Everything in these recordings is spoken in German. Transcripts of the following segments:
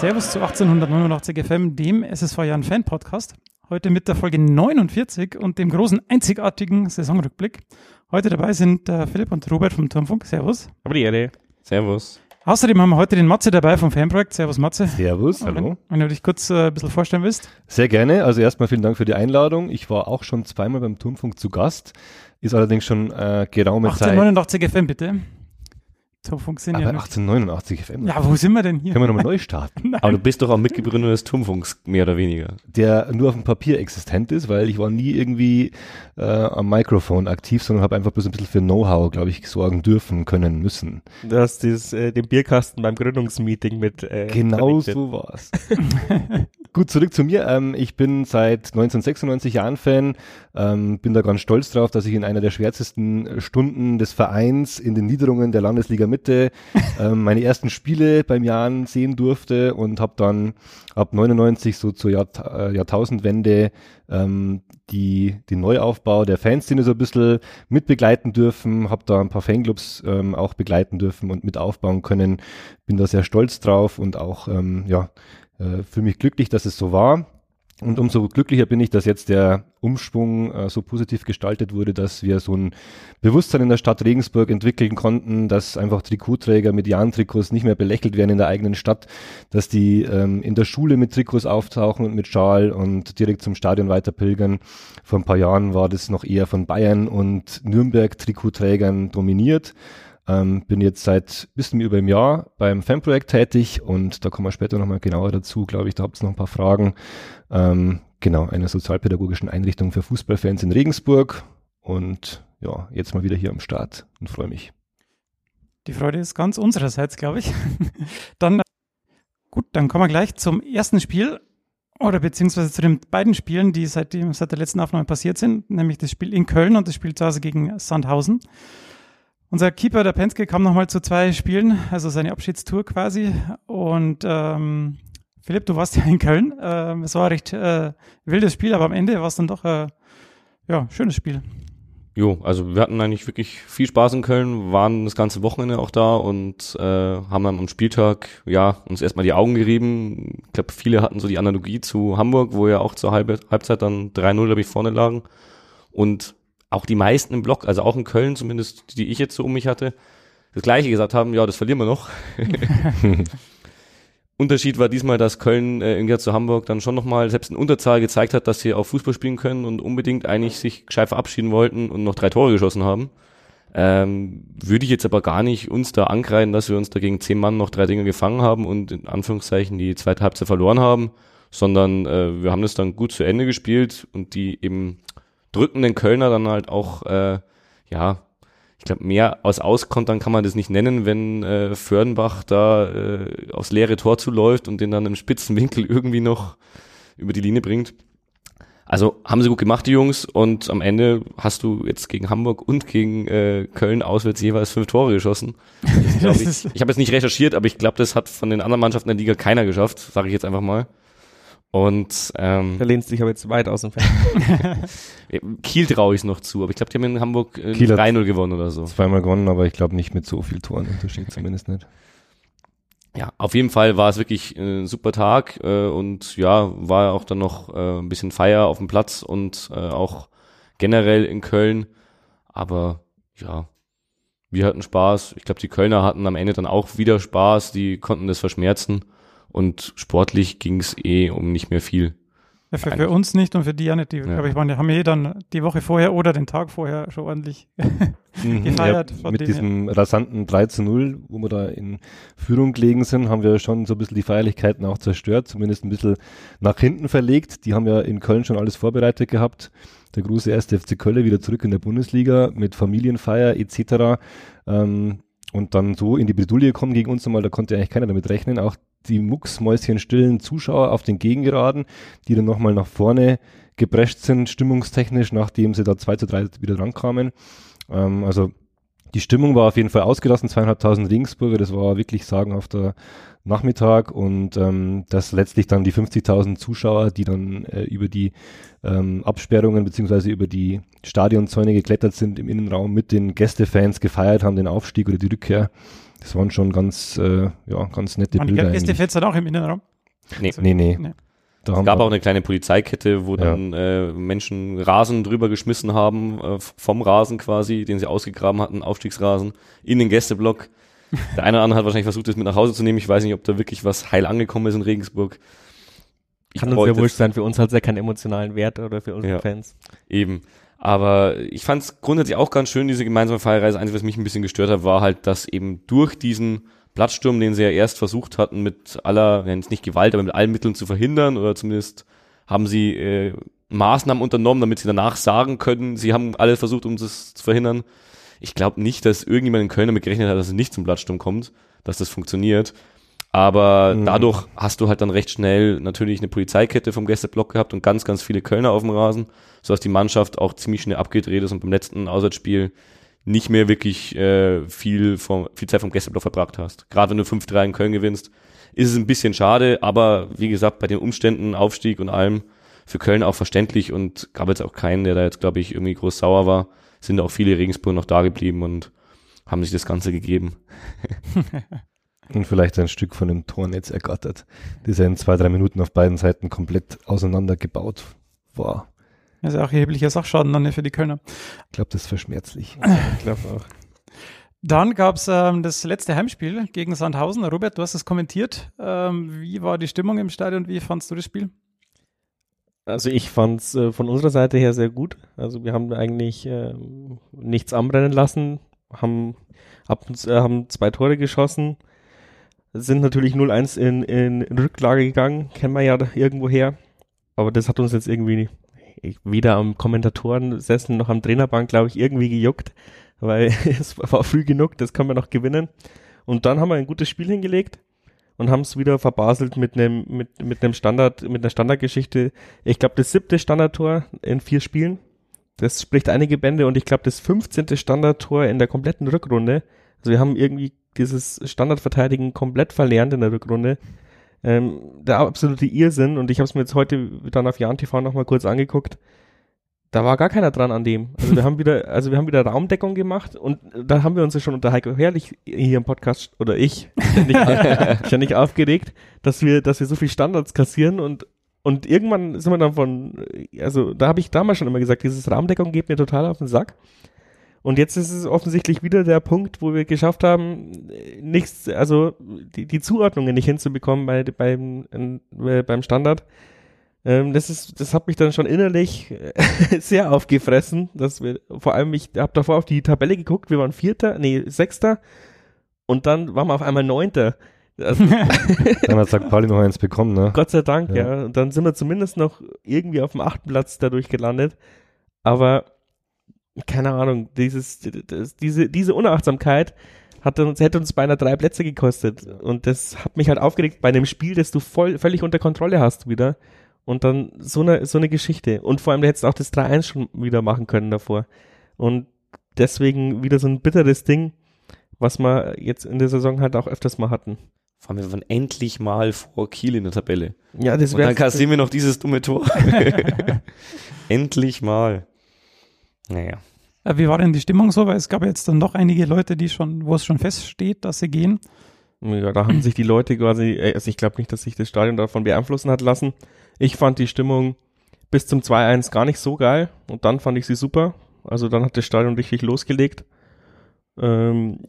Servus zu 1889 FM, dem SSV Jan Fan Podcast. Heute mit der Folge 49 und dem großen einzigartigen Saisonrückblick. Heute dabei sind äh, Philipp und Robert vom Turmfunk. Servus. Aber die Erde. Servus. Außerdem haben wir heute den Matze dabei vom Fanprojekt. Servus Matze. Servus, Wenn, hallo. wenn du dich kurz äh, ein bisschen vorstellen willst. Sehr gerne. Also erstmal vielen Dank für die Einladung. Ich war auch schon zweimal beim Turmfunk zu Gast. Ist allerdings schon äh, geraume Zeit. 1889 FM bitte. Turmfunk sind Aber ja noch. 1889 FM. Ja, wo sind wir denn hier? Können wir nochmal neu starten. Aber du bist doch auch Mitbegründer des Turmfunks, mehr oder weniger. Der nur auf dem Papier existent ist, weil ich war nie irgendwie äh, am Mikrofon aktiv, sondern habe einfach bloß ein bisschen für Know-how, glaube ich, sorgen dürfen, können, müssen. Du hast dieses, äh, den Bierkasten beim Gründungsmeeting mit. Äh, Genau vernichtet. so war's. Gut, zurück zu mir. Ähm, ich bin seit 1996 Jahren Fan, ähm, bin da ganz stolz drauf, dass ich in einer der schwärzesten Stunden des Vereins in den Niederungen der Landesliga Mitte ähm, meine ersten Spiele beim Jahren sehen durfte und habe dann ab 99 so zur Jahr, äh, Jahrtausendwende ähm, die, den Neuaufbau der Fanszene so ein bisschen mitbegleiten dürfen, habe da ein paar Fanclubs ähm, auch begleiten dürfen und mit aufbauen können. Bin da sehr stolz drauf und auch ähm, ja, äh, fühle mich glücklich, dass es so war. Und umso glücklicher bin ich, dass jetzt der Umschwung äh, so positiv gestaltet wurde, dass wir so ein Bewusstsein in der Stadt Regensburg entwickeln konnten, dass einfach Trikotträger mit Jahn-Trikots nicht mehr belächelt werden in der eigenen Stadt, dass die ähm, in der Schule mit Trikots auftauchen und mit Schal und direkt zum Stadion weiter pilgern. Vor ein paar Jahren war das noch eher von Bayern und Nürnberg-Trikotträgern dominiert. Ähm, bin jetzt seit bisschen über einem Jahr beim Fanprojekt tätig und da kommen wir später nochmal genauer dazu, glaube ich. Da habt ihr noch ein paar Fragen. Ähm, genau, einer sozialpädagogischen Einrichtung für Fußballfans in Regensburg und ja, jetzt mal wieder hier am Start und freue mich. Die Freude ist ganz unsererseits, glaube ich. dann, gut, dann kommen wir gleich zum ersten Spiel oder beziehungsweise zu den beiden Spielen, die seit, dem, seit der letzten Aufnahme passiert sind, nämlich das Spiel in Köln und das Spiel zu Hause gegen Sandhausen. Unser Keeper, der Penske, kam nochmal zu zwei Spielen, also seine Abschiedstour quasi. Und ähm, Philipp, du warst ja in Köln. Ähm, es war ein recht äh, wildes Spiel, aber am Ende war es dann doch äh, ja, schönes Spiel. Jo, also wir hatten eigentlich wirklich viel Spaß in Köln, waren das ganze Wochenende auch da und äh, haben dann am Spieltag ja uns erstmal die Augen gerieben. Ich glaube, viele hatten so die Analogie zu Hamburg, wo ja auch zur Halb Halbzeit dann 3-0, glaube ich, vorne lagen. Und auch die meisten im Block, also auch in Köln zumindest, die ich jetzt so um mich hatte, das gleiche gesagt haben, ja, das verlieren wir noch. Unterschied war diesmal, dass Köln äh, im Gegensatz zu Hamburg dann schon nochmal selbst in Unterzahl gezeigt hat, dass sie auch Fußball spielen können und unbedingt eigentlich sich gescheit verabschieden wollten und noch drei Tore geschossen haben. Ähm, würde ich jetzt aber gar nicht uns da ankreiden, dass wir uns da gegen zehn Mann noch drei Dinge gefangen haben und in Anführungszeichen die zweite Halbzeit verloren haben, sondern äh, wir haben das dann gut zu Ende gespielt und die eben drückenden Kölner dann halt auch, äh, ja, ich glaube, mehr aus Auskontern kann man das nicht nennen, wenn äh, Fördenbach da äh, aufs leere Tor zuläuft und den dann im spitzen Winkel irgendwie noch über die Linie bringt. Also haben sie gut gemacht, die Jungs, und am Ende hast du jetzt gegen Hamburg und gegen äh, Köln auswärts jeweils fünf Tore geschossen. Ich ich habe jetzt nicht recherchiert, aber ich glaube, das hat von den anderen Mannschaften der Liga keiner geschafft, sage ich jetzt einfach mal. Und ähm, Da lehnst du dich aber jetzt weit aus dem Fenster. Kiel traue ich es noch zu, aber ich glaube, die haben in Hamburg äh, Kiel hat- 3-0 gewonnen oder so. Zweimal gewonnen, aber ich glaube nicht mit so viel Torenunterschied, zumindest nicht. Ja, auf jeden Fall war es wirklich äh, ein super Tag äh, und ja, war auch dann noch äh, ein bisschen Feier auf dem Platz und äh, auch generell in Köln. Aber ja, wir hatten Spaß. Ich glaube, die Kölner hatten am Ende dann auch wieder Spaß. Die konnten das verschmerzen und sportlich ging es eh um nicht mehr viel. Ja, für, für uns nicht und für die ja nicht. Die, Ja. ich, waren, die haben eh dann die Woche vorher oder den Tag vorher schon ordentlich gefeiert. von mit diesem rasanten 3 zu 0, wo wir da in Führung gelegen sind, haben wir schon so ein bisschen die Feierlichkeiten auch zerstört, zumindest ein bisschen nach hinten verlegt. Die haben ja in Köln schon alles vorbereitet gehabt. Der große erste FC Köln wieder zurück in der Bundesliga mit Familienfeier etc. Ähm, und dann so in die Bredouille kommen gegen uns nochmal, da konnte eigentlich keiner damit rechnen. Auch die mucksmäuschenstillen Zuschauer auf den Gegengeraden, die dann nochmal nach vorne geprescht sind, stimmungstechnisch, nachdem sie da 2 zu 3 wieder drankamen. Ähm, also die Stimmung war auf jeden Fall ausgelassen, zweieinhalbtausend Regensburger, das war wirklich sagenhafter Nachmittag und ähm, dass letztlich dann die 50.000 Zuschauer, die dann äh, über die ähm, Absperrungen beziehungsweise über die Stadionzäune geklettert sind im Innenraum mit den Gästefans gefeiert haben, den Aufstieg oder die Rückkehr. Das waren schon ganz, äh, ja, ganz nette Waren die Bilder. Gäste eigentlich. fetzt dann auch im Innenraum. Nee. Nee, nee. Nee. Da Es gab auch eine kleine Polizeikette, wo Ja. dann äh, Menschen Rasen drüber geschmissen haben, äh, vom Rasen quasi, den sie ausgegraben hatten, Aufstiegsrasen, in den Gästeblock. Der eine oder andere hat wahrscheinlich versucht, das mit nach Hause zu nehmen. Ich weiß nicht, ob da wirklich was heil angekommen ist in Regensburg. Ich Kann uns ja wurscht sein, für uns hat es ja keinen emotionalen Wert oder für unsere Ja. Fans. Eben. Aber ich fand es grundsätzlich auch ganz schön, diese gemeinsame Feierreise. Einzige, was mich ein bisschen gestört hat, war halt, dass eben durch diesen Platzsturm, den sie ja erst versucht hatten, mit aller, ja, jetzt nicht Gewalt, aber mit allen Mitteln zu verhindern, oder zumindest haben sie äh, Maßnahmen unternommen, damit sie danach sagen können, sie haben alles versucht, um das zu verhindern. Ich glaube nicht, dass irgendjemand in Köln damit gerechnet hat, dass es nicht zum Platzsturm kommt, dass das funktioniert. Aber Mhm. dadurch hast du halt dann recht schnell natürlich eine Polizeikette vom Gästeblock gehabt und ganz, ganz viele Kölner auf dem Rasen, sodass die Mannschaft auch ziemlich schnell abgedreht ist und beim letzten Auswärtsspiel nicht mehr wirklich äh, viel, vom, viel Zeit vom Gästeblock verbracht hast. Gerade wenn du 5-3 in Köln gewinnst, ist es ein bisschen schade, aber wie gesagt, bei den Umständen, Aufstieg und allem, für Köln auch verständlich und gab jetzt auch keinen, der da jetzt, glaube ich, irgendwie groß sauer war. Sind auch viele Regensburg noch da geblieben und haben sich das Ganze gegeben. und vielleicht ein Stück von dem Tornetz ergattert, das ja in zwei, drei Minuten auf beiden Seiten komplett auseinandergebaut war. Das ist ja auch erheblicher Sachschaden dann für die Kölner. Ich glaube, das ist verschmerzlich. Ich glaube auch. Dann gab es ähm, das letzte Heimspiel gegen Sandhausen. Robert, du hast es kommentiert. Ähm, wie war die Stimmung im Stadion? Wie fandst du das Spiel? Also ich fand es äh, von unserer Seite her sehr gut. Also wir haben eigentlich äh, nichts anbrennen lassen, haben, hab, äh, haben zwei Tore geschossen, sind natürlich 0-1 in, in Rücklage gegangen, kennen wir ja irgendwo her. Aber das hat uns jetzt irgendwie ich, weder am Kommentatoren-Sessel noch am Trainerbank, glaube ich, irgendwie gejuckt, weil es war früh genug, das können wir noch gewinnen. Und dann haben wir ein gutes Spiel hingelegt und haben es wieder verbaselt mit einem mit mit einem Standard mit einer Standardgeschichte. Ich glaube das siebte Standardtor in vier Spielen. Das spricht einige Bände und ich glaube das 15. Standardtor in der kompletten Rückrunde. Also wir haben irgendwie dieses Standardverteidigen komplett verlernt in der Rückrunde. Ähm, der absolute Irrsinn und ich habe es mir jetzt heute dann auf Jan TV nochmal kurz angeguckt. Da war gar keiner dran an dem. Also wir haben wieder, also wir haben wieder Raumdeckung gemacht und da haben wir uns ja schon unter Heiko Herrlich hier im Podcast oder ich ständig, ständig aufgeregt, dass wir, dass wir so viel Standards kassieren und und irgendwann sind wir dann von, also da habe ich damals schon immer gesagt, dieses Rahmendeckung geht mir total auf den Sack. Und jetzt ist es offensichtlich wieder der Punkt, wo wir geschafft haben, nichts, also die, die Zuordnungen nicht hinzubekommen bei, beim, äh, beim Standard. Ähm, das ist, das hat mich dann schon innerlich äh, sehr aufgefressen, dass wir, vor allem, ich habe davor auf die Tabelle geguckt, wir waren Vierter, nee, Sechster und dann waren wir auf einmal Neunter. Also, Dann hat St. Pauli noch eins bekommen, ne? Gott sei Dank, ja. Ja. Und dann sind wir zumindest noch irgendwie auf dem achten Platz dadurch gelandet. Aber keine Ahnung, dieses, das, diese, diese Unachtsamkeit hat uns, hätte uns beinahe drei Plätze gekostet. Und das hat mich halt aufgeregt bei einem Spiel, das du voll, völlig unter Kontrolle hast wieder. Und dann so eine, so eine Geschichte. Und vor allem, du hättest auch das 3-1 schon wieder machen können davor. Und deswegen wieder so ein bitteres Ding, was wir jetzt in der Saison halt auch öfters mal hatten. Vor allem, wir waren endlich mal vor Kiel in der Tabelle. Ja, das Und dann wäre kassieren wir noch dieses dumme Tor. endlich mal. Naja. Äh, Wie war denn die Stimmung so? Weil es gab jetzt dann doch einige Leute, die schon, wo es schon feststeht, dass sie gehen. Ja, da haben sich die Leute quasi, äh, also ich glaube nicht, dass sich das Stadion davon beeinflussen hat lassen. Ich fand die Stimmung bis zum 2-1 gar nicht so geil und dann fand ich sie super. Also dann hat das Stadion richtig losgelegt. Ähm,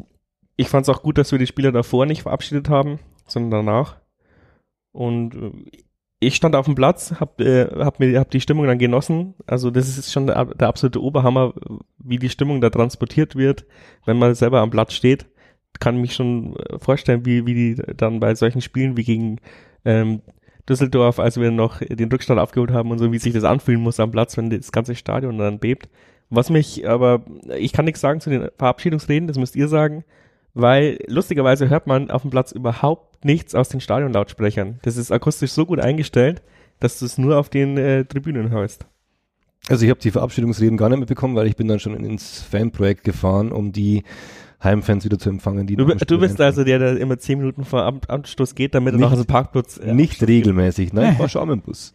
ich fand es auch gut, dass wir die Spieler davor nicht verabschiedet haben, sondern danach. Und äh, ich stand auf dem Platz, hab, äh, hab, mir, hab die Stimmung dann genossen. Also das ist schon der, der absolute Oberhammer, wie die Stimmung da transportiert wird, wenn man selber am Platz steht kann mich schon äh, vorstellen, wie, wie die dann bei solchen Spielen wie gegen ähm, Düsseldorf, als wir noch den Rückstand aufgeholt haben und so, wie sich das anfühlen muss am Platz, wenn das ganze Stadion dann bebt. Was mich aber, ich kann nichts sagen zu den Verabschiedungsreden, das müsst ihr sagen, weil lustigerweise hört man auf dem Platz überhaupt nichts aus den Stadionlautsprechern. Das ist akustisch so gut eingestellt, dass du es nur auf den äh, Tribünen hörst. Also ich habe die Verabschiedungsreden gar nicht mitbekommen, weil ich bin dann schon ins Fanprojekt gefahren, um die Heimfans wieder zu empfangen. Die Du, du bist also der, der immer zehn Minuten vor Am Anstoß geht, damit er noch aus dem Parkplatz äh, Nicht regelmäßig, nein, ich war schon am Bus.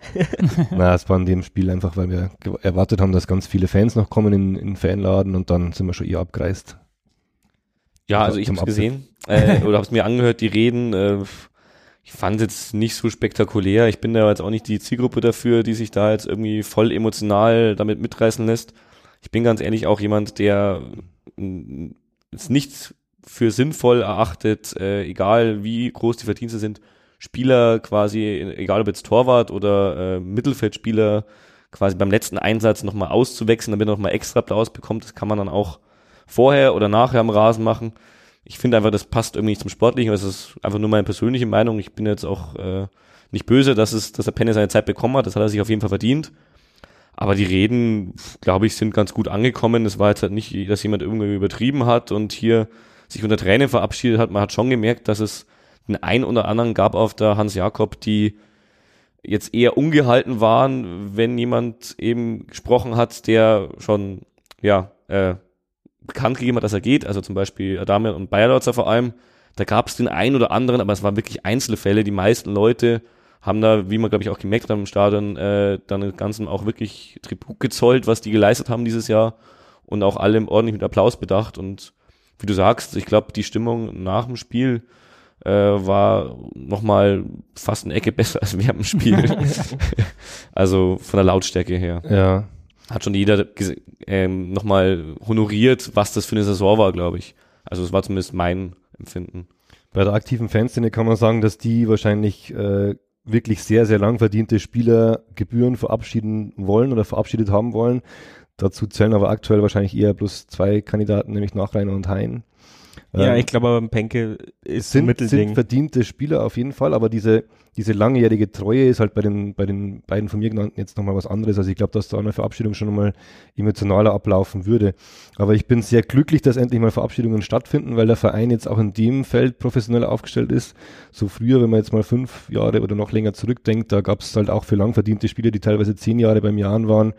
Na, es war in dem Spiel einfach, weil wir erwartet haben, dass ganz viele Fans noch kommen in, in den Fanladen und dann sind wir schon eher abgereist. Ja, Also ich habe es gesehen äh, oder habe es mir angehört, die Reden. Äh, ich fand es jetzt nicht so spektakulär. Ich bin da jetzt auch nicht die Zielgruppe dafür, die sich da jetzt irgendwie voll emotional damit mitreißen lässt. Ich bin ganz ehrlich auch jemand, der es nicht für sinnvoll erachtet, äh, egal wie groß die Verdienste sind, Spieler quasi, egal ob jetzt Torwart oder äh, Mittelfeldspieler, quasi beim letzten Einsatz nochmal auszuwechseln, damit er nochmal extra Applaus bekommt. Das kann man dann auch vorher oder nachher am Rasen machen. Ich finde einfach, das passt irgendwie nicht zum Sportlichen. Das ist einfach nur meine persönliche Meinung. Ich bin jetzt auch äh, nicht böse, dass, es, dass der Penny seine Zeit bekommen hat. Das hat er sich auf jeden Fall verdient. Aber die Reden, glaube ich, sind ganz gut angekommen. Es war jetzt halt nicht, dass jemand irgendwie übertrieben hat und hier sich unter Tränen verabschiedet hat. Man hat schon gemerkt, dass es den ein oder anderen gab auf der Hans Jakob, die jetzt eher ungehalten waren, wenn jemand eben gesprochen hat, der schon ja äh, bekannt gegeben hat, dass er geht. Also zum Beispiel Adamian und Bayerlotzer vor allem. Da gab es den einen oder anderen, aber es waren wirklich Einzelfälle. Die meisten Leute haben da, wie man glaube ich auch gemerkt hat im Stadion, äh, dann das Ganzen auch wirklich Tribut gezollt, was die geleistet haben dieses Jahr und auch alle ordentlich mit Applaus bedacht und wie du sagst, ich glaube, die Stimmung nach dem Spiel äh, war nochmal fast eine Ecke besser als während dem Spiel. also von der Lautstärke her. Ja. Hat schon jeder ähm, nochmal honoriert, was das für eine Saison war, glaube ich. Also es war zumindest mein Empfinden. Bei der aktiven Fanszene kann man sagen, dass die wahrscheinlich äh, wirklich sehr, sehr lang verdiente Spieler Gebühren verabschieden wollen oder verabschiedet haben wollen. Dazu zählen aber aktuell wahrscheinlich eher bloß zwei Kandidaten, nämlich Nachreiner und Hein. Ja, ähm, ich glaube aber Penke ist sind, ein Mittelding. sind verdiente Spieler auf jeden Fall, aber diese, diese langjährige Treue ist halt bei den, bei den beiden von mir genannten jetzt nochmal was anderes. Also ich glaube, dass da eine Verabschiedung schon mal emotionaler ablaufen würde. Aber ich bin sehr glücklich, dass endlich mal Verabschiedungen stattfinden, weil der Verein jetzt auch in dem Feld professionell aufgestellt ist. So früher, wenn man jetzt mal fünf Jahre oder noch länger zurückdenkt, da gab es halt auch für lang verdiente Spieler, die teilweise zehn Jahre beim Jahren waren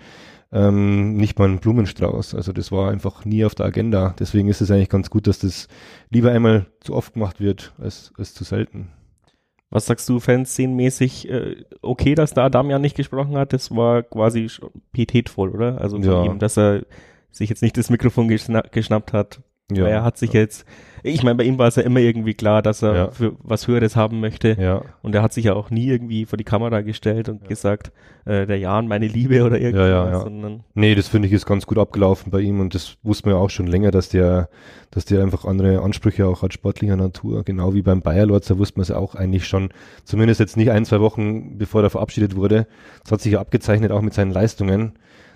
ähm, nicht mal ein Blumenstrauß. Also das war einfach nie auf der Agenda. Deswegen ist es eigentlich ganz gut, dass das lieber einmal zu oft gemacht wird, als, als zu selten. Was sagst du, Fanszenenmäßig, äh, okay, dass da Damian nicht gesprochen hat, das war quasi pietätvoll, oder? Also von Ja. ihm, dass er sich jetzt nicht das Mikrofon geschna geschnappt hat. Ja. Weil er hat sich jetzt, ich meine, bei ihm war es ja immer irgendwie klar, dass er Ja. für was Höheres haben möchte. Ja, Und er hat sich ja auch nie irgendwie vor die Kamera gestellt und gesagt, äh, der Jan, meine Liebe oder irgendwas, Ja, ja, ja. Nee, das finde ich ist ganz gut abgelaufen bei ihm und das wusste man ja auch schon länger, dass der, dass der einfach andere Ansprüche auch hat, sportlicher Natur. Genau wie beim Bayer Lorzer wusste man es ja auch eigentlich schon, zumindest jetzt nicht ein, zwei Wochen bevor er verabschiedet wurde. Es hat sich ja abgezeichnet, auch mit seinen Leistungen,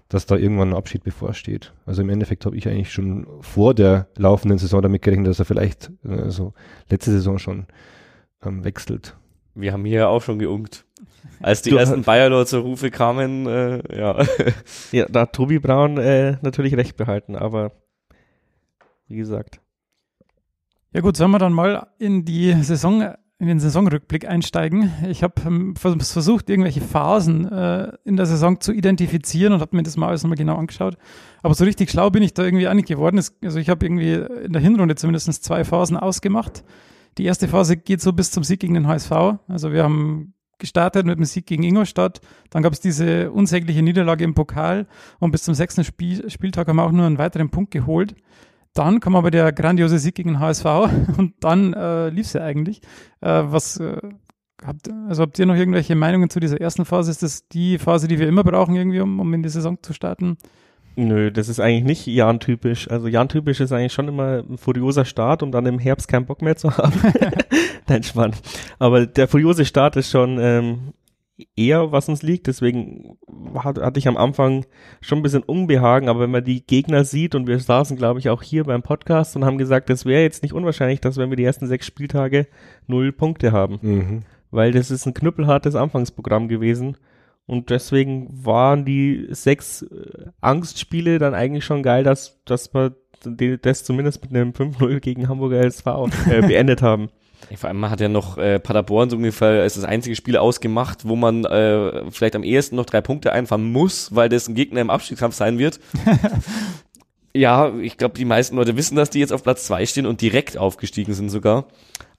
dass da irgendwann ein Abschied bevorsteht. Also im Endeffekt habe ich eigentlich schon vor der laufenden Saison damit gerechnet, dass er vielleicht, äh, also letzte Saison schon ähm, wechselt. Wir haben hier auch schon geungt. Als die Du- ersten Bayerlorzer Rufe kamen, äh, ja. ja, da hat Tobi Braun äh, natürlich recht behalten, aber wie gesagt. Ja gut, sollen wir dann mal in die Saison, in den Saisonrückblick einsteigen. Ich habe ähm, vers- versucht, irgendwelche Phasen äh, in der Saison zu identifizieren und habe mir das mal alles nochmal genau angeschaut. Aber so richtig schlau bin ich da irgendwie auch nicht geworden. Also ich habe irgendwie in der Hinrunde zumindest zwei Phasen ausgemacht. Die erste Phase geht so bis zum Sieg gegen den HSV. Also wir haben gestartet mit dem Sieg gegen Ingolstadt. Dann gab es diese unsägliche Niederlage im Pokal und bis zum sechsten Spiel, Spieltag haben wir auch nur einen weiteren Punkt geholt. Dann kam aber der grandiose Sieg gegen den HSV und dann äh, lief es ja eigentlich. Äh, was äh, habt, also habt ihr noch irgendwelche Meinungen zu dieser ersten Phase? Ist das die Phase, die wir immer brauchen, irgendwie, um, um in die Saison zu starten? Nö, das ist eigentlich nicht Jan-typisch. Also Jan-typisch ist eigentlich schon immer ein furioser Start, um dann im Herbst keinen Bock mehr zu haben. Nein, Spann. Aber der furiose Start ist schon ähm, eher, was uns liegt. Deswegen hat, hatte ich am Anfang schon ein bisschen Unbehagen. Aber wenn man die Gegner sieht und wir saßen, glaube ich, auch hier beim Podcast und haben gesagt, es wäre jetzt nicht unwahrscheinlich, dass wenn wir die ersten sechs Spieltage null Punkte haben. Mhm. Weil das ist ein knüppelhartes Anfangsprogramm gewesen. Und deswegen waren die sechs äh, Angstspiele dann eigentlich schon geil, dass, dass wir das zumindest mit einem 5-0 gegen Hamburger SV äh, beendet haben. Vor allem hat ja noch äh, Paderborn so ungefähr als das einzige Spiel ausgemacht, wo man äh, vielleicht am ehesten noch drei Punkte einfahren muss, weil das ein Gegner im Abstiegskampf sein wird. ja, ich glaube, die meisten Leute wissen, dass die jetzt auf Platz zwei stehen und direkt aufgestiegen sind sogar.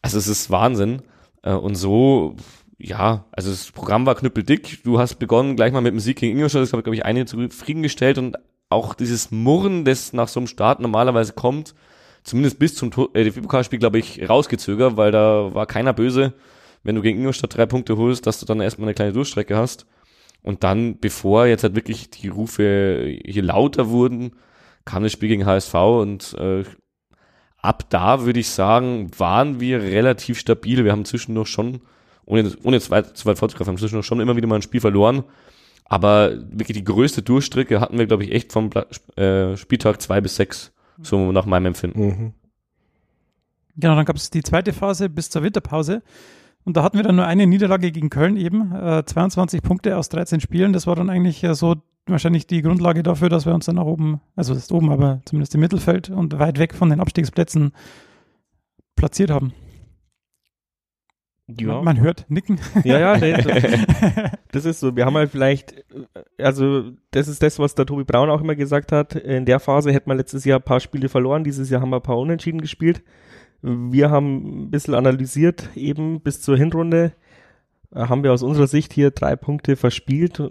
Also es ist Wahnsinn. Äh, und so, ja, also das Programm war knüppeldick. Du hast begonnen gleich mal mit dem Sieg gegen Ingolstadt, das habe ich, glaube ich, einige zufriedengestellt und auch dieses Murren, das nach so einem Start normalerweise kommt, zumindest bis zum äh, DFB-Pokalspiel, glaube ich, rausgezögert, weil da war keiner böse. wenn du gegen Ingolstadt drei Punkte holst, dass du dann erstmal eine kleine Durchstrecke hast. Und dann, bevor jetzt halt wirklich die Rufe hier lauter wurden, kam das Spiel gegen HSV und äh, ab da würde ich sagen, waren wir relativ stabil. Wir haben zwischendurch schon, ohne, ohne zu weit, weit vorzugreifen, haben zwischendurch schon immer wieder mal ein Spiel verloren. Aber wirklich die größte Durchstrecke hatten wir, glaube ich, echt vom äh, Spieltag zwei bis sechs, so nach meinem Empfinden. Mhm. Genau, dann gab es die zweite Phase bis zur Winterpause. Und da hatten wir dann nur eine Niederlage gegen Köln eben, äh, 22 Punkte aus 13 Spielen. Das war dann eigentlich äh, so wahrscheinlich die Grundlage dafür, dass wir uns dann nach oben, also das ist oben, aber zumindest im Mittelfeld und weit weg von den Abstiegsplätzen platziert haben. Ja. Man, man hört Nicken. Ja, ja, nee, das, das ist so. Wir haben halt vielleicht, also das ist das, was der Tobi Braun auch immer gesagt hat. In der Phase hätte man letztes Jahr ein paar Spiele verloren, dieses Jahr haben wir ein paar Unentschieden gespielt. Wir haben ein bisschen analysiert, eben bis zur Hinrunde äh, haben wir aus unserer Sicht hier drei Punkte verspielt.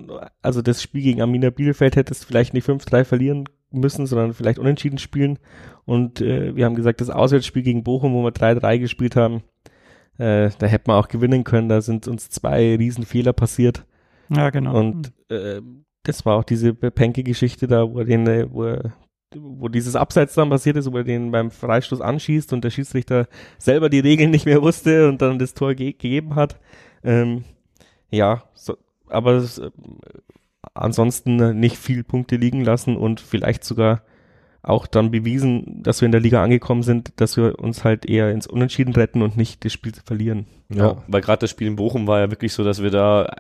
Also das Spiel gegen Amina Bielefeld hätte es vielleicht nicht 5-3 verlieren müssen, sondern vielleicht unentschieden spielen. Und äh, wir haben gesagt, das Auswärtsspiel gegen Bochum, wo wir 3-3 gespielt haben, äh, da hätte man auch gewinnen können. Da sind uns zwei Riesenfehler passiert. Ja, genau. Und äh, das war auch diese Penke-Geschichte da, wo den, äh, wo er wo dieses Abseits dann passiert ist, wo er den beim Freistoß anschießt und der Schiedsrichter selber die Regeln nicht mehr wusste und dann das Tor ge gegeben hat. Ähm, ja, so, aber äh, ansonsten nicht viel Punkte liegen lassen und vielleicht sogar auch dann bewiesen, dass wir in der Liga angekommen sind, dass wir uns halt eher ins Unentschieden retten und nicht das Spiel verlieren. Ja, ja weil gerade das Spiel in Bochum war ja wirklich so, dass wir da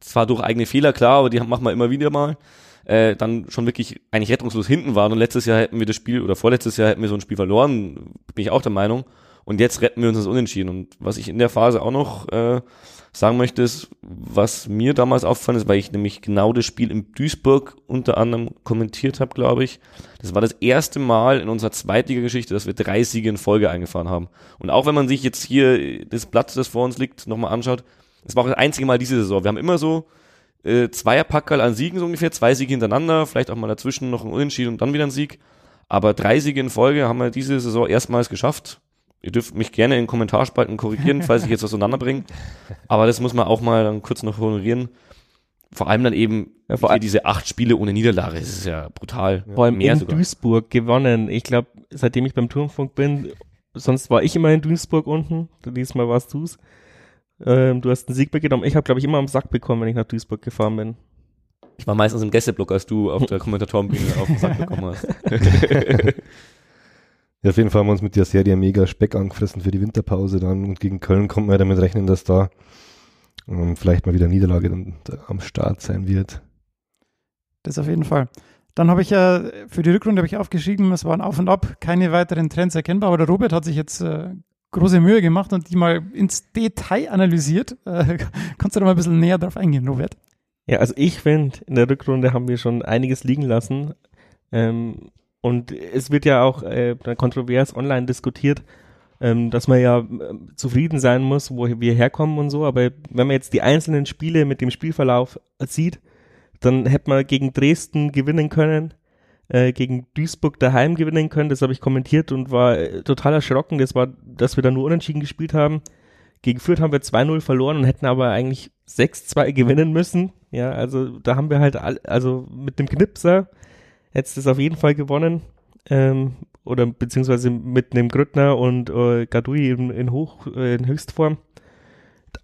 zwar durch eigene Fehler, klar, aber die machen wir immer wieder mal, äh, dann schon wirklich eigentlich rettungslos hinten waren und letztes Jahr hätten wir das Spiel oder vorletztes Jahr hätten wir so ein Spiel verloren, bin ich auch der Meinung. Und jetzt retten wir uns das Unentschieden. Und was ich in der Phase auch noch äh, sagen möchte, ist, was mir damals auffallen ist, weil ich nämlich genau das Spiel in Duisburg unter anderem kommentiert habe, glaube ich. Das war das erste Mal in unserer Zweitliga-Geschichte, dass wir drei Siege in Folge eingefahren haben. Und auch wenn man sich jetzt hier das Blatt, das vor uns liegt, nochmal anschaut, es war auch das einzige Mal diese Saison. Wir haben immer so äh, Zweierpackerl an Siegen so ungefähr, zwei Siege hintereinander, vielleicht auch mal dazwischen noch ein Unentschieden und dann wieder ein Sieg. Aber drei Siege in Folge haben wir diese Saison erstmals geschafft. Ihr dürft mich gerne in Kommentarspalten korrigieren, falls ich jetzt was auseinanderbringe. Aber das muss man auch mal dann kurz noch honorieren. Vor allem dann eben ja, vor diese acht Spiele ohne Niederlage. Das ist ja brutal. Vor allem Mehr in sogar. Duisburg gewonnen. Ich glaube, seitdem ich beim Turmfunk bin, sonst war ich immer in Duisburg unten. Diesmal warst du's. Ähm, du hast einen Sieg mitgenommen. Ich habe, glaube ich, immer am Sack bekommen, wenn ich nach Duisburg gefahren bin. Ich war meistens im Gästeblock, als du auf der Kommentatorenbühne auf den Sack bekommen hast. Ja, auf jeden Fall haben wir uns mit der Serie mega Speck angefressen für die Winterpause dann und gegen Köln kommt man ja damit rechnen, dass da ähm, vielleicht mal wieder Niederlage dann am Start sein wird. Das auf jeden Fall. Dann habe ich ja äh, für die Rückrunde habe ich aufgeschrieben, es waren auf und ab, keine weiteren Trends erkennbar, aber der Robert hat sich jetzt äh, große Mühe gemacht und die mal ins Detail analysiert. Äh, kannst du da mal ein bisschen näher drauf eingehen, Robert? Ja, also ich finde, in der Rückrunde haben wir schon einiges liegen lassen. Ähm, und es wird ja auch äh, kontrovers online diskutiert, ähm, dass man ja äh, zufrieden sein muss, wo wir herkommen und so. Aber wenn man jetzt die einzelnen Spiele mit dem Spielverlauf sieht, dann hätte man gegen Dresden gewinnen können, äh, gegen Duisburg daheim gewinnen können. Das habe ich kommentiert und war äh, total erschrocken. Das war, dass wir da nur unentschieden gespielt haben. Gegen Fürth haben wir 2-0 verloren und hätten aber eigentlich 6-2 gewinnen müssen. Ja, also da haben wir halt, all, also mit dem Knipser hättest du es auf jeden Fall gewonnen. Ähm, oder beziehungsweise mit einem Grüttner und äh, Gadui in, in, Hoch, äh, in Höchstform.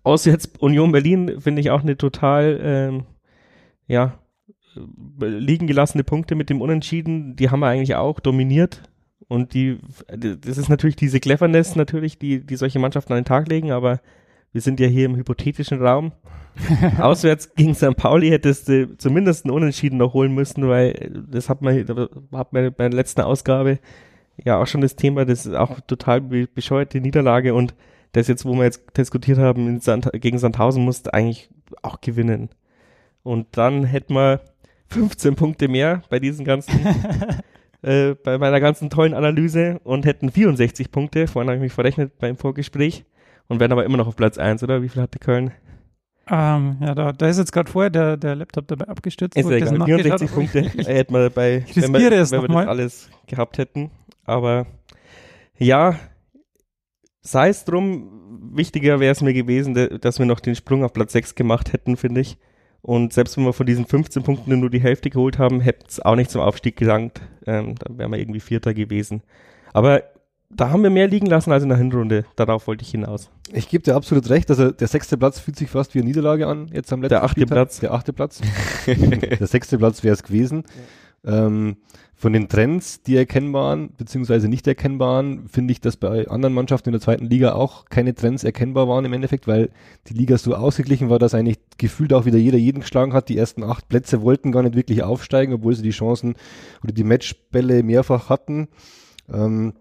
Auswärts Union Berlin finde ich auch eine total, ähm, ja, liegen gelassene Punkte mit dem Unentschieden. Die haben wir eigentlich auch dominiert. Und die, das ist natürlich diese Cleverness natürlich, die, die solche Mannschaften an den Tag legen, aber wir sind ja hier im hypothetischen Raum. Auswärts gegen St. Pauli hättest du zumindest einen Unentschieden noch holen müssen, weil das hat man, hat man bei der letzten Ausgabe ja auch schon das Thema, das ist auch total bescheuerte Niederlage und das jetzt, wo wir jetzt diskutiert haben, Sand, gegen Sandhausen musste eigentlich auch gewinnen. Und dann hätten wir 15 Punkte mehr bei diesen ganzen, äh, bei meiner ganzen tollen Analyse und hätten 64 Punkte. Vorhin habe ich mich verrechnet beim Vorgespräch und wären aber immer noch auf Platz 1, oder? Wie viel hatte Köln? Ähm, ja, da, da ist jetzt gerade vorher der, der Laptop dabei abgestürzt. Ist egal, 64 Punkte hätten wir dabei, wenn wir, wenn wir das alles gehabt hätten. Aber ja, sei es drum, wichtiger wäre es mir gewesen, dass wir noch den Sprung auf Platz 6 gemacht hätten, finde ich. Und selbst wenn wir von diesen 15 Punkten nur die Hälfte geholt haben, hätte es auch nicht zum Aufstieg gelangt. Ähm, dann wären wir irgendwie Vierter gewesen. Aber da haben wir mehr liegen lassen als in der Hinrunde. Darauf wollte ich hinaus. Ich gebe dir absolut recht. Also der sechste Platz fühlt sich fast wie eine Niederlage an, jetzt am letzten Der achte Spieltag. Platz. Der achte Platz. der sechste Platz wäre es gewesen. Ähm, von den Trends, die erkennbaren, beziehungsweise nicht erkennbaren, finde ich, dass bei anderen Mannschaften in der zweiten Liga auch keine Trends erkennbar waren im Endeffekt, weil die Liga so ausgeglichen war, dass eigentlich gefühlt auch wieder jeder jeden geschlagen hat. Die ersten acht Plätze wollten gar nicht wirklich aufsteigen, obwohl sie die Chancen oder die Matchbälle mehrfach hatten. Ähm,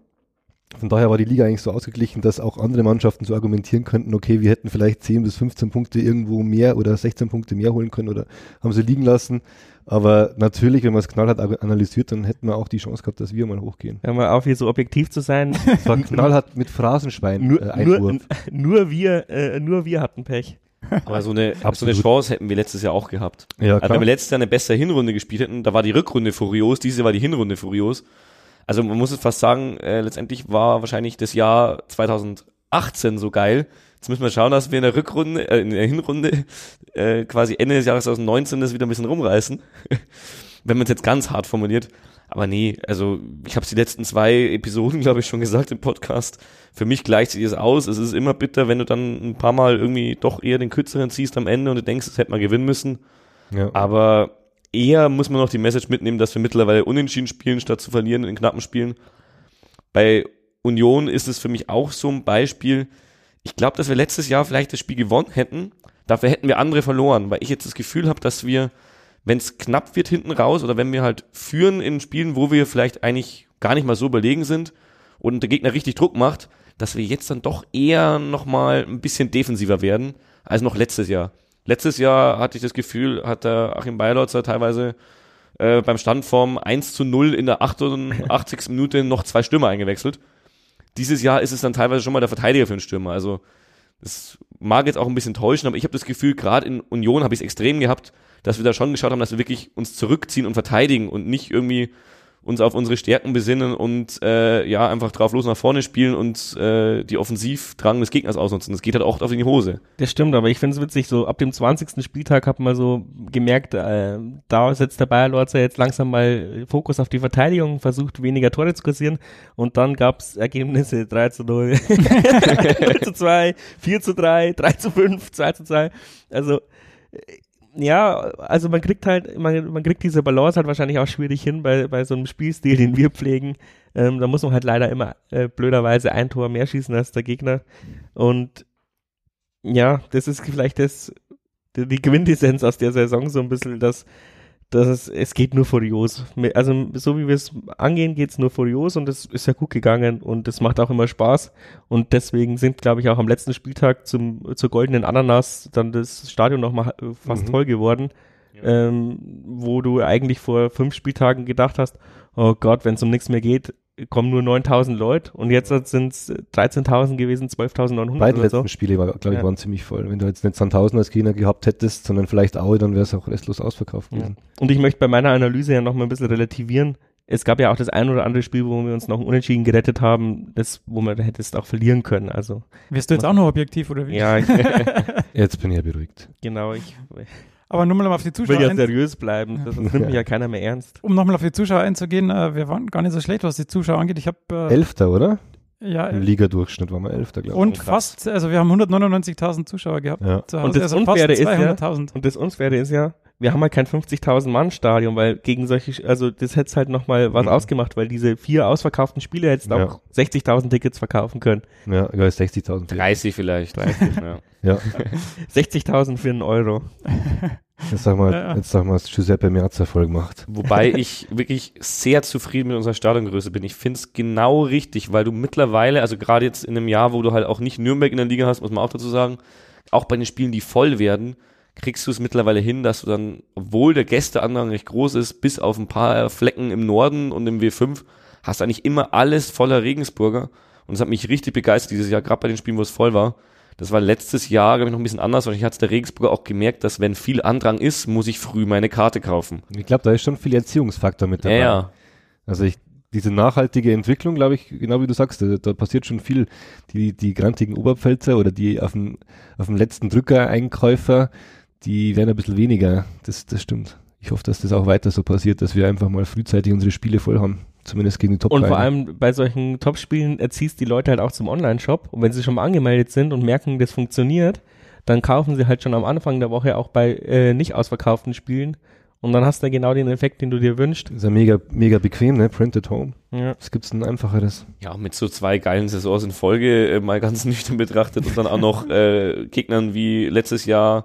von daher war die Liga eigentlich so ausgeglichen, dass auch andere Mannschaften so argumentieren könnten, okay, wir hätten vielleicht 10 bis 15 Punkte irgendwo mehr oder 16 Punkte mehr holen können oder haben sie liegen lassen. Aber natürlich, wenn man es knallhart analysiert, dann hätten wir auch die Chance gehabt, dass wir mal hochgehen. Hör mal auf, hier so objektiv zu sein. Es war knallhart mit Phrasenschwein nur, äh, nur, Einwurf. nur wir, äh, nur wir hatten Pech. Aber so eine, so eine. Chance hätten wir letztes Jahr auch gehabt. Ja, Also wenn wir letztes Jahr eine bessere Hinrunde gespielt hätten, da war die Rückrunde furios, diese war die Hinrunde furios. Also man muss es fast sagen, äh, letztendlich war wahrscheinlich das Jahr 2018 so geil. Jetzt müssen wir schauen, dass wir in der Rückrunde, äh, in der Hinrunde äh, quasi Ende des Jahres 2019 das wieder ein bisschen rumreißen. wenn man es jetzt ganz hart formuliert. Aber nee, also ich habe es die letzten zwei Episoden, glaube ich, schon gesagt im Podcast. Für mich gleicht sich das aus. Es ist immer bitter, wenn du dann ein paar Mal irgendwie doch eher den kürzeren ziehst am Ende und du denkst, das hätte man gewinnen müssen. ja. Aber eher muss man noch die Message mitnehmen, dass wir mittlerweile unentschieden spielen, statt zu verlieren in knappen Spielen. Bei Union ist es für mich auch so ein Beispiel. Ich glaube, dass wir letztes Jahr vielleicht das Spiel gewonnen hätten. Dafür hätten wir andere verloren, weil ich jetzt das Gefühl habe, dass wir, wenn es knapp wird hinten raus oder wenn wir halt führen in Spielen, wo wir vielleicht eigentlich gar nicht mal so überlegen sind und der Gegner richtig Druck macht, dass wir jetzt dann doch eher nochmal ein bisschen defensiver werden als noch letztes Jahr. Letztes Jahr hatte ich das Gefühl, hat der Achim Beilotzer teilweise äh, beim Stand vom 1 zu 0 in der 88. Minute noch zwei Stürmer eingewechselt. Dieses Jahr ist es dann teilweise schon mal der Verteidiger für den Stürmer. Also das mag jetzt auch ein bisschen täuschen, aber ich habe das Gefühl, gerade in Union habe ich es extrem gehabt, dass wir da schon geschaut haben, dass wir wirklich uns zurückziehen und verteidigen und nicht irgendwie uns auf unsere Stärken besinnen und äh, ja einfach drauf los nach vorne spielen und äh, die Offensivdrang des Gegners ausnutzen. Das geht halt auch in die Hose. Das stimmt, aber ich finde es witzig, so ab dem 20. Spieltag hat man so gemerkt, äh, da setzt der Bayer Lorzer jetzt langsam mal Fokus auf die Verteidigung, versucht weniger Tore zu kassieren und dann gab es Ergebnisse 3 zu 0, 3 zu 2, 4 zu 3, 3 zu 5, 2 zu 2. Also äh, ja, also man kriegt halt, man, man kriegt diese Balance halt wahrscheinlich auch schwierig hin bei, bei so einem Spielstil, den wir pflegen. Ähm, da muss man halt leider immer äh, blöderweise ein Tor mehr schießen als der Gegner. Und ja, das ist vielleicht das, die die Quintessenz aus der Saison so ein bisschen, dass, dass es, es geht nur furios. Also so wie wir es angehen, geht's nur furios und es ist ja gut gegangen und es macht auch immer Spaß. Und deswegen sind, glaube ich, auch am letzten Spieltag zum, zur goldenen Ananas dann das Stadion nochmal fast Mhm. toll geworden. Ähm, wo du eigentlich vor fünf Spieltagen gedacht hast, oh Gott, wenn es um nichts mehr geht, kommen nur 9000 Leute und jetzt sind es 13.000 gewesen, 12.900 Beide oder so. letzten Spiele, war, glaube ich, Ja. waren ziemlich voll. Wenn du jetzt nicht Sandhausen als Gegner gehabt hättest, sondern vielleicht Aue, dann wäre es auch restlos ausverkauft Ja. gewesen. Und ich möchte bei meiner Analyse ja noch mal ein bisschen relativieren. Es gab ja auch das ein oder andere Spiel, wo wir uns noch Unentschieden gerettet haben, das, wo man hättest auch verlieren können. Also, Wirst du jetzt auch noch objektiv oder wie? ja, ich, Jetzt bin ich ja beruhigt. genau, ich Aber nur mal auf die will Zuschauer ja ein, seriös bleiben. Das, das nimmt mich ja keiner mehr ernst. um nochmal auf die Zuschauer einzugehen, äh, wir waren gar nicht so schlecht, was die Zuschauer angeht. Ich habe äh, Elfter, oder? ja Im Ligadurchschnitt waren wir Elfter, glaube ich. und krass. fast, also wir haben 199.000 Zuschauer gehabt. Ja. Zu Hause, Und das also Unfaire fast ist ja- 200.000. Und das Unfaire ist ja, wir haben halt kein 50.000 Mann Stadion, weil gegen solche, also das hätte halt noch mal was Mhm. ausgemacht, weil diese vier ausverkauften Spiele hättest Ja. auch 60.000 Tickets verkaufen können. Ja, ja 60.000. 30 vielleicht. 30, ja. Ja, 60.000 für einen Euro. jetzt sag mal, Ja, jetzt sag mal, was Giuseppe Meazza voll gemacht. Wobei ich wirklich sehr zufrieden mit unserer Stadiongröße bin. Ich finde es genau richtig, weil du mittlerweile, also gerade jetzt in einem Jahr, wo du halt auch nicht Nürnberg in der Liga hast, muss man auch dazu sagen, auch bei den Spielen, die voll werden, kriegst du es mittlerweile hin, dass du dann, obwohl der Gästeandrang recht groß ist, bis auf ein paar Flecken im Norden und im W5, hast eigentlich immer alles voller Regensburger. Und es hat mich richtig begeistert dieses Jahr, gerade bei den Spielen, wo es voll war. Das war letztes Jahr, glaube ich, noch ein bisschen anders, weil ich hatte der Regensburger auch gemerkt, dass wenn viel Andrang ist, muss ich früh meine Karte kaufen. Ich glaube, da ist schon viel Erziehungsfaktor mit Ja, dabei. ja. Also ich diese nachhaltige Entwicklung, glaube ich, genau wie du sagst, da, da, passiert schon viel. Die, die grantigen Oberpfälzer oder die auf dem, auf dem letzten Drücker Einkäufer, die werden ein bisschen weniger. Das, das stimmt. Ich hoffe, dass das auch weiter so passiert, dass wir einfach mal frühzeitig unsere Spiele voll haben. Zumindest gegen die top Und vor allem bei solchen Top-Spielen erziehst die Leute halt auch zum Online-Shop. Und wenn sie schon mal angemeldet sind und merken, das funktioniert, dann kaufen sie halt schon am Anfang der Woche auch bei äh, nicht ausverkauften Spielen und dann hast du genau den Effekt, den du dir wünschst. Ist ja mega, mega bequem, ne? Printed Home. Ja. Was gibt's denn einfacheres? Ja, mit so zwei geilen Saisons in Folge äh, mal ganz nüchtern betrachtet und dann auch noch äh, Gegnern wie letztes Jahr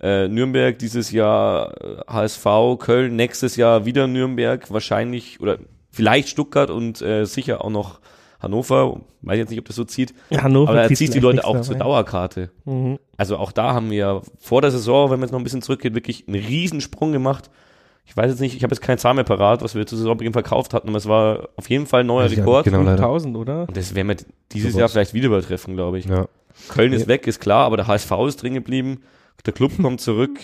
äh, Nürnberg, dieses Jahr HSV, äh, Köln, nächstes Jahr wieder Nürnberg, wahrscheinlich oder vielleicht Stuttgart und äh, sicher auch noch Hannover, weiß jetzt nicht, ob das so zieht, ja, Hannover aber er zieht die Leute auch dabei. zur Dauerkarte. Mhm. Also auch da haben wir vor der Saison, wenn man jetzt noch ein bisschen zurückgeht, wirklich einen Riesensprung gemacht. Ich weiß jetzt nicht, ich habe jetzt keine Zahl mehr parat, was wir zur Saisonbeginn verkauft hatten, aber es war auf jeden Fall ein neuer Rekord. Genau, 1000, oder? Und das werden wir dieses so Jahr vielleicht wieder übertreffen, glaube ich. Ja. Köln ist weg, ist klar, aber der HSV ist drin geblieben. Der Club kommt zurück.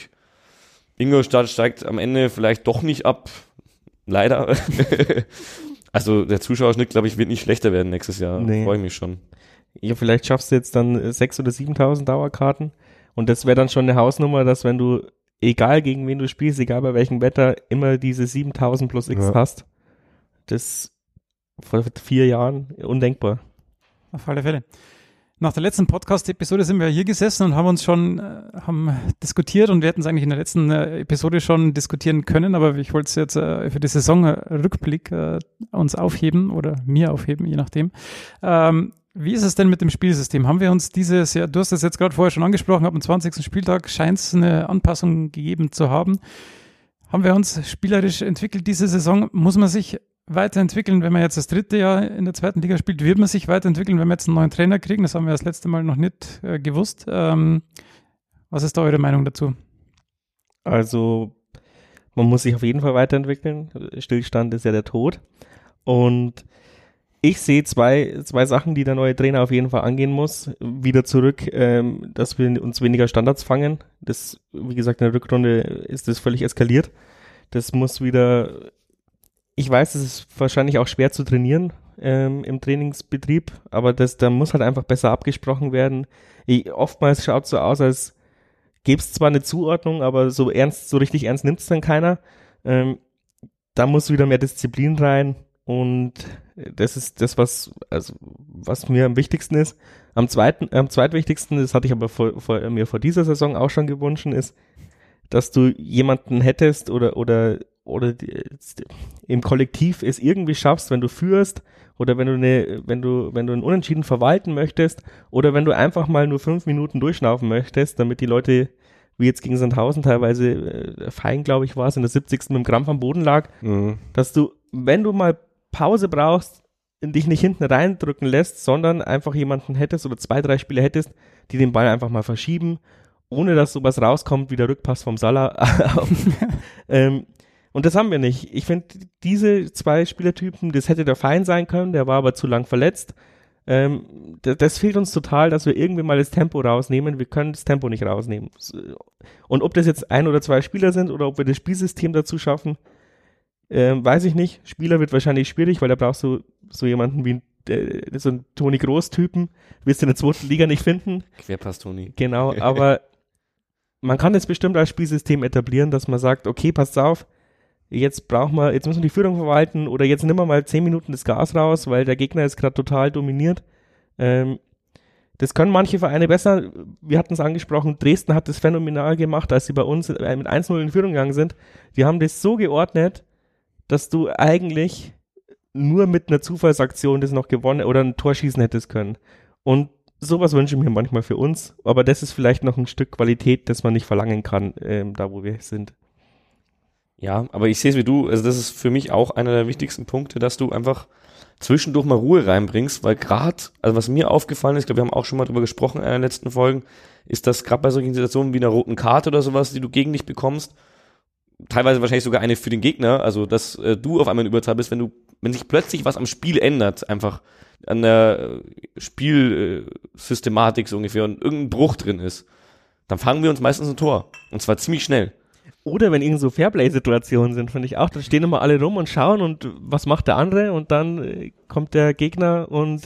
Ingolstadt steigt am Ende vielleicht doch nicht ab. Leider. Also der Zuschauerschnitt, glaube ich, wird nicht schlechter werden nächstes Jahr. Nee. Freue ich mich schon. Ja, vielleicht schaffst du jetzt dann 6.000 oder 7.000 Dauerkarten. Und das wäre dann schon eine Hausnummer, dass wenn du, egal gegen wen du spielst, egal bei welchem Wetter, immer diese 7.000 plus X ja. hast. Das vor vier Jahren undenkbar. Auf alle Fälle. Nach der letzten Podcast-Episode sind wir hier gesessen und haben uns schon äh, haben diskutiert und wir hätten es eigentlich in der letzten äh, Episode schon diskutieren können, aber ich wollte es jetzt äh, für die Saisonrückblick äh, uns aufheben oder mir aufheben, je nachdem. Ähm, wie ist es denn mit dem Spielsystem? Haben wir uns dieses Jahr, du hast es jetzt gerade vorher schon angesprochen, ab dem 20. Spieltag scheint es eine Anpassung gegeben zu haben. Haben wir uns spielerisch entwickelt diese Saison? Muss man sich weiterentwickeln, wenn man jetzt das dritte Jahr in der zweiten Liga spielt? Wird man sich weiterentwickeln, wenn wir jetzt einen neuen Trainer kriegen? Das haben wir das letzte Mal noch nicht äh, gewusst. Ähm, was ist da eure Meinung dazu? Also, man muss sich auf jeden Fall weiterentwickeln. Stillstand ist ja der Tod. Und ich sehe zwei, zwei Sachen, die der neue Trainer auf jeden Fall angehen muss. Wieder zurück, ähm, dass wir uns weniger Standards fangen. Das, wie gesagt, in der Rückrunde ist das völlig eskaliert. Das muss wieder ich weiß, es ist wahrscheinlich auch schwer zu trainieren ähm, im Trainingsbetrieb, aber das, da muss halt einfach besser abgesprochen werden. Ich, oftmals schaut es so aus, als gäbe es zwar eine Zuordnung, aber so ernst, so richtig ernst nimmt es dann keiner. Ähm, da muss wieder mehr Disziplin rein und das ist das, was, also, was mir am wichtigsten ist. Am zweiten, am zweitwichtigsten, das hatte ich aber vor, vor, mir vor dieser Saison auch schon gewünscht, ist, dass du jemanden hättest oder, oder oder die, im Kollektiv es irgendwie schaffst, wenn du führst oder wenn du eine, wenn du, wenn du einen Unentschieden verwalten möchtest oder wenn du einfach mal nur fünf Minuten durchschnaufen möchtest, damit die Leute, wie jetzt gegen Sandhausen teilweise äh, fein, glaube ich, war es, in der 70. mit dem Krampf am Boden lag, mhm. dass du, wenn du mal Pause brauchst, dich nicht hinten reindrücken lässt, sondern einfach jemanden hättest oder zwei, drei Spieler hättest, die den Ball einfach mal verschieben, ohne dass sowas rauskommt wie der Rückpass vom Salah. ähm, und das haben wir nicht. Ich finde, diese zwei Spielertypen, das hätte der Fein sein können, der war aber zu lang verletzt. Ähm, das, das, fehlt uns total, dass wir irgendwie mal das Tempo rausnehmen. Wir können das Tempo nicht rausnehmen. Und ob das jetzt ein oder zwei Spieler sind oder ob wir das Spielsystem dazu schaffen, ähm, weiß ich nicht. Spieler wird wahrscheinlich schwierig, weil da brauchst du so jemanden wie äh, so einen Toni Groß-Typen. Wirst du in der zweiten Liga nicht finden. Querpass Toni. Genau, aber man kann es bestimmt als Spielsystem etablieren, dass man sagt, okay, passt auf, jetzt brauchen wir, jetzt müssen wir die Führung verwalten oder jetzt nehmen wir mal zehn Minuten das Gas raus, weil der Gegner ist gerade total dominiert. Ähm, das können manche Vereine besser. Wir hatten es angesprochen, Dresden hat das phänomenal gemacht, als sie bei uns mit 1-0 in Führung gegangen sind. Die haben das so geordnet, dass du eigentlich nur mit einer Zufallsaktion das noch gewonnen oder ein Tor schießen hättest können. Und sowas wünsche ich mir manchmal für uns, aber das ist vielleicht noch ein Stück Qualität, das man nicht verlangen kann, ähm, da wo wir sind. Ja, aber ich sehe es wie du, also das ist für mich auch einer der wichtigsten Punkte, dass du einfach zwischendurch mal Ruhe reinbringst, weil gerade, also was mir aufgefallen ist, ich glaube, wir haben auch schon mal drüber gesprochen in den letzten Folgen, ist, dass gerade bei solchen Situationen wie einer roten Karte oder sowas, die du gegen dich bekommst, teilweise wahrscheinlich sogar eine für den Gegner, also dass äh, du auf einmal in Überzahl bist, wenn du, wenn sich plötzlich was am Spiel ändert, einfach an der äh, Spielsystematik so ungefähr und irgendein Bruch drin ist, dann fangen wir uns meistens ein Tor. Und zwar ziemlich schnell. Oder wenn irgend so Fairplay-Situationen sind, finde ich auch, dann stehen immer alle rum und schauen und was macht der andere und dann äh, kommt der Gegner und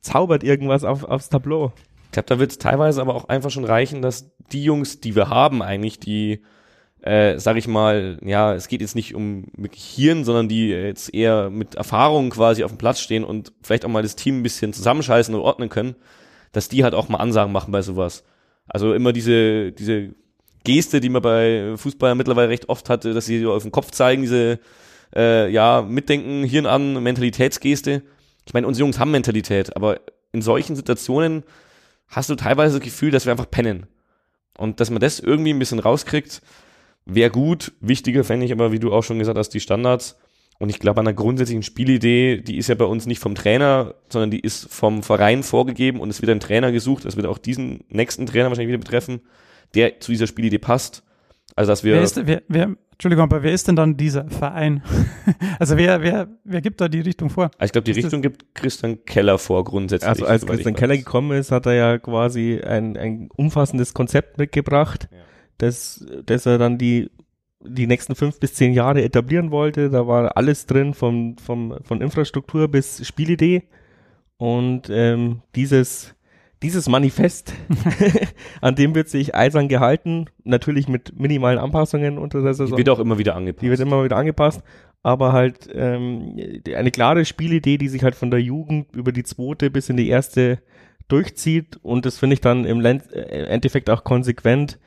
zaubert irgendwas auf, aufs Tableau. Ich glaube, da wird es teilweise aber auch einfach schon reichen, dass die Jungs, die wir haben, eigentlich, die, äh, sag ich mal, ja, es geht jetzt nicht um wirklich Hirn, sondern die jetzt eher mit Erfahrung quasi auf dem Platz stehen und vielleicht auch mal das Team ein bisschen zusammenscheißen und ordnen können, dass die halt auch mal Ansagen machen bei sowas. Also immer diese, diese Geste, die man bei Fußballern mittlerweile recht oft hatte, dass sie auf den Kopf zeigen, diese äh, ja, Mitdenken, Hirn an, Mentalitätsgeste. Ich meine, unsere Jungs haben Mentalität, aber in solchen Situationen hast du teilweise das Gefühl, dass wir einfach pennen. Und dass man das irgendwie ein bisschen rauskriegt, wäre gut. Wichtiger fände ich aber, wie du auch schon gesagt hast, die Standards. Und ich glaube, an einer grundsätzlichen Spielidee, die ist ja bei uns nicht vom Trainer, sondern die ist vom Verein vorgegeben und es wird ein Trainer gesucht. Das wird auch diesen nächsten Trainer wahrscheinlich wieder betreffen der zu dieser Spielidee passt. Also dass wir. Wer ist, wer, wer, Entschuldigung, aber wer ist denn dann dieser Verein? also wer, wer, wer gibt da die Richtung vor? Also ich glaube, die ist Richtung gibt Christian Keller vor grundsätzlich. Also als Christian Keller gekommen ist, hat er ja quasi ein, ein umfassendes Konzept mitgebracht, ja. das, das er dann die die nächsten fünf bis zehn Jahre etablieren wollte. Da war alles drin, vom, vom, von Infrastruktur bis Spielidee. Und ähm, dieses dieses Manifest, an dem wird sich eisern gehalten, natürlich mit minimalen Anpassungen unter der Saison. Die wird auch immer wieder angepasst. Die wird immer wieder angepasst, aber halt ähm, eine klare Spielidee, die sich halt von der Jugend über die zweite bis in die erste durchzieht und das finde ich dann im äh, Endeffekt auch konsequent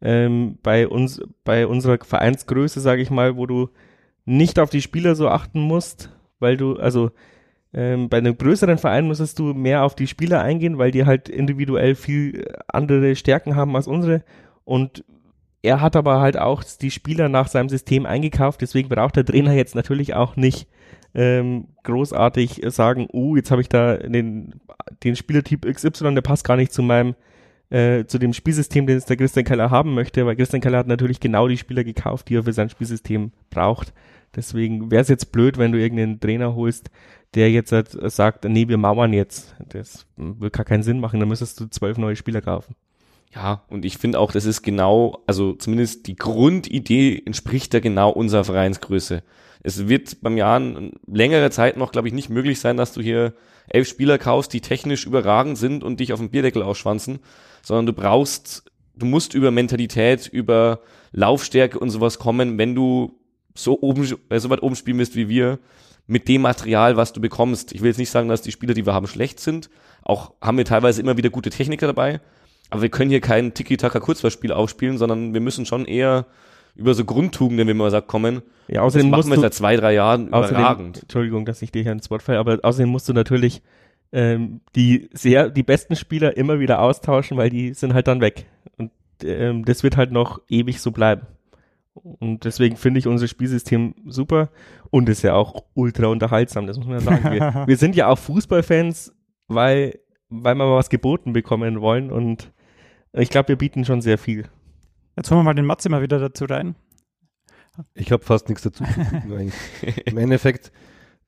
ähm, bei uns, bei unserer Vereinsgröße, sage ich mal, wo du nicht auf die Spieler so achten musst, weil du, also ähm, bei einem größeren Verein müsstest du mehr auf die Spieler eingehen, weil die halt individuell viel äh, andere Stärken haben als unsere. Und er hat aber halt auch die Spieler nach seinem System eingekauft, deswegen braucht der Trainer jetzt natürlich auch nicht ähm, großartig sagen, uh, jetzt habe ich da den, den Spielertyp XY, der passt gar nicht zu meinem äh, zu dem Spielsystem, den es der Christian Keller haben möchte, weil Christian Keller hat natürlich genau die Spieler gekauft, die er für sein Spielsystem braucht. Deswegen wäre es jetzt blöd, wenn du irgendeinen Trainer holst, der jetzt halt sagt, nee, wir mauern jetzt. Das will gar keinen Sinn machen, dann müsstest du zwölf neue Spieler kaufen. Ja, und ich finde auch, das ist genau, also zumindest die Grundidee entspricht da genau unserer Vereinsgröße. Es wird beim Jahr längere Zeit noch, glaube ich, nicht möglich sein, dass du hier elf Spieler kaufst, die technisch überragend sind und dich auf den Bierdeckel ausschwanzen, sondern du brauchst, du musst über Mentalität, über Laufstärke und sowas kommen, wenn du so oben, äh, so weit oben spielen willst wie wir, mit dem Material, was du bekommst. Ich will jetzt nicht sagen, dass die Spieler, die wir haben, schlecht sind. Auch haben wir teilweise immer wieder gute Techniker dabei. Aber wir können hier kein Tiki-Taka-Kurzverspiel aufspielen, sondern wir müssen schon eher über so Grundtugenden, wie man sagt, kommen. Ja, außerdem das machen wir seit zwei, drei Jahren außerdem, überragend. Entschuldigung, dass ich dir hier ins Wort falle, aber außerdem musst du natürlich ähm, die sehr, die besten Spieler immer wieder austauschen, weil die sind halt dann weg. Und ähm, das wird halt noch ewig so bleiben. Und deswegen finde ich unser Spielsystem super und ist ja auch ultra unterhaltsam, das muss man ja sagen. Wir, wir sind ja auch Fußballfans, weil, weil wir mal was geboten bekommen wollen und ich glaube, wir bieten schon sehr viel. Jetzt holen wir mal den Matze mal wieder dazu rein. Ich habe fast nichts dazu zu tun Im Endeffekt,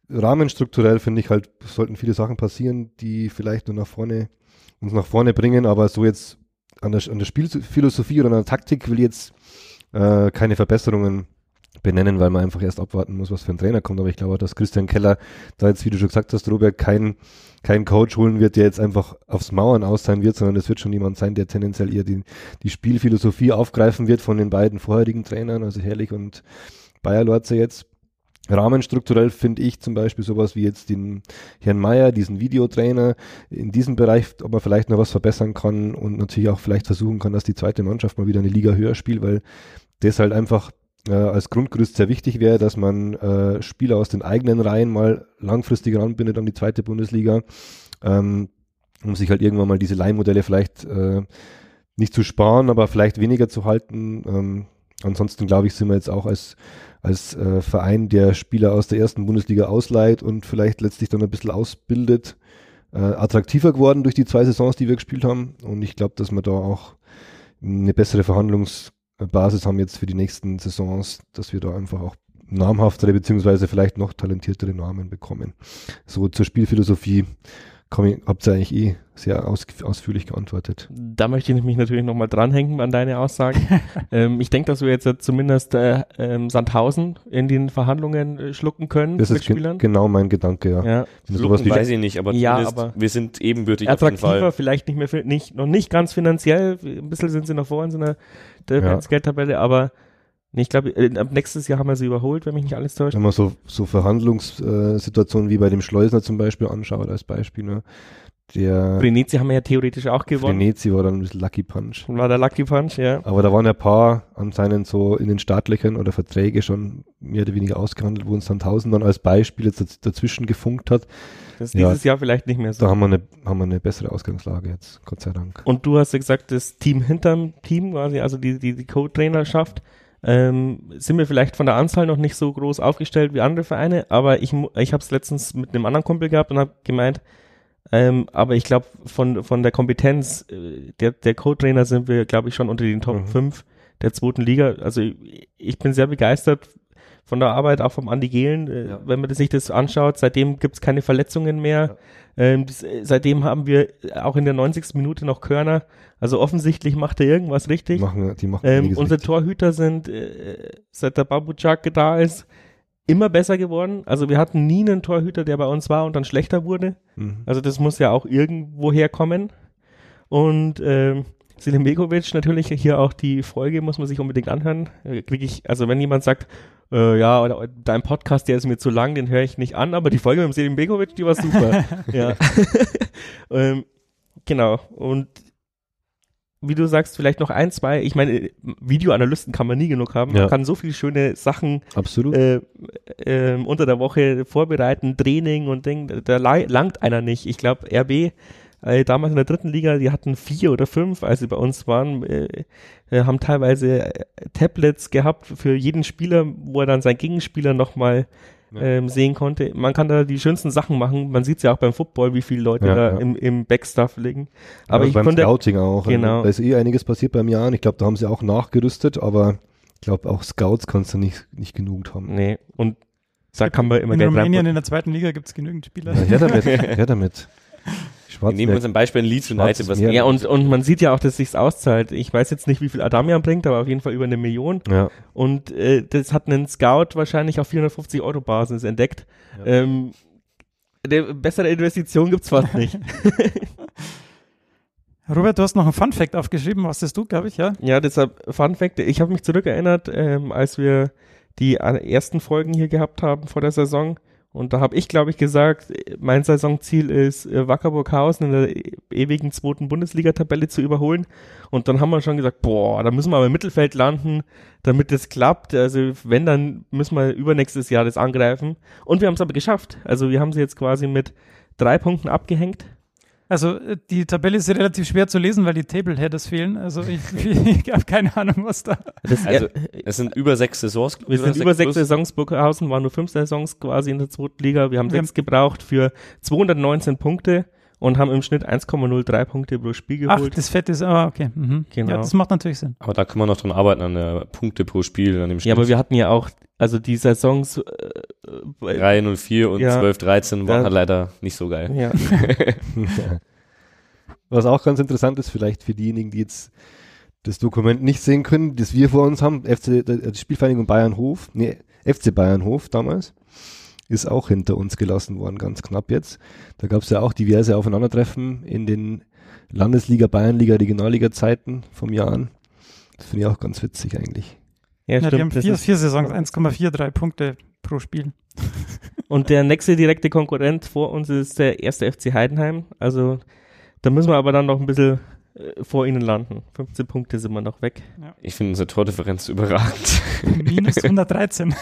rahmenstrukturell finde ich halt, sollten viele Sachen passieren, die vielleicht nur nach vorne, uns nach vorne bringen, aber so jetzt an der, an der Spielphilosophie oder an der Taktik will ich jetzt äh, keine Verbesserungen benennen, weil man einfach erst abwarten muss, was für ein Trainer kommt. Aber ich glaube, dass Christian Keller da jetzt, wie du schon gesagt hast, Robert, kein, kein Coach holen wird, der jetzt einfach aufs Mauern aus sein wird, sondern es wird schon jemand sein, der tendenziell eher die, die Spielphilosophie aufgreifen wird von den beiden vorherigen Trainern, also Herrlich und Bayer Lorze jetzt. Rahmenstrukturell finde ich zum Beispiel sowas wie jetzt den Herrn Meyer, diesen Videotrainer, in diesem Bereich, ob man vielleicht noch was verbessern kann und natürlich auch vielleicht versuchen kann, dass die zweite Mannschaft mal wieder eine Liga höher spielt, weil das halt einfach äh, als Grundgerüst sehr wichtig wäre, dass man äh, Spieler aus den eigenen Reihen mal langfristig ranbindet an die zweite Bundesliga, ähm, um sich halt irgendwann mal diese Leihmodelle vielleicht äh, nicht zu sparen, aber vielleicht weniger zu halten. Ähm, ansonsten glaube ich, sind wir jetzt auch als als äh, Verein, der Spieler aus der ersten Bundesliga ausleiht und vielleicht letztlich dann ein bisschen ausbildet, äh, attraktiver geworden durch die zwei Saisons, die wir gespielt haben. Und ich glaube, dass wir da auch eine bessere Verhandlungsbasis haben jetzt für die nächsten Saisons, dass wir da einfach auch namhaftere beziehungsweise vielleicht noch talentiertere Namen bekommen. So zur Spielphilosophie komm, ich- habt ihr eigentlich eh sehr aus, ausführlich geantwortet. Da möchte ich mich natürlich nochmal dranhängen an deine Aussagen. ähm, ich denke, dass wir jetzt zumindest äh, ähm, Sandhausen in den Verhandlungen äh, schlucken können Das mit ist ge Spielern. genau mein Gedanke, ja. Ja. Sowas wie weiß ich nicht, aber Ja, aber- wir sind ebenbürtig auf jeden Attraktiver, Fall. vielleicht nicht mehr, nicht, noch nicht ganz finanziell. Ein bisschen sind sie noch vor in so einer Ja. Geldtabelle, aber nee, ich glaube, äh, ab nächstes Jahr haben wir sie überholt, wenn mich nicht alles täuscht. Wenn man so, so Verhandlungssituationen wie bei dem Schleusner zum Beispiel anschaut, als Beispiel, ne? Der Venezi haben wir ja theoretisch auch gewonnen. Venezi war dann das Lucky Punch. War der Lucky Punch, ja. Aber da waren ja ein paar anscheinend so in den Startlöchern oder Verträge schon mehr oder weniger ausgehandelt, wo uns Sandhausen dann als Beispiel jetzt daz- dazwischen gefunkt hat. Das ist Ja. dieses Jahr vielleicht nicht mehr so. Da haben wir eine, haben wir eine bessere Ausgangslage jetzt, Gott sei Dank. Und du hast ja gesagt, das Team hinterm Team quasi, also die, die, die Co-Trainerschaft, ähm, sind wir vielleicht von der Anzahl noch nicht so groß aufgestellt wie andere Vereine, aber ich, ich habe es letztens mit einem anderen Kumpel gehabt und habe gemeint, ähm, aber ich glaube, von, von der Kompetenz äh, der, der Co-Trainer sind wir, glaube ich, schon unter den Top Mhm. 5 der zweiten Liga. Also ich, ich bin sehr begeistert von der Arbeit, auch vom Andi Gehlen, äh, Ja. wenn man sich das anschaut. Seitdem gibt's keine Verletzungen mehr. Ähm, das, äh, seitdem haben wir auch in der 90. Minute noch Körner. Also offensichtlich macht er irgendwas Die richtig. machen, die machen Ähm, unsere richtig. Torhüter sind, äh, seit der Babuchak da ist, immer besser geworden. Also wir hatten nie einen Torhüter, der bei uns war und dann schlechter wurde. Mhm. Also das muss ja auch irgendwo herkommen. Und ähm, Selim Begovic natürlich hier auch die Folge muss man sich unbedingt anhören. Äh, Krieg ich, also wenn jemand sagt, äh, ja, oder dein Podcast, der ist mir zu lang, den höre ich nicht an, aber die Folge mit dem Selim Begovic, die war super. ja. ähm, genau. Und wie du sagst, vielleicht noch ein, zwei, ich meine, Videoanalysten kann man nie genug haben. Ja. Man kann so viele schöne Sachen Absolut. äh, ähm, unter der Woche vorbereiten, Training und Ding, da- langt einer nicht. Ich glaube, RB, äh, damals in der dritten Liga, die hatten vier oder fünf, als sie bei uns waren, äh, äh, haben teilweise äh, Tablets gehabt für jeden Spieler, wo er dann seinen Gegenspieler nochmal Ja. ähm, sehen konnte. Man kann da die schönsten Sachen machen. Man sieht es ja auch beim Football, wie viele Leute Ja, da ja. im, im Backstuff liegen. Aber Ja, ich beim konnte, Scouting auch. Genau. Da ist eh einiges passiert beim Jahr. Ich glaube, da haben sie auch nachgerüstet, aber ich glaube, auch Scouts kannst du nicht, nicht genug haben. nee, und da kann man immer in Rumänien in der zweiten Liga gibt es genügend Spieler. Ja, her damit, her damit. Wir nehmen uns ein Beispiel in Leeds United, was. Ja, und, und man sieht ja auch, dass sich's auszahlt. Ich weiß jetzt nicht, wie viel Adamian bringt, aber auf jeden Fall über eine Million. ja, Und äh, das hat einen Scout wahrscheinlich auf 450 Euro Basis entdeckt. Ja. Ähm, der, bessere Investition gibt's fast nicht. Robert, du hast noch einen Fun-Fact aufgeschrieben, was ist du, glaube ich, ja? ja, deshalb Fun Fact, ich habe mich zurückerinnert, ähm, als wir die äh, ersten Folgen hier gehabt haben vor der Saison. Und da habe ich, glaube ich, gesagt, mein Saisonziel ist, äh, Wackerburghausen in der e- ewigen zweiten Bundesliga-Tabelle zu überholen. Und dann haben wir schon gesagt, boah, da müssen wir aber im Mittelfeld landen, damit das klappt. Also wenn, dann müssen wir übernächstes Jahr das angreifen. Und wir haben es aber geschafft. Also wir haben sie jetzt quasi mit drei Punkten abgehängt. Also äh, die Tabelle ist relativ schwer zu lesen, weil die Table-Headers fehlen. Also ich, ich habe keine Ahnung, was da. Das, Also, es sind über sechs Saisons. Wir sind über sechs plus. Saisons, Burghausen waren nur fünf Saisons quasi in der zweiten Liga. Wir haben Wir sechs gebraucht für 219 Punkte und haben im Schnitt 1,03 Punkte pro Spiel Ach, geholt. das Fett ist, ah, okay. Mhm. Genau. Ja, das macht natürlich Sinn. Aber da können wir noch dran arbeiten, an der Punkte pro Spiel, an dem ja, aber wir hatten ja auch, also die Saisons, äh, äh, 3, 04 und Ja. 12, 13 waren halt leider nicht so geil. ja, Was auch ganz interessant ist, vielleicht für diejenigen, die jetzt das Dokument nicht sehen können, das wir vor uns haben, FC, die Spielvereinigung Bayernhof, nee, FC Bayernhof damals, ist auch hinter uns gelassen worden, ganz knapp jetzt. Da gab es ja auch diverse Aufeinandertreffen in den Landesliga, Bayernliga, Regionalliga-Zeiten vom Jahren. Das finde ich auch ganz witzig eigentlich. ja, Ja, die haben stimmt. vier, vier Saisons, 1,43 Punkte pro Spiel. und der nächste direkte Konkurrent vor uns ist der erste FC Heidenheim. Also da müssen wir aber dann noch ein bisschen äh, vor ihnen landen. 15 Punkte sind wir noch weg. Ich finde unsere Tordifferenz überragend. Minus 113.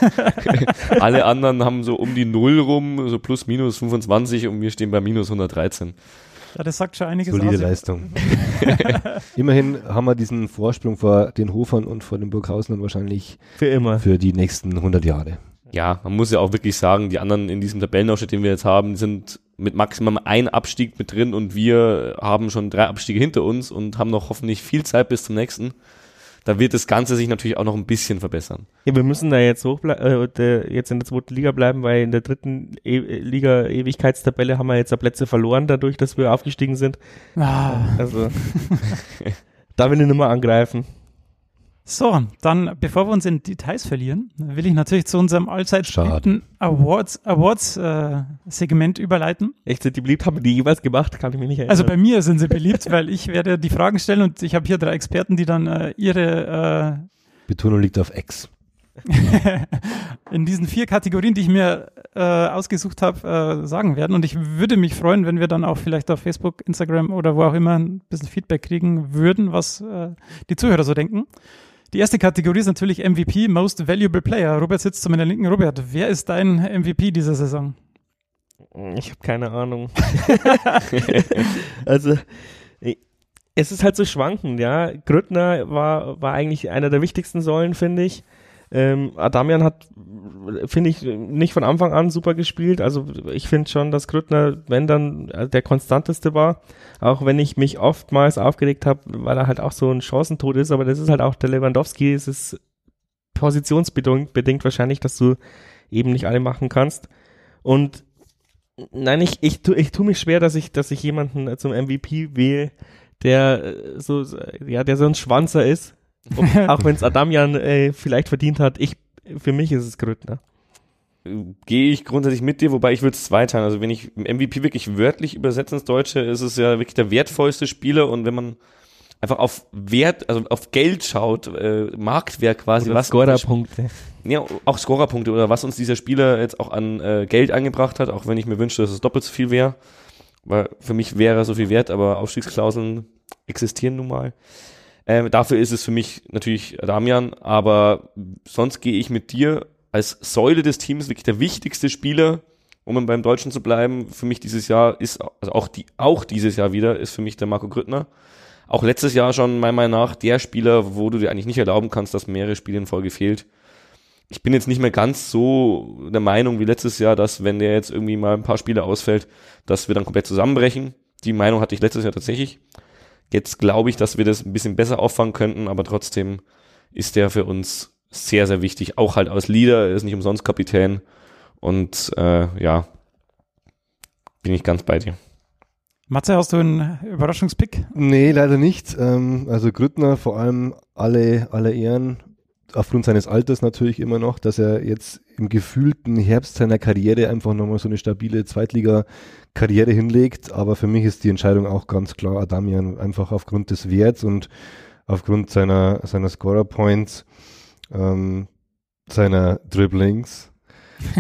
Alle anderen haben so um die Null rum, so plus minus 25 und wir stehen bei minus 113. ja, das sagt schon einiges Solide aus. Leistung. Immerhin haben wir diesen Vorsprung vor den Hofern und vor den Burghausenern wahrscheinlich Für immer. für die nächsten 100 Jahre. Ja, man muss ja auch wirklich sagen, die anderen in diesem Tabellenausschnitt, den wir jetzt haben, sind mit maximum ein Abstieg mit drin und wir haben schon drei Abstiege hinter uns und haben noch hoffentlich viel Zeit bis zum nächsten. da wird das Ganze sich natürlich auch noch ein bisschen verbessern. Ja, wir müssen da jetzt hoch äh, der, jetzt in der zweiten Liga bleiben, weil in der dritten e Liga Ewigkeitstabelle haben wir jetzt Plätze verloren, dadurch, dass wir aufgestiegen sind. Ah. Also da will ich nicht mehr angreifen. So, dann, bevor wir uns in Details verlieren, will ich natürlich zu unserem allzeit beliebten Awards, Awards äh, Segment überleiten. Echt, sind die beliebt? Haben die jeweils gemacht? Kann ich mich nicht erinnern. Also bei mir sind sie beliebt, weil ich werde die Fragen stellen und ich habe hier drei Experten, die dann äh, ihre äh, Betonung liegt auf X. in diesen vier Kategorien, die ich mir äh, ausgesucht habe, äh, sagen werden. Und ich würde mich freuen, wenn wir dann auch vielleicht auf Facebook, Instagram oder wo auch immer ein bisschen Feedback kriegen würden, was äh, die Zuhörer so denken. Die erste Kategorie ist natürlich MVP, Most Valuable Player. Robert sitzt zu meiner linken. Robert, wer ist dein MVP dieser Saison? Ich habe keine Ahnung. also es ist halt so schwankend, ja. Grüttner war, war eigentlich einer der wichtigsten Säulen, finde ich. Ähm, Adamian hat, finde ich, nicht von Anfang an super gespielt. Also ich finde schon, dass Grüttner, wenn dann äh, der konstanteste war, auch wenn ich mich oftmals aufgeregt habe, weil er halt auch so ein Chancentod ist, aber das ist halt auch der Lewandowski, es ist positionsbedingt wahrscheinlich, dass du eben nicht alle machen kannst. Und nein, ich, ich, tu, ich tue mich schwer, dass ich, dass ich jemanden zum MVP wähle, der äh, so, ja, der so ein Schwanzer ist, auch wenn es Adamian äh, vielleicht verdient hat, ich, für mich ist es Grüttner. Gehe ich grundsätzlich mit dir, wobei ich würde es zweiteilen. Also wenn ich MVP wirklich wörtlich übersetze ins Deutsche, ist es ja wirklich der wertvollste Spieler und wenn man einfach auf Wert, also auf Geld schaut, äh, Marktwert quasi, oder was Scorerpunkte. Ja, auch Scorerpunkte oder was uns dieser Spieler jetzt auch an äh, Geld eingebracht hat, auch wenn ich mir wünschte, dass es doppelt so viel wäre. Weil für mich wäre er so viel wert, aber Ausstiegsklauseln existieren nun mal. Ähm, dafür ist es für mich natürlich Damian, aber sonst gehe ich mit dir als Säule des Teams wirklich der wichtigste Spieler, um beim Deutschen zu bleiben. Für mich dieses Jahr ist, also auch, die, auch dieses Jahr wieder, ist für mich der Marco Grüttner. Auch letztes Jahr schon, meiner Meinung nach, der Spieler, wo du dir eigentlich nicht erlauben kannst, dass mehrere Spiele in Folge fehlt. Ich bin jetzt nicht mehr ganz so der Meinung wie letztes Jahr, dass wenn der jetzt irgendwie mal ein paar Spiele ausfällt, dass wir dann komplett zusammenbrechen. Die Meinung hatte ich letztes Jahr tatsächlich. Jetzt glaube ich, dass wir das ein bisschen besser auffangen könnten, aber trotzdem ist der für uns sehr, sehr wichtig. Auch halt als Leader, er ist nicht umsonst Kapitän. Und äh, ja, bin ich ganz bei dir. Matze, hast du einen Überraschungspick? Nee, leider nicht. Ähm, also Grüttner vor allem alle, alle Ehren, aufgrund seines Alters natürlich immer noch, dass er jetzt im gefühlten Herbst seiner Karriere einfach nochmal so eine stabile Zweitliga-Karriere hinlegt. Aber für mich ist die Entscheidung auch ganz klar Adamian, einfach aufgrund des Werts und aufgrund seiner, seiner Scorer-Points, ähm, seiner Dribblings.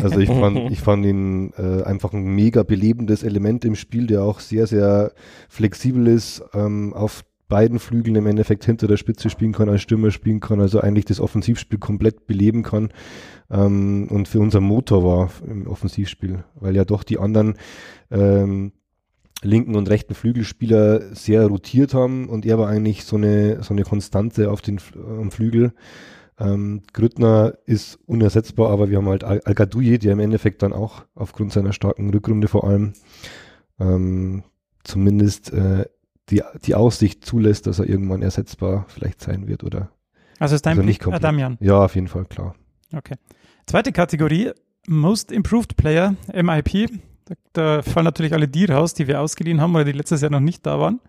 Also ich fand, ich fand ihn äh, einfach ein mega belebendes Element im Spiel, der auch sehr, sehr flexibel ist, ähm, auf beiden Flügeln im Endeffekt hinter der Spitze spielen kann, als Stürmer spielen kann, also eigentlich das Offensivspiel komplett beleben kann ähm, und für unser Motor war im Offensivspiel, weil ja doch die anderen ähm, linken und rechten Flügelspieler sehr rotiert haben und er war eigentlich so eine, so eine Konstante auf den am Flügel. Ähm, Grüttner ist unersetzbar, aber wir haben halt Al, Al der im Endeffekt dann auch aufgrund seiner starken Rückrunde vor allem ähm, zumindest äh, die, die Aussicht zulässt, dass er irgendwann ersetzbar vielleicht sein wird oder also ist dein also nicht Pick Adamian? Ja, auf jeden Fall, klar. Okay. Zweite Kategorie, Most Improved Player, MIP. Da, da fallen natürlich alle die raus, die wir ausgeliehen haben oder die letztes Jahr noch nicht da waren.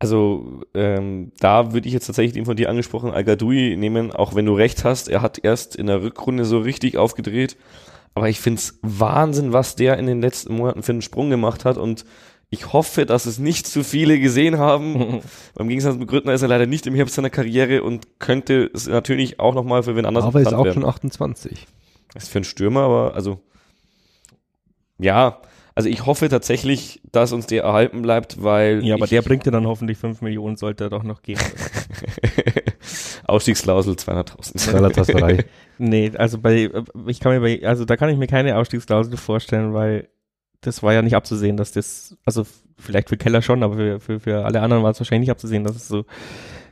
Also ähm, da würde ich jetzt tatsächlich den von dir angesprochenen al nehmen, auch wenn du recht hast, er hat erst in der Rückrunde so richtig aufgedreht. Aber ich finde es Wahnsinn, was der in den letzten Monaten für einen Sprung gemacht hat und ich hoffe, dass es nicht zu viele gesehen haben. Beim Gegensatz mit Grüttner ist er leider nicht im Herbst seiner Karriere und könnte es natürlich auch nochmal für wen anders Aber ist auch werden. schon 28. Das ist für einen Stürmer, aber also ja, also ich hoffe tatsächlich, dass uns der erhalten bleibt, weil. Ja, aber der bringt dir dann hoffentlich 5 Millionen, sollte er doch noch gehen. Ausstiegsklausel 200.000. Galatasaray. nee, also bei, ich kann mir bei, also da kann ich mir keine Ausstiegsklausel vorstellen, weil das war ja nicht abzusehen, dass das, also vielleicht für Keller schon, aber für, für, für alle anderen war es wahrscheinlich nicht abzusehen, dass es so,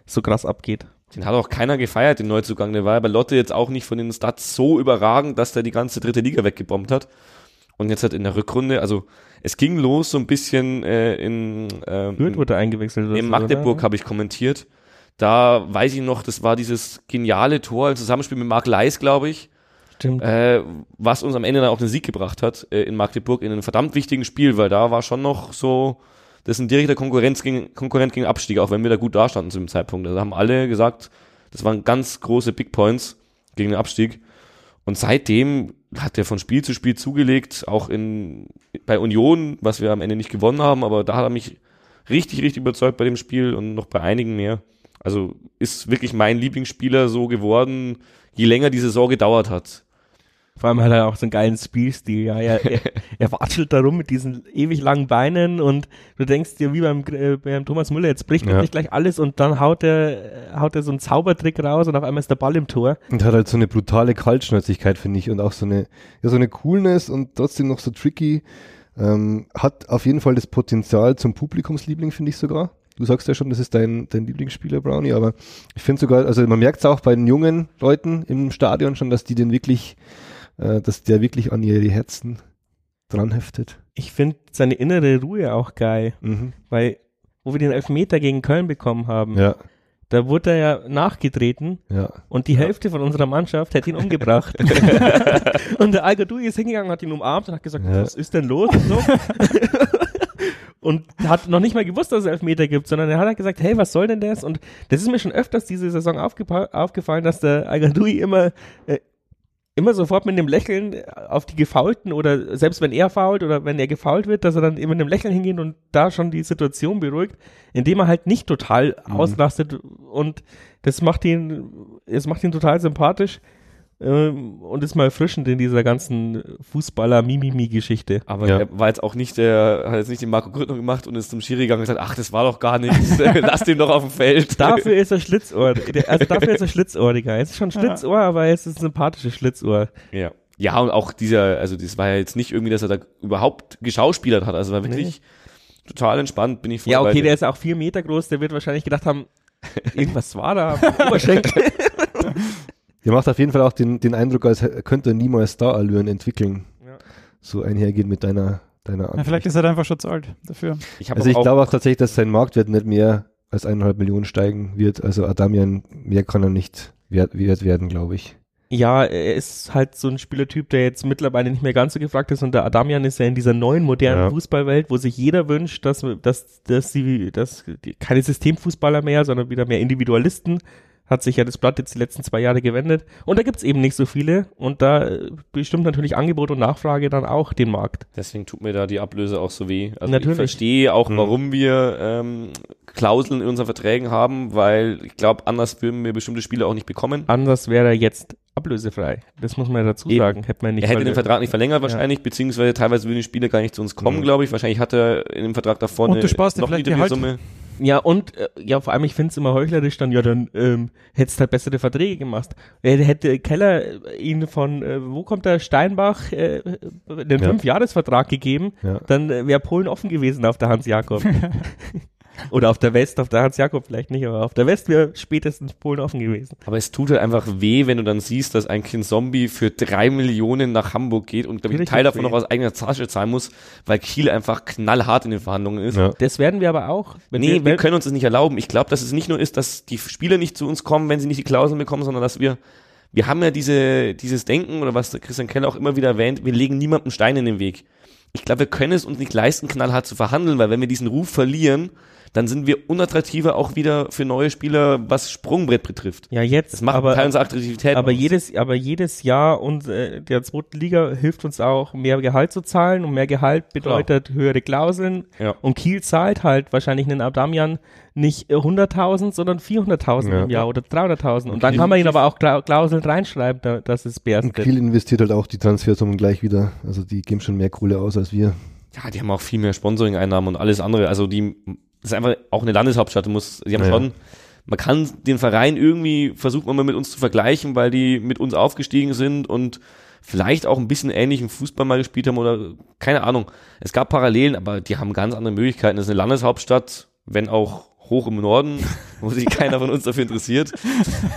so krass abgeht. Den hat auch keiner gefeiert, den Neuzugang. Der war ja bei Lotte jetzt auch nicht von den Stats so überragend, dass der die ganze dritte Liga weggebombt hat. Und jetzt halt in der Rückrunde, also es ging los so ein bisschen äh, in ähm, Fürth wurde eingewechselt. In Magdeburg habe ich kommentiert. Da weiß ich noch, das war dieses geniale Tor im Zusammenspiel mit Marc Leis, glaube ich, Stimmt. äh, was uns am Ende dann auch den Sieg gebracht hat äh, in Magdeburg in einem verdammt wichtigen Spiel, weil da war schon noch so, das ist ein direkter Konkurrenz gegen, Konkurrent gegen Abstieg, auch wenn wir da gut dastanden zu dem Zeitpunkt. Also haben alle gesagt, das waren ganz große Big Points gegen den Abstieg. Und seitdem hat er von Spiel zu Spiel zugelegt, auch in, bei Union, was wir am Ende nicht gewonnen haben, aber da hat er mich richtig, richtig überzeugt bei dem Spiel und noch bei einigen mehr. Also ist wirklich mein Lieblingsspieler so geworden, je länger die Saison gedauert hat. Vor allem hat er auch so einen geilen Spielstil, ja. Er, er, er watschelt da rum mit diesen ewig langen Beinen und du denkst dir, wie beim, äh, beim Thomas Müller, jetzt bricht Ja. ja. gleich alles und dann haut er, haut er so einen Zaubertrick raus und auf einmal ist der Ball im Tor. Und hat halt so eine brutale Kaltschnäuzigkeit, finde ich, und auch so eine, ja, so eine Coolness und trotzdem noch so tricky. Ähm, hat auf jeden Fall das Potenzial zum Publikumsliebling, finde ich sogar. Du sagst ja schon, das ist dein, dein Lieblingsspieler, Brownie, aber ich finde sogar, also man merkt es auch bei den jungen Leuten im Stadion schon, dass die den wirklich, äh, dass der wirklich an ihre Herzen dran heftet. Ich finde seine innere Ruhe auch geil, Mhm. weil wo wir den Elfmeter gegen Köln bekommen haben, Ja, da wurde er ja nachgetreten ja. und die Hälfte von unserer Mannschaft hätte ihn umgebracht. und der Algadui ist hingegangen, hat ihn umarmt und hat gesagt, Ja. was ist denn los und so. und hat noch nicht mal gewusst, dass es Elfmeter gibt, sondern er hat halt gesagt, hey, was soll denn das? Und das ist mir schon öfters diese Saison aufgefallen, dass der Algadui immer äh, immer sofort mit einem Lächeln auf die Gefaulten oder selbst wenn er fault oder wenn er gefault wird, dass er dann immer mit einem Lächeln hingeht und da schon die Situation beruhigt, indem er halt nicht total Mhm. auslastet und das macht ihn, es macht ihn total sympathisch und ist mal erfrischend in dieser ganzen Fußballer-Mimimi-Geschichte. Aber Ja. er war jetzt auch nicht der, hat jetzt nicht den Marco Grüttner gemacht und ist zum Schiri gegangen und gesagt, ach, das war doch gar nichts, lass den doch auf dem Feld. Dafür ist er Schlitzohr, also dafür ist er Schlitzohr, Digga. Es ist schon Schlitzohr, aber es ist ein sympathisches Schlitzohr. Ja. Ja, und auch dieser, also das war ja jetzt nicht irgendwie, dass er da überhaupt geschauspielert hat. Also war wirklich total entspannt, bin ich voll Ja, okay, der ist auch vier Meter groß, der wird wahrscheinlich gedacht haben, irgendwas war da, am Oberschenkel. Ihr macht auf jeden Fall auch den, den Eindruck, als könnte er niemals Star-Allüren entwickeln. Ja. So einhergehen mit deiner, deiner Ja, Ansicht. vielleicht ist er einfach schon zu alt dafür. Ich Also ich glaube auch tatsächlich, dass sein Marktwert nicht mehr als eineinhalb Millionen steigen wird. Also Adamian, mehr kann er nicht wert, wert werden, glaube ich. Ja, er ist halt so ein Spielertyp, der jetzt mittlerweile nicht mehr ganz so gefragt ist und der Adamian ist ja in dieser neuen modernen Ja. Fußballwelt, wo sich jeder wünscht, dass, dass, dass sie, dass die, keine Systemfußballer mehr, sondern wieder mehr Individualisten. Hat sich ja das Blatt jetzt die letzten zwei Jahre gewendet. Und da gibt's eben nicht so viele. Und da äh, bestimmt natürlich Angebot und Nachfrage dann auch den Markt. deswegen tut mir da die Ablöse auch so weh. Also Natürlich. ich verstehe auch, Mhm. warum wir ähm, Klauseln in unseren Verträgen haben, weil ich glaube, anders würden wir bestimmte Spiele auch nicht bekommen. Anders wäre er jetzt ablösefrei. Das muss man ja dazu Eben. sagen. Hätte man nicht Er hätte den Vertrag nicht verlängert wahrscheinlich, beziehungsweise teilweise würden die Spieler gar nicht zu uns kommen, Mhm. glaube ich. Wahrscheinlich hat er in dem Vertrag davor Und eine du sparst noch vielleicht die Halt- Summe. Ja, und äh, ja, vor allem, ich finde es immer heuchlerisch dann, ja, dann ähm, hättest halt bessere Verträge gemacht. Er hätte Keller äh, ihn von, äh, wo kommt der, Steinbach, äh, den Ja. Fünfjahresvertrag gegeben, Ja. dann äh, wäre Polen offen gewesen auf der Hans-Jakob. Oder auf der West, auf der Hans-Jakob vielleicht nicht, aber auf der West wäre spätestens Polen offen gewesen. Aber es tut halt einfach weh, wenn du dann siehst, dass ein Kind Zombie für drei Millionen nach Hamburg geht und glaube ich, einen Natürlich Teil davon weh. noch aus eigener Tasche zahlen muss, weil Kiel einfach knallhart in den Verhandlungen ist. Ja. Das werden wir aber auch. Wenn Nee, wir, wenn, können uns das nicht erlauben. Ich glaube, dass es nicht nur ist, dass die Spieler nicht zu uns kommen, wenn sie nicht die Klauseln bekommen, sondern dass wir, wir haben ja diese, dieses Denken oder was der Christian Keller auch immer wieder erwähnt, wir legen niemandem Stein in den Weg. Ich glaube, wir können es uns nicht leisten, knallhart zu verhandeln, weil wenn wir diesen Ruf verlieren, dann sind wir unattraktiver auch wieder für neue Spieler, was Sprungbrett betrifft. ja, jetzt, Das macht aber, Teil unserer Attraktivität. aber aus. jedes, aber jedes Jahr und äh, der zweiten Liga hilft uns auch, mehr Gehalt zu zahlen und mehr Gehalt bedeutet höhere Klauseln Ja. und Kiel zahlt halt wahrscheinlich einen Adamian nicht äh, 100.000, sondern 400.000 Ja. im Jahr oder 300.000 und dann kann man ihn aber auch Kla Klauseln reinschreiben, da, dass es Und berstet. Kiel investiert halt auch die Transfersummen gleich wieder. Also die geben schon mehr Kohle aus als wir. Ja, die haben auch viel mehr Sponsoring-Einnahmen und alles andere. Also die, ist einfach auch eine Landeshauptstadt. Du musst, die haben Ja. schon, man kann den Verein irgendwie, versucht man mal mit uns zu vergleichen, weil die mit uns aufgestiegen sind und vielleicht auch ein bisschen ähnlichen Fußball mal gespielt haben oder keine Ahnung. Es gab Parallelen, aber die haben ganz andere Möglichkeiten. Das ist eine Landeshauptstadt, wenn auch hoch im Norden, wo sich keiner von uns dafür interessiert.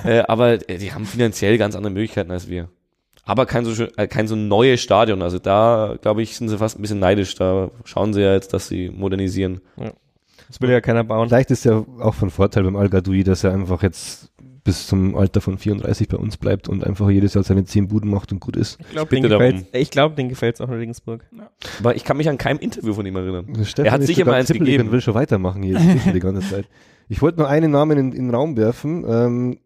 Äh, aber äh, die haben finanziell ganz andere Möglichkeiten als wir. Aber kein so, schön- äh, kein so neues Stadion. Also da, glaube ich, sind sie fast ein bisschen neidisch. Da schauen sie ja jetzt, dass sie modernisieren. Das will ja keiner bauen. Vielleicht ist ja auch von Vorteil beim al dass er einfach jetzt bis zum Alter von 34 bei uns bleibt und einfach jedes Jahr seine 10 Buden macht und gut ist. Ich glaube, den glaub, den gefällt's auch in Regensburg. Aber ich kann mich an keinem Interview von ihm erinnern. Stefan Er hat sicher mal eins gegeben. und will schon weitermachen hier die ganze Zeit. Ich wollte nur einen Namen in, in den Raum werfen. Ähm,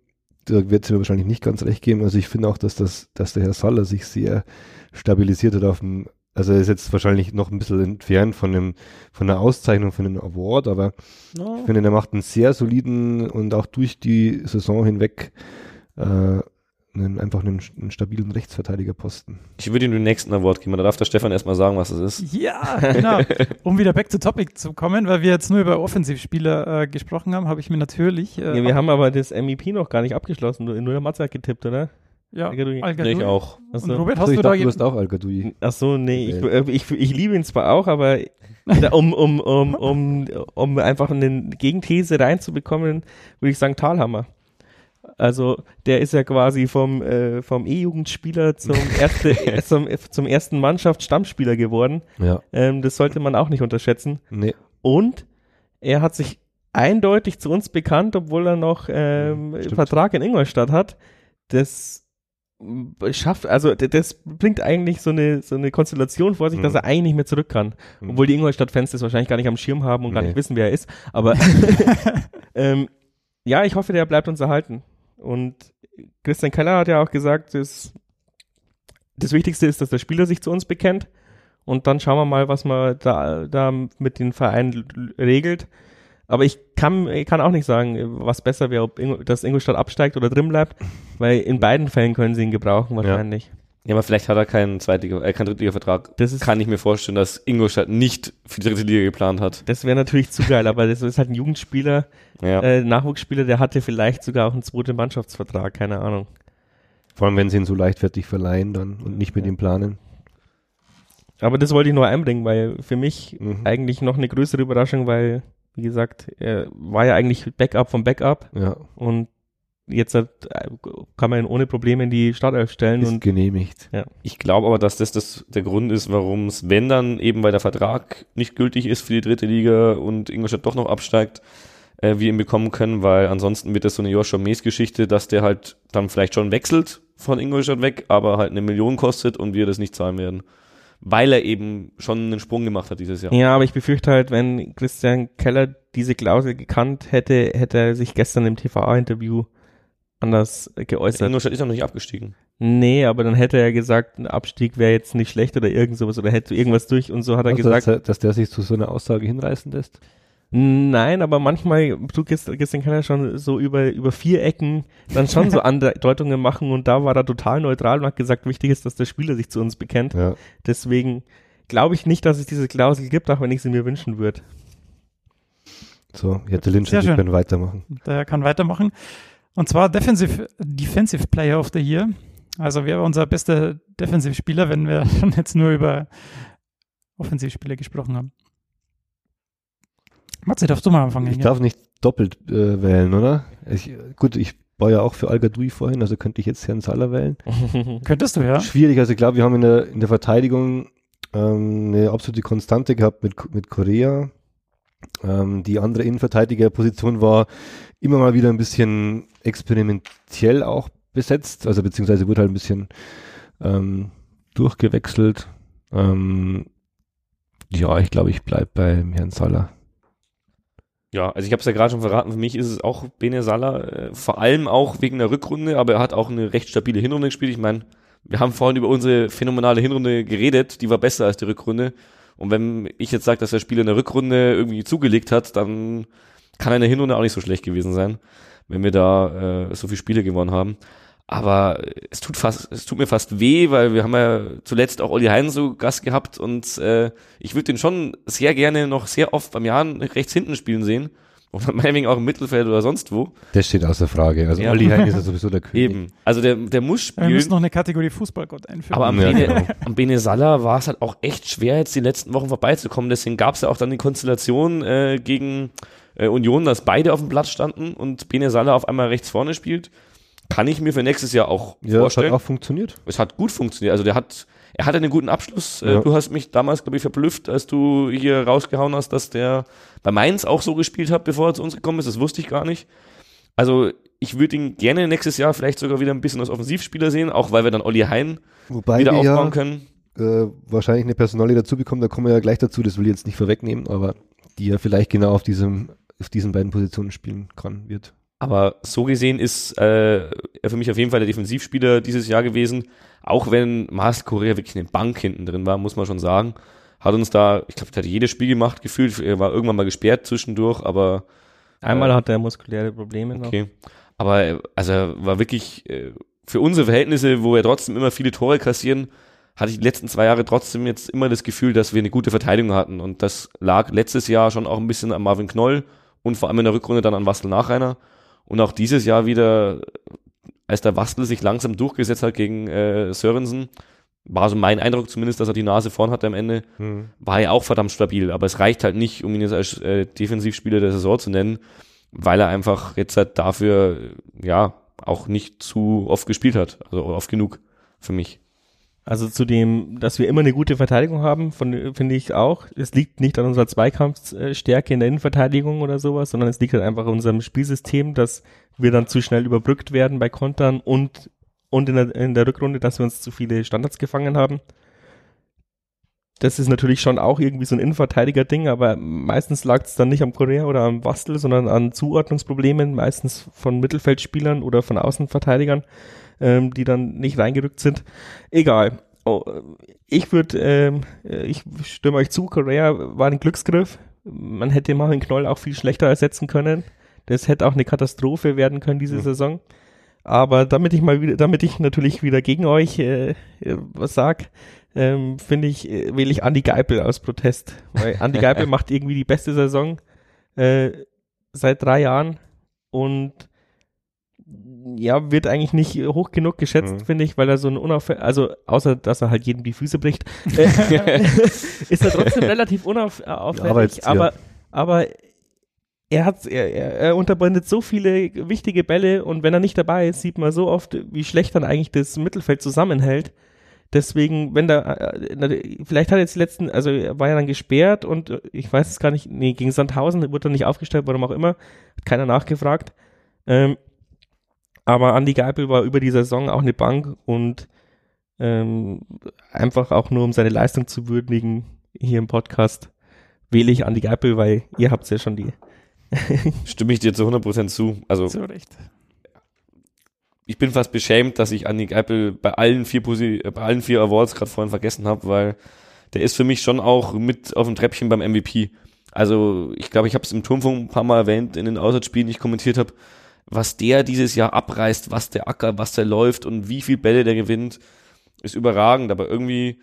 da wird es mir wahrscheinlich nicht ganz recht geben. Also ich finde auch, dass das, dass der Herr Saller sich sehr stabilisiert hat auf dem, also er ist jetzt wahrscheinlich noch ein bisschen entfernt von dem, von der Auszeichnung, von dem Award, aber ich finde, er macht einen sehr soliden und auch durch die Saison hinweg äh, einen, einfach einen, einen stabilen Rechtsverteidigerposten. Ich würde ihm den nächsten Award geben. Da darf der Stefan erstmal sagen, was es ist. Ja, genau. Um wieder back to topic zu kommen, weil wir jetzt nur über Offensivspieler äh, gesprochen haben, habe ich mir natürlich. Äh, Ja, wir haben aber das MEP noch gar nicht abgeschlossen. Nur, nur der Matze hat getippt, oder? Ja, Al-Gadoui. Ich auch. Und Achso. Robert, So, hast ich du da dachte, du hast auch Al-Gadoui. Ach so, nee, ich, äh, ich, ich liebe ihn zwar auch, aber um, um, um, um, um einfach eine Gegenthese reinzubekommen, würde ich sagen Talhammer. Also der ist ja quasi vom, äh, vom E-Jugendspieler zum, erste, zum, zum ersten Mannschaftsstammspieler geworden. Ja, Ähm, das sollte man auch nicht unterschätzen. nee. Und er hat sich eindeutig zu uns bekannt, obwohl er noch ähm. Vertrag in Ingolstadt hat. Das schafft, also das bringt eigentlich so eine, so eine Konstellation vor sich, Mhm. dass er eigentlich nicht mehr zurück kann. Mhm. Obwohl die Ingolstadt-Fans das wahrscheinlich gar nicht am Schirm haben und gar Nee. nicht wissen, wer er ist. Aber ähm, ja, ich hoffe, der bleibt uns erhalten. Und Christian Keller hat ja auch gesagt, das, das Wichtigste ist, dass der Spieler sich zu uns bekennt. Und dann schauen wir mal, was man da, da mit den Vereinen regelt. Aber ich kann, ich kann auch nicht sagen, was besser wäre, ob Ingo, dass Ingolstadt absteigt oder drin bleibt, weil in beiden Fällen können sie ihn gebrauchen wahrscheinlich. Ja, aber vielleicht hat er keinen Zweitliga, äh, keinen Drittliga-Vertrag. Das ist, Kann ich mir vorstellen, dass Ingolstadt nicht für die dritte Liga geplant hat. das wäre natürlich zu geil, aber das ist halt ein Jugendspieler, Ja. äh, Nachwuchsspieler, der hatte vielleicht sogar auch einen zweiten Mannschaftsvertrag, keine Ahnung. Vor allem, wenn sie ihn so leichtfertig verleihen dann und nicht mit Ja. ihm planen. Aber das wollte ich nur einbringen, weil für mich Mhm. eigentlich noch eine größere Überraschung, weil, wie gesagt, er war ja eigentlich Backup vom Backup Ja, und jetzt hat, kann man ihn ohne Probleme in die Startelf stellen ist und genehmigt. Ich glaube aber, dass das, das der Grund ist, warum es, wenn dann eben, weil der Vertrag nicht gültig ist für die dritte Liga und Ingolstadt doch noch absteigt, äh, wir ihn bekommen können, weil ansonsten wird das so eine Joshua Mees Geschichte, dass der halt dann vielleicht schon wechselt von Ingolstadt weg, aber halt eine Million kostet und wir das nicht zahlen werden. Weil er eben schon einen Sprung gemacht hat dieses Jahr. Ja, aber ich befürchte halt, wenn Christian Keller diese Klausel gekannt hätte, hätte er sich gestern im TVA-Interview anders geäußert. Ingolstadt ist noch nicht abgestiegen. Nee, aber dann hätte er gesagt, ein Abstieg wäre jetzt nicht schlecht oder irgend sowas oder hätte irgendwas durch und so hat er Also, gesagt. dass, er- dass der sich zu so einer Aussage hinreißen lässt? Nein, aber manchmal tut Christ- Christian Keller schon so über, über vier Ecken dann schon so Andeutungen machen und da war er total neutral und hat gesagt, wichtig ist, dass der Spieler sich zu uns bekennt. Ja. Deswegen glaube ich nicht, dass es diese Klausel gibt, auch wenn ich sie mir wünschen würde. So, jetzt der Lynch und schön. können weitermachen. Der kann weitermachen. Und zwar Defensive, Defensive Player of the Year. Also wer war unser bester Defensivspieler, wenn wir schon jetzt nur über Offensivspieler gesprochen haben? Matze, darfst du mal anfangen? Ich ja? darf nicht doppelt äh, wählen, oder? Ich, gut, ich war ja auch für Al-Gadoui vorhin, also könnte ich jetzt Herrn Salah wählen. Könntest du, ja? Schwierig, also ich glaube, wir haben in der, in der Verteidigung ähm, eine absolute Konstante gehabt mit, mit Korea. Ähm, die andere Innenverteidigerposition war immer mal wieder ein bisschen experimentell auch besetzt, also beziehungsweise wurde halt ein bisschen ähm, durchgewechselt. Ähm, ja, ich glaube, ich bleib beim Herrn Salah. Ja, also ich habe es ja gerade schon verraten, für mich ist es auch Bene Salah, äh, vor allem auch wegen der Rückrunde, aber er hat auch eine recht stabile Hinrunde gespielt. Ich meine, wir haben vorhin über unsere phänomenale Hinrunde geredet, die war besser als die Rückrunde. Und wenn ich jetzt sage, dass der Spieler in der Rückrunde irgendwie zugelegt hat, dann kann in der Hinrunde auch nicht so schlecht gewesen sein, wenn wir da äh, so viele Spiele gewonnen haben. Aber es tut fast, es tut mir fast weh, weil wir haben ja zuletzt auch Olli Hein so Gast gehabt und äh, ich würde den schon sehr gerne noch sehr oft beim Jahren rechts hinten spielen sehen. Und meinetwegen auch im Mittelfeld oder sonst wo. Das steht außer Frage. Also Ja. Olli Hein ist ja sowieso der König. Eben. Also der, der muss Wir müssen spielen. noch eine Kategorie Fußballgott einführen. Aber am, Ja, Bene, genau. am Bene Salah war es halt auch echt schwer, jetzt die letzten Wochen vorbeizukommen. Deswegen gab es ja auch dann die Konstellation äh, gegen äh, Union, dass beide auf dem Platz standen und Bene Salah auf einmal rechts vorne spielt. Kann ich mir für nächstes Jahr auch Ja, vorstellen. hat auch funktioniert. es hat gut funktioniert. Also der hat, er hatte einen guten Abschluss. Äh, Ja. Du hast mich damals, glaube ich, verblüfft, als du hier rausgehauen hast, dass der bei Mainz auch so gespielt hat, bevor er zu uns gekommen ist. Das wusste ich gar nicht. Also ich würde ihn gerne nächstes Jahr vielleicht sogar wieder ein bisschen als Offensivspieler sehen, auch weil wir dann Olli Hein Wobei wieder aufbauen ja können. äh, wahrscheinlich eine Personalie dazu bekommen, da kommen wir ja gleich dazu, das will ich jetzt nicht vorwegnehmen, aber die ja vielleicht genau auf diesem auf diesen beiden Positionen spielen kann, wird. Aber so gesehen ist äh, er für mich auf jeden Fall der Defensivspieler dieses Jahr gewesen. Auch wenn Marcel Correa wirklich eine Bank hinten drin war, muss man schon sagen. Hat uns da, ich glaube, der hat jedes Spiel gemacht, gefühlt. Er war irgendwann mal gesperrt zwischendurch, aber Einmal Äh, hat er muskuläre Probleme noch. okay. Aber äh, also er war wirklich äh, für unsere Verhältnisse, wo wir trotzdem immer viele Tore kassieren, hatte ich die letzten zwei Jahre trotzdem jetzt immer das Gefühl, dass wir eine gute Verteidigung hatten. Und das lag letztes Jahr schon auch ein bisschen an Marvin Knoll und vor allem in der Rückrunde dann an Wastel Nachreiner. Und auch dieses Jahr wieder, als der Wastel sich langsam durchgesetzt hat gegen äh, Sörensen, war so mein Eindruck zumindest, dass er die Nase vorn hatte am Ende, war er auch verdammt stabil. Aber es reicht halt nicht, um ihn jetzt als äh, Defensivspieler der Saison zu nennen, weil er einfach jetzt halt dafür, ja, auch nicht zu oft gespielt hat. Also oft genug für mich. Also zu dem, dass wir immer eine gute Verteidigung haben, finde ich auch. Es liegt nicht an unserer Zweikampfstärke in der Innenverteidigung oder sowas, sondern es liegt halt einfach an unserem Spielsystem, dass wir dann zu schnell überbrückt werden bei Kontern und, und in der, in der Rückrunde, dass wir uns zu viele Standards gefangen haben. Das ist natürlich schon auch irgendwie so ein Innenverteidiger-Ding, aber meistens lag es dann nicht am Korea oder am Bastel, sondern an Zuordnungsproblemen, meistens von Mittelfeldspielern oder von Außenverteidigern, ähm, die dann nicht reingerückt sind. Egal. Oh, ich würde, ähm, äh, ich stimme euch zu, Korea war ein Glücksgriff. Man hätte Marvin Knoll auch viel schlechter ersetzen können. Das hätte auch eine Katastrophe werden können diese Mhm. Saison. Aber damit ich mal wieder, damit ich natürlich wieder gegen euch äh, äh, was sag, ähm, finde ich, äh, wähle ich Andy Geipel aus Protest. Weil Andy Geipel macht irgendwie die beste Saison äh, seit drei Jahren und ja, wird eigentlich nicht hoch genug geschätzt, Mhm. finde ich, weil er so ein unauffällig, also außer, dass er halt jedem die Füße bricht, äh, ist er trotzdem relativ unauffällig, Arbeitstier. aber, aber er hat, er, er, er unterbindet so viele wichtige Bälle und wenn er nicht dabei ist, sieht man so oft, wie schlecht dann eigentlich das Mittelfeld zusammenhält. Deswegen, wenn da, äh, vielleicht hat er jetzt die letzten, also er war ja dann gesperrt und äh, ich weiß es gar nicht, nee, gegen Sandhausen wurde er nicht aufgestellt, warum auch immer, hat keiner nachgefragt. Ähm, aber Andy Geipel war über die Saison auch eine Bank und ähm, einfach auch nur um seine Leistung zu würdigen hier im Podcast wähle ich Andy Geipel, weil ihr habt ja schon die. Stimme ich dir zu 100% zu. Also Zu Recht. ich bin fast beschämt, dass ich Andy Geipel bei allen vier, Posi bei allen vier Awards gerade vorhin vergessen habe, weil der ist für mich schon auch mit auf dem Treppchen beim MVP. Also ich glaube, ich habe es im Turmfunk ein paar Mal erwähnt in den Auswärtsspielen, die ich kommentiert habe, was der dieses Jahr abreißt, was der Acker, was der läuft und wie viel Bälle der gewinnt, ist überragend. Aber irgendwie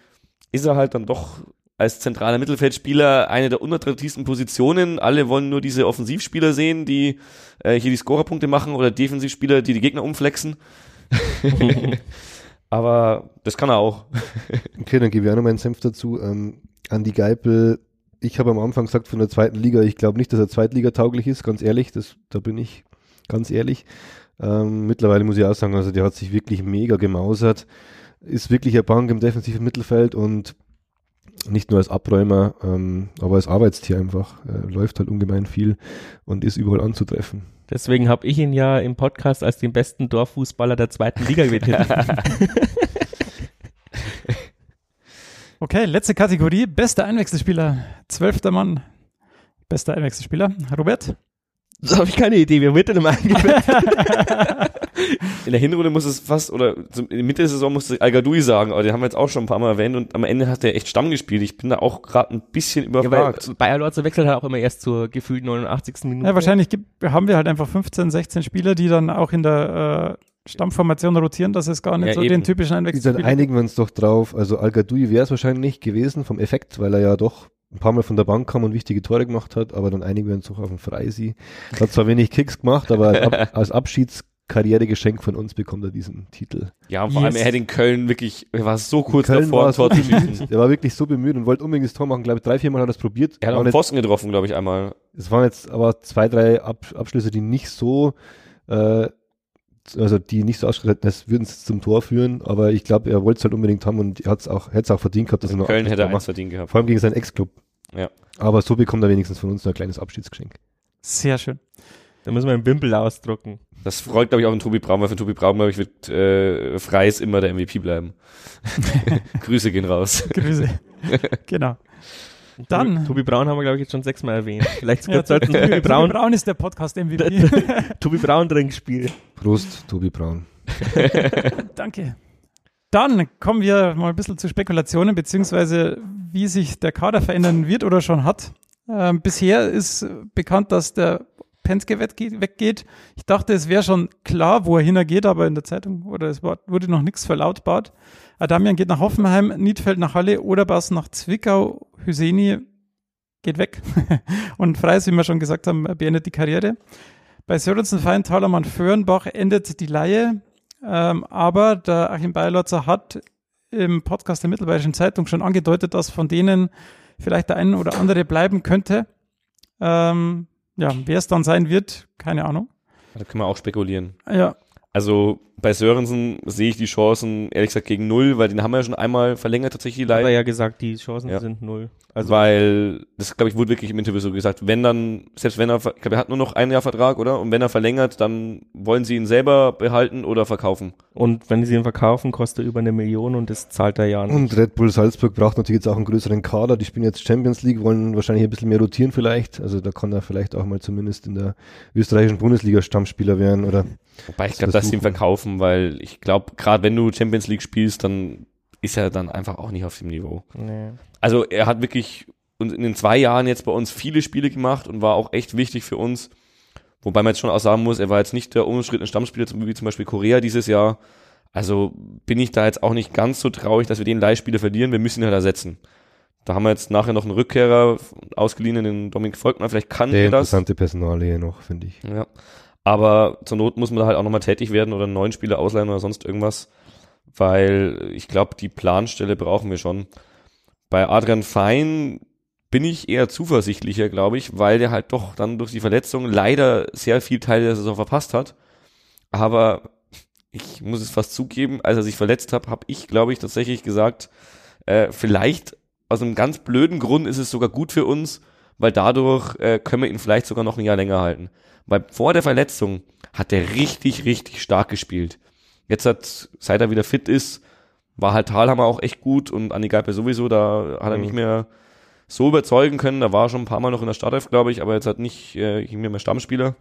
ist er halt dann doch als zentraler Mittelfeldspieler eine der unattraktivsten Positionen. Alle wollen nur diese Offensivspieler sehen, die äh, hier die Scorerpunkte machen oder Defensivspieler, die die Gegner umflexen. Aber das kann er auch. Okay, dann gebe ich auch noch meinen Senf dazu. Ähm, Andi Geipel, ich habe am Anfang gesagt von der zweiten Liga, ich glaube nicht, dass er zweitligatauglich ist, ganz ehrlich, das, da bin ich ganz ehrlich. Ähm, mittlerweile muss ich auch sagen, also der hat sich wirklich mega gemausert, ist wirklich eine Bank im defensiven Mittelfeld und nicht nur als Abräumer, ähm, aber als Arbeitstier einfach. Äh, läuft halt ungemein viel und ist überall anzutreffen. Deswegen habe ich ihn ja im Podcast als den besten Dorffußballer der zweiten Liga betitelt. Okay, letzte Kategorie. Bester Einwechselspieler. Zwölfter Mann. Bester Einwechselspieler. Robert? Da habe ich keine Idee, wer wird denn immer eingewechselt? In der Hinrunde muss es fast, oder zum- in der Mitte der Saison musste Al-Gadoui sagen, aber den haben wir jetzt auch schon ein paar Mal erwähnt und am Ende hat er echt Stamm gespielt. Ich bin da auch gerade ein bisschen ja, überfragt. Bayer Lorzer wechselt halt auch immer erst zur gefühlt 89. Minute. Ja, wahrscheinlich gibt, haben wir halt einfach 15, 16 Spieler, die dann auch in der äh, Stammformation rotieren, dass es gar nicht Ja, so eben. den typischen Dann Einwechselspieler einigen wir uns doch drauf. Also Al-Gadoui wäre es wahrscheinlich gewesen vom Effekt, weil er ja doch ein paar Mal von der Bank kam und wichtige Tore gemacht hat, aber dann einigen wir uns doch auf den Freisi. Hat zwar wenig Kicks gemacht, aber als, Ab als Abschiedskarrieregeschenk von uns bekommt er diesen Titel. ja, und vor allem, Yes. er hätte in Köln wirklich, er war so kurz Köln davor, war ein Tor zu schießen. Er war wirklich so bemüht und wollte unbedingt das Tor machen. Glaube ich, drei, vier Mal hat er es probiert. Er hat auch einen Pfosten getroffen, glaube ich, einmal. es waren jetzt aber zwei, drei Ab Abschlüsse, die nicht so, äh, also die nicht so ausgestattet hätten, das würden es zum Tor führen, aber ich glaube, er wollte es halt unbedingt haben und er auch, hätte es auch verdient gehabt, dass er noch Köln hätte Abschlusstor eins verdient gehabt. Vor allem gegen seinen Ex-Club. Ja. Aber so bekommt er wenigstens von uns noch ein kleines Abschiedsgeschenk. Sehr schön. Da müssen wir einen Wimpel ausdrucken. Das freut, glaube ich, auch den Tobi Braun, weil für Tobi Braun, glaube ich, wird äh, Freis immer der MVP bleiben. Grüße gehen raus. Grüße. genau. Dann- Tobi, Tobi Braun haben wir, glaube ich, jetzt schon sechsmal erwähnt. Vielleicht Ja, sollten Tobi Tobi Braun, Braun ist der Podcast-MVP. Tobi Braun Trinkspiel. Prost, Tobi Braun. Danke. Dann kommen wir mal ein bisschen zu Spekulationen, beziehungsweise wie sich der Kader verändern wird oder schon hat. Ähm, bisher ist bekannt, dass der Penske wegge- weggeht. Ich dachte, es wäre schon klar, wo er hingeht, aber in der Zeitung oder es wurde noch nichts verlautbart. Adamian geht nach Hoffenheim, Niedfeld nach Halle, Oderbas nach Zwickau, Hüseni geht weg. Und Freis, wie wir schon gesagt haben, beendet die Karriere. Bei Sörensen, Fein, Talermann, Föhrenbach endet die Leihe. Ähm, aber der Achim Beilotzer hat im Podcast der Mittelbayerischen Zeitung schon angedeutet, dass von denen vielleicht der eine oder andere bleiben könnte. Ähm, ja, wer es dann sein wird, keine Ahnung. Da können wir auch spekulieren. Ja, Also bei Sörensen sehe ich die Chancen ehrlich gesagt gegen null, weil den haben wir ja schon einmal verlängert tatsächlich die Hat er ja gesagt, die Chancen Ja. sind null. Also weil, das glaube ich wurde wirklich im Interview so gesagt, wenn dann, selbst wenn er, ich glaube er hat nur noch ein Jahr Vertrag, oder? Und wenn er verlängert, dann wollen sie ihn selber behalten oder verkaufen. und wenn sie ihn verkaufen, kostet er über eine Million und das zahlt er ja nicht. Und Red Bull Salzburg braucht natürlich jetzt auch einen größeren Kader. Die spielen jetzt Champions League, wollen wahrscheinlich ein bisschen mehr rotieren vielleicht. Also da kann er vielleicht auch mal zumindest in der österreichischen Bundesliga Stammspieler werden oder Wobei ich Das glaube, dass sie ihn verkaufen, weil ich glaube, gerade wenn du Champions League spielst, dann ist er dann einfach auch nicht auf dem Niveau. nee. Also er hat wirklich in den zwei Jahren jetzt bei uns viele Spiele gemacht und war auch echt wichtig für uns. Wobei man jetzt schon auch sagen muss, er war jetzt nicht der unumstrittene Stammspieler, wie zum Beispiel Korea dieses Jahr. Also bin ich da jetzt auch nicht ganz so traurig, dass wir den Leihspieler verlieren. Wir müssen ihn halt ersetzen. Da haben wir jetzt nachher noch einen Rückkehrer ausgeliehen, den Dominik Volkmann. Vielleicht kann der er das. interessante Personalie noch, finde ich. Ja. Aber zur Not muss man da halt auch nochmal tätig werden oder einen neuen Spieler ausleihen oder sonst irgendwas. Weil ich glaube, die Planstelle brauchen wir schon. Bei Adrian Fein bin ich eher zuversichtlicher, glaube ich, weil der halt doch dann durch die Verletzung leider sehr viel Teil der Saison verpasst hat. Aber ich muss es fast zugeben, als er sich verletzt hat, habe ich, glaube ich, tatsächlich gesagt, äh, vielleicht aus einem ganz blöden Grund ist es sogar gut für uns, weil dadurch äh, können wir ihn vielleicht sogar noch ein Jahr länger halten. Weil vor der Verletzung hat er richtig, richtig stark gespielt. Jetzt hat, seit er wieder fit ist, war halt Thalhammer auch echt gut und Andi Geipe sowieso, da hat er Mhm. nicht mehr so überzeugen können. Da war er schon ein paar Mal noch in der Startelf, glaube ich, aber jetzt hat nicht äh, nicht mehr Stammspieler.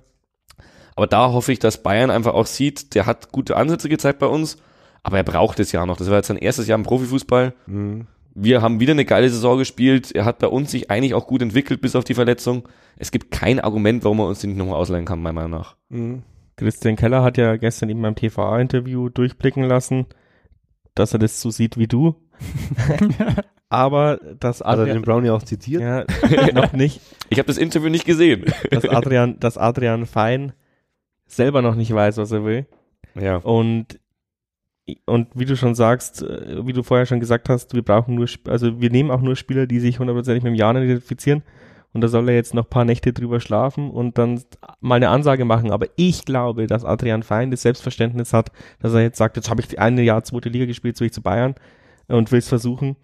Aber da hoffe ich, dass Bayern einfach auch sieht, der hat gute Ansätze gezeigt bei uns, aber er braucht es ja noch. Das war jetzt sein erstes Jahr im Profifußball. Mhm. Wir haben wieder eine geile Saison gespielt. Er hat bei uns sich eigentlich auch gut entwickelt, bis auf die Verletzung. Es gibt kein Argument, warum er uns den nicht nochmal ausleihen kann, meiner Meinung nach. Mhm. Christian Keller hat ja gestern in meinem TVA-Interview durchblicken lassen, dass er das so sieht wie du. Aber das Hat er Adrian, den Brownie auch zitiert? ja, noch nicht, Ich habe das Interview nicht gesehen. dass Adrian, dass Adrian Fein selber noch nicht weiß, was er will. Ja. Und, und wie du schon sagst, äh, wie du vorher schon gesagt hast, wir brauchen nur, also wir nehmen auch nur Spieler, die sich hundertprozentig mit dem Jahren identifizieren. Und da soll er jetzt noch ein paar Nächte drüber schlafen und dann mal eine Ansage machen. Aber ich glaube, dass Adrian Fein das Selbstverständnis hat, dass er jetzt sagt, jetzt habe ich ein Jahr zweite Liga gespielt, jetzt will ich zu Bayern und will es versuchen.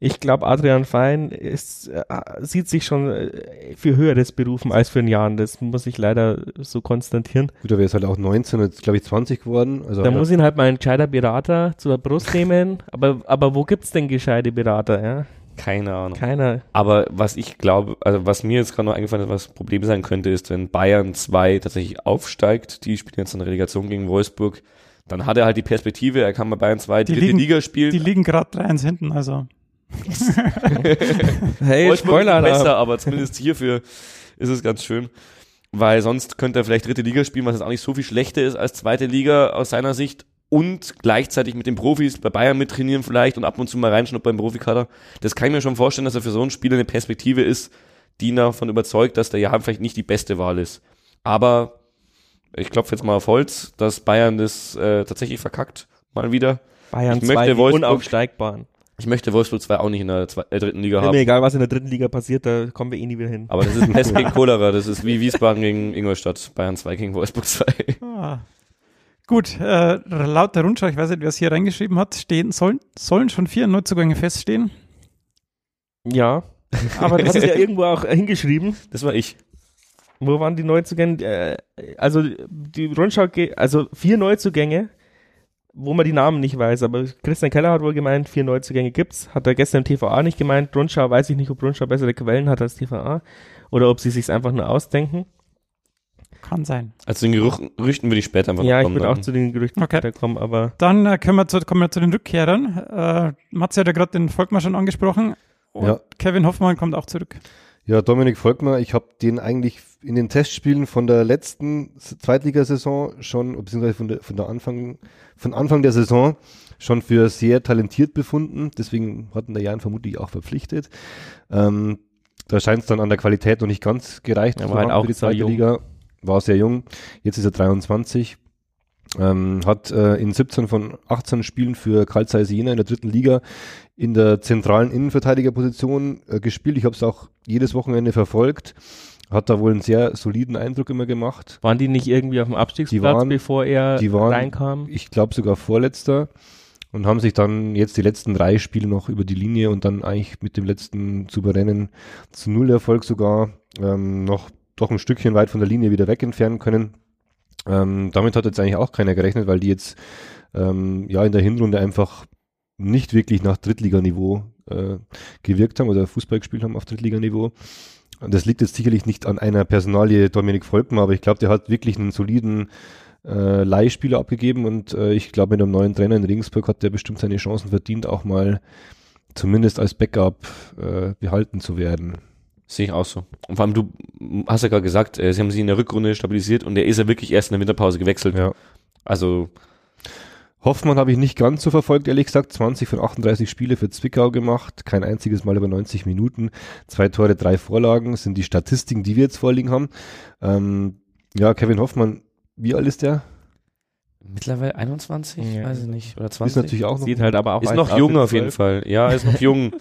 Ich glaube, Adrian Fein ist, äh, sieht sich schon äh, für höheres berufen als für ein Jahr. Das muss ich leider so konstatieren. Gut, aber er ist halt auch 19, jetzt glaube ich 20 geworden. Also Da ja, muss ihn halt mal ein gescheiter Berater zur Brust nehmen. Aber, aber wo gibt's denn gescheite Berater? Ja? Keine Ahnung. Keiner. Aber was ich glaube, also was mir jetzt gerade noch eingefallen ist, was das Problem sein könnte, ist, wenn Bayern 2 tatsächlich aufsteigt, die spielen jetzt eine Relegation gegen Wolfsburg, dann hat er halt die Perspektive, er kann bei Bayern 2 die Die dritte liegen- Liga spielen. Die liegen gerade 3-1 hinten, also. Hey, Spoiler besser, aber zumindest hierfür ist es ganz schön. Weil sonst könnte er vielleicht dritte Liga spielen, was jetzt auch nicht so viel schlechter ist als zweite Liga aus seiner Sicht. Und gleichzeitig mit den Profis bei Bayern mittrainieren vielleicht und ab und zu mal reinschnuppern beim Profikader. Das kann ich mir schon vorstellen, dass er für so einen Spieler eine Perspektive ist, die ihn davon überzeugt, dass der Jahr vielleicht nicht die beste Wahl ist. Aber ich klopfe jetzt mal auf Holz, dass Bayern das äh, tatsächlich verkackt, mal wieder. Bayern Ich möchte 2, die Wolfsburg- unaufsteigbaren. Ich möchte Wolfsburg 2 auch nicht in der zwei, äh, dritten Liga Ist mir haben. egal, was in der dritten Liga passiert, da kommen wir eh nie wieder hin. Aber das ist Pest gegen Cholera, das ist wie Wiesbaden gegen Ingolstadt, Bayern 2 gegen Wolfsburg 2. Ah. Gut, äh, laut der Rundschau, ich weiß nicht, wer es hier reingeschrieben hat, stehen, sollen, sollen schon vier Neuzugänge feststehen. Ja, aber das ist ja irgendwo auch hingeschrieben. Das war ich. Wo waren die Neuzugänge? Äh, also die Rundschau, also vier Neuzugänge, wo man die Namen nicht weiß. Aber Christian Keller hat wohl gemeint, vier Neuzugänge gibt's. Hat er gestern im TVA nicht gemeint. Rundschau weiß ich nicht, ob Rundschau bessere Quellen hat als TVA oder ob sie sich's einfach nur ausdenken. Kann sein. Also den Gerüchten, Gerüchten würde ich später einfach ja, noch ich kommen. würde auch dann. zu den Gerüchten Okay. später kommen, aber Dann äh, können wir zu, kommen wir zu den Rückkehrern. Äh, Matze hat ja gerade den Volkmar schon angesprochen. Und Ja. Kevin Hoffmann kommt auch zurück. Ja, Dominik Volkmar, ich habe den eigentlich in den Testspielen von der letzten Zweitligasaison schon, beziehungsweise von der, von der Anfang, von Anfang der Saison schon für sehr talentiert befunden. Deswegen hatten der Jan vermutlich auch verpflichtet. Ähm, da scheint es dann an der Qualität noch nicht ganz gereicht Er zu war halt auch für die sehr zweite jung. Liga. War sehr jung. Jetzt ist er 23. Ähm, hat äh, in 17 von 18 Spielen für Karl Zeiss Jena in der dritten Liga in der zentralen Innenverteidigerposition äh, gespielt. Ich habe es auch jedes Wochenende verfolgt. Hat da wohl einen sehr soliden Eindruck immer gemacht. waren die nicht irgendwie auf dem Abstiegsplatz, waren- bevor er die waren- reinkam? Ich glaube sogar vorletzter. Und haben sich dann jetzt die letzten drei Spiele noch über die Linie und dann eigentlich mit dem letzten souveränen zu Null Erfolg sogar ähm, noch doch ein Stückchen weit von der Linie wieder weg entfernen können. Ähm, damit hat jetzt eigentlich auch keiner gerechnet, weil die jetzt ähm, ja in der Hinrunde einfach nicht wirklich nach Drittliganiveau äh, gewirkt haben oder Fußball gespielt haben auf Drittliganiveau. Und das liegt jetzt sicherlich nicht an einer Personalie Dominik Volkmann, aber ich glaube, der hat wirklich einen soliden äh, Leihspieler abgegeben und äh, ich glaube, mit einem neuen Trainer in Regensburg hat der bestimmt seine Chancen verdient, auch mal zumindest als Backup äh, behalten zu werden. Sehe ich auch so. Und vor allem, du hast ja gerade gesagt, äh, sie haben sich in der Rückrunde stabilisiert und er ist ja wirklich erst in der Winterpause gewechselt. Ja. Also, Hoffmann habe ich nicht ganz so verfolgt, ehrlich gesagt. 20 von 38 Spiele für Zwickau gemacht, kein einziges Mal über 90 Minuten, zwei Tore, drei Vorlagen, sind die Statistiken, die wir jetzt vorliegen haben. Ähm, ja, Kevin Hoffmann, wie alt ist der? mittlerweile 21? Ja. Weiß ich nicht. Oder Ist 20? natürlich auch noch, Sieht halt aber auch ist noch jung auf jeden 12. Fall. Ja, ist noch jung.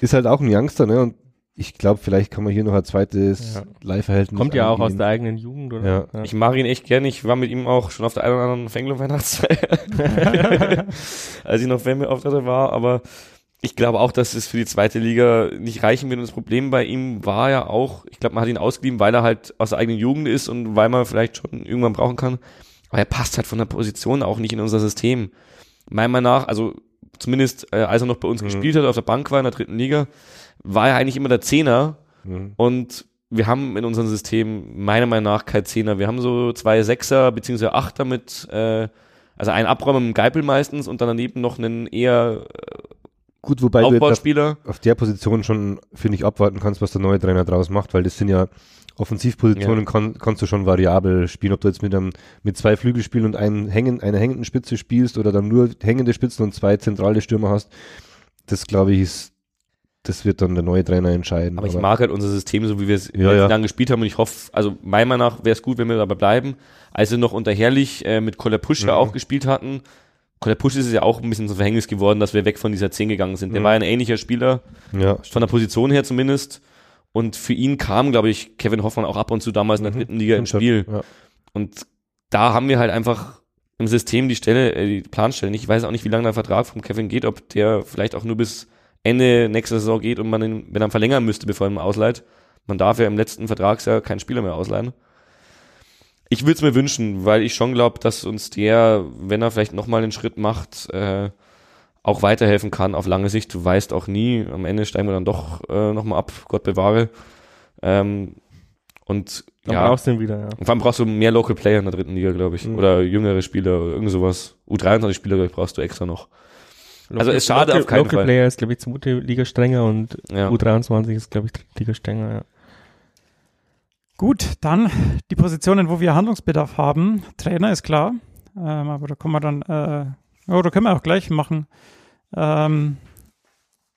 ist halt auch ein Youngster, ne? Und ich glaube, vielleicht kann man hier noch ein zweites Ja. Leihverhältnis Kommt ja auch aus der eigenen Jugend, oder? Ja. Ich mag ihn echt gerne. Ich war mit ihm auch schon auf der einen oder anderen Fenglo-Weihnachtsfeier, als ich noch Fernsehaufträge war. Aber ich glaube auch, dass es für die zweite Liga nicht reichen wird. Und das Problem bei ihm war ja auch, ich glaube, man hat ihn ausgeliehen, weil er halt aus der eigenen Jugend ist und weil man vielleicht schon irgendwann brauchen kann. Aber er passt halt von der Position auch nicht in unser System. Meiner Meinung nach, also zumindest äh, als er noch bei uns Mhm. gespielt hat, auf der Bank war in der dritten Liga, war er eigentlich immer der Zehner. Mhm. Und wir haben in unserem System meiner Meinung nach kein Zehner. Wir haben so zwei Sechser beziehungsweise Achter mit, äh, also einen Abräumer mit dem Geipel meistens und dann daneben noch einen eher Gut, wobei du jetzt auf, Aufbauspieler. der Position schon, finde ich, abwarten kannst, was der neue Trainer draus macht, weil das sind ja Offensivpositionen, kann, kannst du schon variabel spielen, ob du jetzt mit einem, mit zwei Flügelspielen und einen hängen, einer hängenden Spitze spielst oder dann nur hängende Spitzen und zwei zentrale Stürmer hast. Das glaube ich ist, das wird dann der neue Trainer entscheiden. Aber ich mag halt unser System, so wie wir es Ja, ja, lang gespielt haben und ich hoffe, also meiner Meinung nach wäre es gut, wenn wir dabei bleiben. Als wir noch unter Herrlich äh, mit Koller Pusch ja Mhm. auch gespielt hatten, Koller Pusch ist es ja auch ein bisschen so Verhängnis geworden, dass wir weg von dieser 10 gegangen sind. Der Mhm. war ein ähnlicher Spieler, ja, von der Position her zumindest. Und für ihn kam, glaube ich, Kevin Hoffmann auch ab und zu damals in der Mhm. dritten Liga ins Spiel. Ja. Und da haben wir halt einfach im System die Stelle, äh, die Planstelle nicht. Ich weiß auch nicht, wie lange der Vertrag von Kevin geht, ob der vielleicht auch nur bis Ende nächster Saison geht und man ihn, wenn er verlängern müsste, bevor er ihn ausleiht. Man darf ja im letzten Vertragsjahr keinen Spieler mehr ausleihen. Ich würde es mir wünschen, weil ich schon glaube, dass uns der, wenn er vielleicht nochmal einen Schritt macht, äh, auch weiterhelfen kann auf lange Sicht. Du weißt auch nie, am Ende steigen wir dann doch äh, nochmal ab, Gott bewahre. Ähm, und Dann ja, brauchst du ihn wieder, ja. und vor allem brauchst du mehr Local Player in der dritten Liga, glaube ich. Mhm. Oder jüngere Spieler, oder irgend sowas. U23-Spieler, glaube ich, brauchst du extra noch. Also ist schade Local, auf keinen Local Fall. Player ist, glaube ich, zweite Liga strenger und Ja. U23 ist, glaube ich, dritte Liga strenger, ja. Gut, dann die Positionen, wo wir Handlungsbedarf haben. Trainer ist klar, ähm, aber da kommen wir dann, äh, oh, da können wir auch gleich machen. Ähm,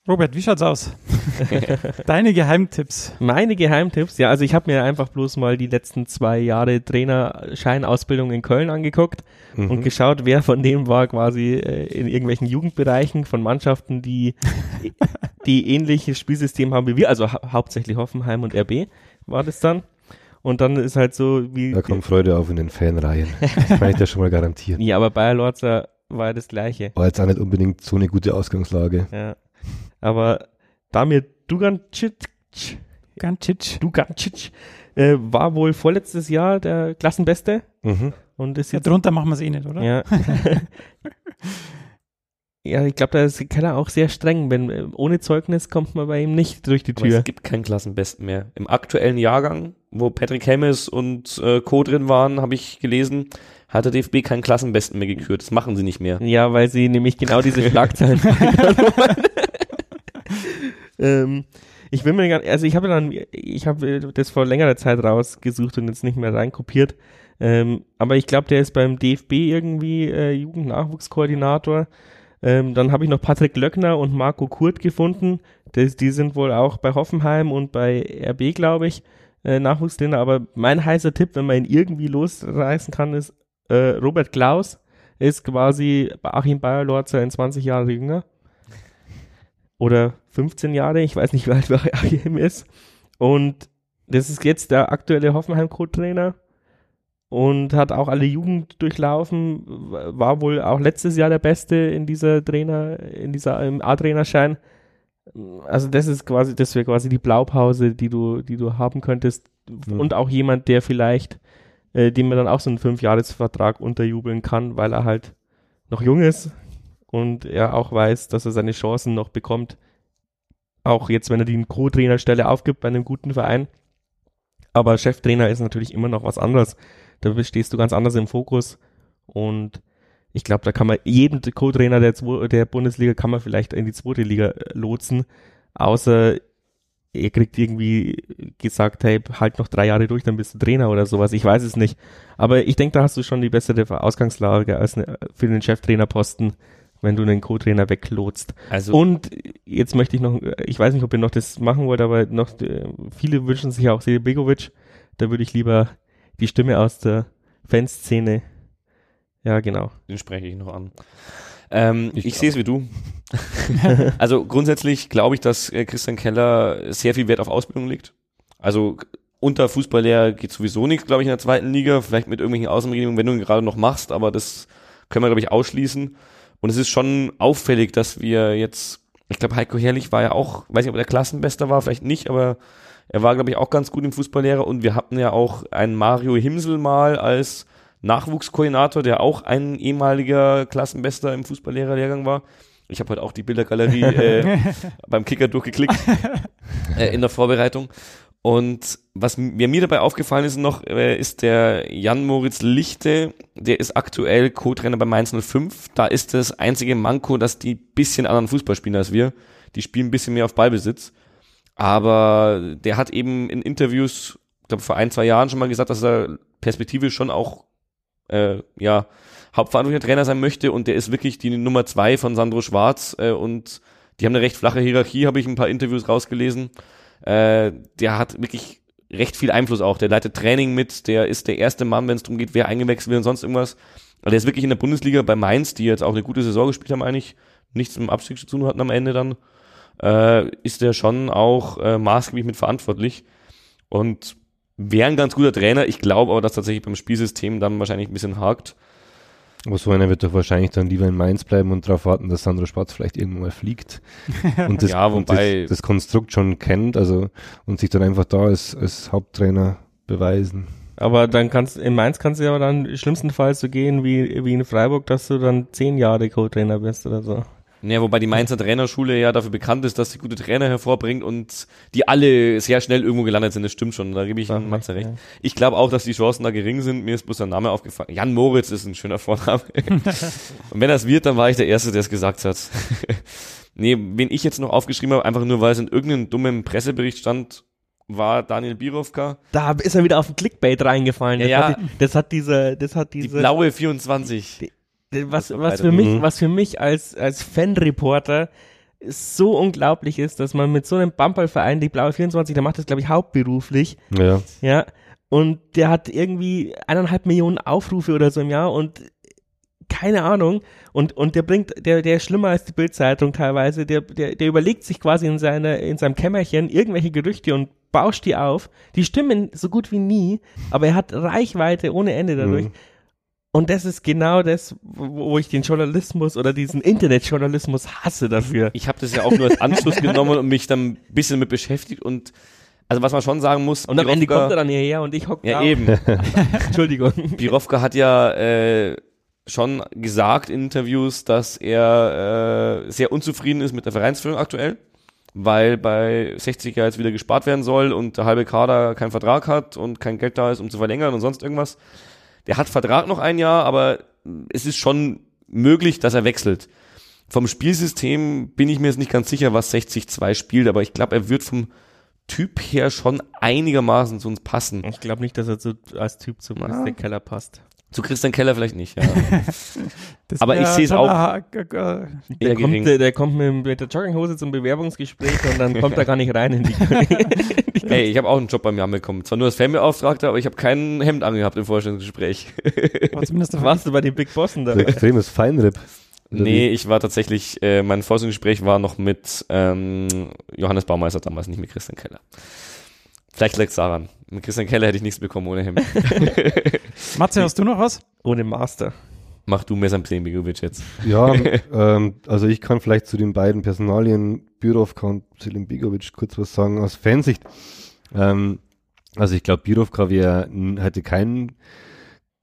Robert, wie schaut's aus? Deine Geheimtipps. Meine Geheimtipps, ja, also ich habe mir einfach bloß mal die letzten zwei Jahre Trainerscheinausbildung in Köln angeguckt Mhm. und geschaut, wer von dem war quasi äh, in irgendwelchen Jugendbereichen von Mannschaften, die, die ähnliches Spielsystem haben wie wir, also hau hauptsächlich Hoffenheim und RB war das dann. Und dann ist halt so wie. Da kommt Freude auf in den Fanreihen. Das kann ich dir schon mal garantieren. Ja, aber Bayer Lorzer war ja das Gleiche. War jetzt auch nicht unbedingt so eine gute Ausgangslage. Ja. Aber Damir Dugancic, Gancic. Dugancic äh, war wohl vorletztes Jahr der Klassenbeste Mhm. und ist Ja, jetzt drunter machen wir es eh nicht, oder? Ja. ja, ich glaube, da ist Keller auch sehr streng. Wenn äh, ohne Zeugnis kommt man bei ihm nicht durch die Aber Tür. es gibt keinen Klassenbesten mehr. Im aktuellen Jahrgang, wo Patrick Hemmes und äh, Co. drin waren, habe ich gelesen, hat der DFB keinen Klassenbesten mehr gekürt. Das machen sie nicht mehr. Ja, weil sie nämlich genau diese Schlagzeilen. ähm, ich will mir gar also ich habe dann, ich habe das vor längerer Zeit rausgesucht und jetzt nicht mehr reinkopiert. Ähm, aber ich glaube, der ist beim DFB irgendwie äh, Jugendnachwuchskoordinator. Ähm, dann habe ich noch Patrick Löckner und Marco Kurt gefunden. Das, die sind wohl auch bei Hoffenheim und bei RB, glaube ich, äh, Nachwuchstrainer. Aber mein heißer Tipp, wenn man ihn irgendwie losreißen kann, ist äh, Robert Klaus. Ist quasi Achim Bayer-Lorzer in 20 Jahre jünger. Oder 15 Jahre, ich weiß nicht, wie alt Achim ist. Und das ist jetzt der aktuelle Hoffenheim-Co-Trainer und hat auch alle Jugend durchlaufen, war wohl auch letztes Jahr der Beste in dieser Trainer, in dieser im A-Trainerschein. Also das ist quasi, das wäre quasi die Blaupause, die du, die du haben könntest. Mhm. Und auch jemand, der vielleicht, äh, dem man dann auch so einen Fünfjahresvertrag unterjubeln kann, weil er halt noch jung ist und er auch weiß, dass er seine Chancen noch bekommt. Auch jetzt, wenn er die Co-Trainerstelle aufgibt bei einem guten Verein. Aber Cheftrainer ist natürlich immer noch was anderes. Da stehst du ganz anders im Fokus. Und ich glaube, da kann man jeden Co-Trainer der, der Bundesliga kann man vielleicht in die zweite Liga äh, lotsen. Außer er kriegt irgendwie gesagt, hey, halt noch drei Jahre durch, dann bist du Trainer oder sowas. Ich weiß es nicht. Aber ich denke, da hast du schon die bessere Ausgangslage als eine, für den Cheftrainerposten, wenn du einen Co-Trainer weglotst. Also Und jetzt möchte ich noch, ich weiß nicht, ob ihr noch das machen wollt, aber noch, äh, viele wünschen sich auch Begovic. Da würde ich lieber die Stimme aus der Fanszene. Ja, genau. Den spreche ich noch an. Ähm, Ich ich sehe es wie du. also grundsätzlich glaube ich, dass äh, Christian Keller sehr viel Wert auf Ausbildung legt. Also unter Fußballlehrer geht sowieso nichts, glaube ich, in der zweiten Liga. Vielleicht mit irgendwelchen Außenregelungen, wenn du ihn gerade noch machst, aber das können wir, glaube ich, ausschließen. Und es ist schon auffällig, dass wir jetzt, ich glaube, Heiko Herrlich war ja auch, weiß nicht, ob er der Klassenbester war, vielleicht nicht, aber er war, glaube ich, auch ganz gut im Fußballlehrer. Und wir hatten ja auch einen Mario Himsel mal als Nachwuchskoordinator, der auch ein ehemaliger Klassenbester im Fußballlehrerlehrgang war. Ich habe heute auch die Bildergalerie äh, beim Kicker durchgeklickt äh, in der Vorbereitung. Und was mir, dabei aufgefallen ist noch, äh, ist der Jan-Moritz Lichte, der ist aktuell Co-Trainer bei Mainz 05. Da ist das einzige Manko, dass die bisschen anderen Fußball spielen als wir. Die spielen ein bisschen mehr auf Ballbesitz. Aber der hat eben in Interviews, ich glaube vor ein, zwei Jahren schon mal gesagt, dass er perspektivisch schon auch äh, ja, hauptverantwortlicher Trainer sein möchte und der ist wirklich die Nummer zwei von Sandro Schwarz äh, und die haben eine recht flache Hierarchie, habe ich ein paar Interviews rausgelesen. Äh, der hat wirklich recht viel Einfluss auch. Der leitet Training mit, der ist der erste Mann, wenn es darum geht, wer eingewechselt wird und sonst irgendwas. Aber der ist wirklich in der Bundesliga bei Mainz, die jetzt auch eine gute Saison gespielt haben eigentlich, nichts mit dem Abstieg zu tun hatten am Ende dann, äh, ist der schon auch äh, maßgeblich mit verantwortlich. Und wäre ein ganz guter Trainer. Ich glaube aber, dass tatsächlich beim Spielsystem dann wahrscheinlich ein bisschen hakt. Aber so einer wird doch wahrscheinlich dann lieber in Mainz bleiben und darauf warten, dass Sandro Schwarz vielleicht irgendwann mal fliegt. Und das, Ja, und wobei- das, das Konstrukt schon kennt, also und sich dann einfach da als, als Haupttrainer beweisen. Aber dann kannst in Mainz kannst du ja aber dann schlimmstenfalls so gehen wie, wie in Freiburg, dass du dann zehn Jahre Co-Trainer bist oder so. Ja, wobei die Mainzer Trainerschule ja dafür bekannt ist, dass sie gute Trainer hervorbringt und die alle sehr schnell irgendwo gelandet sind. Das stimmt schon, da gebe ich Ach, Matze recht. ja. Ich glaube auch, dass die Chancen da gering sind. Mir ist bloß der Name aufgefallen. Jan Moritz ist ein schöner Vorname. und wenn das wird, dann war ich der Erste, der es gesagt hat. nee, wen ich jetzt noch aufgeschrieben habe, einfach nur, weil es in irgendeinem dummen Pressebericht stand, war Daniel Birovka. Da ist er wieder auf den Clickbait reingefallen. Das, Ja, ja. Hat, die- das hat diese, das hat Die diese, blaue 24. was, was für mich, was für mich als, als Fanreporter so unglaublich ist, dass man mit so einem Bumperverein, die blaue 24, der macht das, glaube ich, hauptberuflich, Ja. ja, und der hat irgendwie eineinhalb Millionen Aufrufe oder so im Jahr und keine Ahnung. Und, und der bringt, der, der ist schlimmer als die Bildzeitung teilweise. Der, der, der überlegt sich quasi in seiner, in seinem Kämmerchen irgendwelche Gerüchte und bauscht die auf. Die stimmen so gut wie nie, aber er hat Reichweite ohne Ende dadurch. Mhm. Und das ist genau das, wo ich den Journalismus oder diesen Internetjournalismus hasse dafür. Ich habe das ja auch nur als Anschluss genommen und mich dann ein bisschen mit beschäftigt und also was man schon sagen muss, Und am Ende kommt er dann hierher und ich hocke ja da. eben. Entschuldigung. Birovka hat ja äh, schon gesagt in Interviews, dass er äh, sehr unzufrieden ist mit der Vereinsführung aktuell, weil bei 60 ja jetzt wieder gespart werden soll und der halbe Kader keinen Vertrag hat und kein Geld da ist, um zu verlängern und sonst irgendwas. Der hat Vertrag noch ein Jahr, aber es ist schon möglich, dass er wechselt. Vom Spielsystem bin ich mir jetzt nicht ganz sicher, was 60-2 spielt, aber ich glaube, er wird vom Typ her schon einigermaßen zu uns passen. Ich glaube nicht, dass er so als Typ zum Ah. Christian Keller passt. Zu Christian Keller vielleicht nicht, ja. Das Aber ich seh's schon auch- äh, äh, Der kommt, der, der kommt mit, mit der Jogginghose zum Bewerbungsgespräch und dann kommt er gar nicht rein in die Ey, ich habe auch einen Job bei mir bekommen. Zwar nur als Fanbeauftragter, aber ich habe kein Hemd angehabt im Vorstellungsgespräch. aber zumindest Warst du bei den Big Bossen da? So extremes Feinripp. Nee, ich war tatsächlich, äh, mein Vorstellungsgespräch war noch mit ähm, Johannes Baumeister damals, nicht mit Christian Keller. Vielleicht liegt's daran. Mit Christian Keller hätte ich nichts bekommen ohne Hemd. Matze, hast du noch was? Ohne Master. Mach du Mesam Begovic jetzt. Ja, ähm, also ich kann vielleicht zu den beiden Personalien Birovka und Selim Begovic kurz was sagen aus Fansicht. Ähm, also ich glaube, Birovka wäre, hätte kein,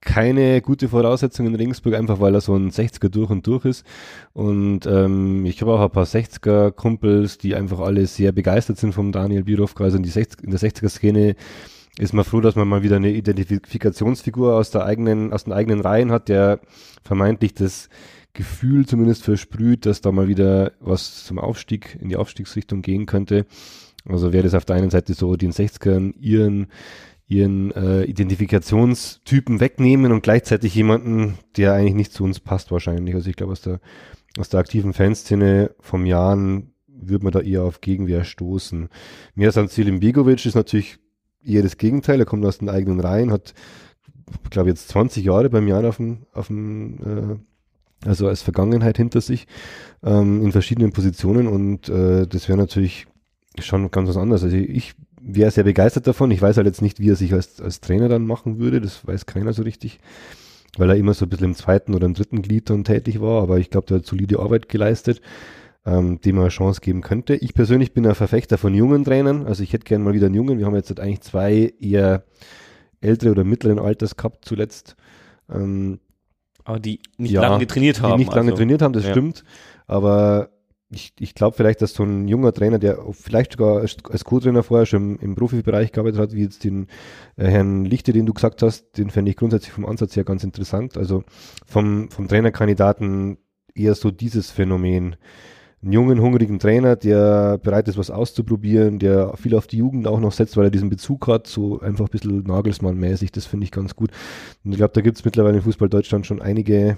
keine gute Voraussetzung in Regensburg, einfach weil er so ein 60er durch und durch ist. Und ähm, ich habe auch ein paar 60er-Kumpels, die einfach alle sehr begeistert sind vom Daniel Birovka. Also in, die 60, in der 60er-Szene ist man froh, dass man mal wieder eine Identifikationsfigur aus der eigenen, aus den eigenen Reihen hat, der vermeintlich das Gefühl zumindest versprüht, dass da mal wieder was zum Aufstieg, in die Aufstiegsrichtung gehen könnte. Also wäre das auf der einen Seite so den 60ern ihren, ihren äh, Identifikationstypen wegnehmen und gleichzeitig jemanden, der eigentlich nicht zu uns passt wahrscheinlich. Also ich glaube, aus der, aus der aktiven Fanszene vom Jahren würde man da eher auf Gegenwehr stoßen. Mirsan Selim Begovic ist natürlich eher das Gegenteil. Er kommt aus den eigenen Reihen, hat, glaube jetzt 20 Jahre beim Jan auf dem, auf dem äh, also als Vergangenheit hinter sich ähm, in verschiedenen Positionen und äh, das wäre natürlich schon ganz was anderes. Also ich wäre sehr begeistert davon. Ich weiß halt jetzt nicht, wie er sich als, als Trainer dann machen würde. Das weiß keiner so richtig, weil er immer so ein bisschen im zweiten oder im dritten Glied dann tätig war. Aber ich glaube, der hat solide Arbeit geleistet, ähm, dem er eine Chance geben könnte. Ich persönlich bin ein Verfechter von jungen Trainern. Also ich hätte gerne mal wieder einen Jungen. Wir haben jetzt eigentlich zwei eher ältere oder mittleren Alters gehabt zuletzt. Ähm, Aber die nicht Ja, lange getrainiert haben. die nicht lange also. trainiert haben, das ja. stimmt. Aber ich, ich glaube vielleicht, dass so ein junger Trainer, der vielleicht sogar als, als Co-Trainer vorher schon im, im Profibereich gearbeitet hat, wie jetzt den äh, Herrn Lichte, den du gesagt hast, den fände ich grundsätzlich vom Ansatz her ganz interessant. Also vom, vom Trainerkandidaten eher so dieses Phänomen. Einen jungen, hungrigen Trainer, der bereit ist, was auszuprobieren, der viel auf die Jugend auch noch setzt, weil er diesen Bezug hat, so einfach ein bisschen Nagelsmann-mäßig, das finde ich ganz gut. Und ich glaube, da gibt es mittlerweile in Fußball Deutschland schon einige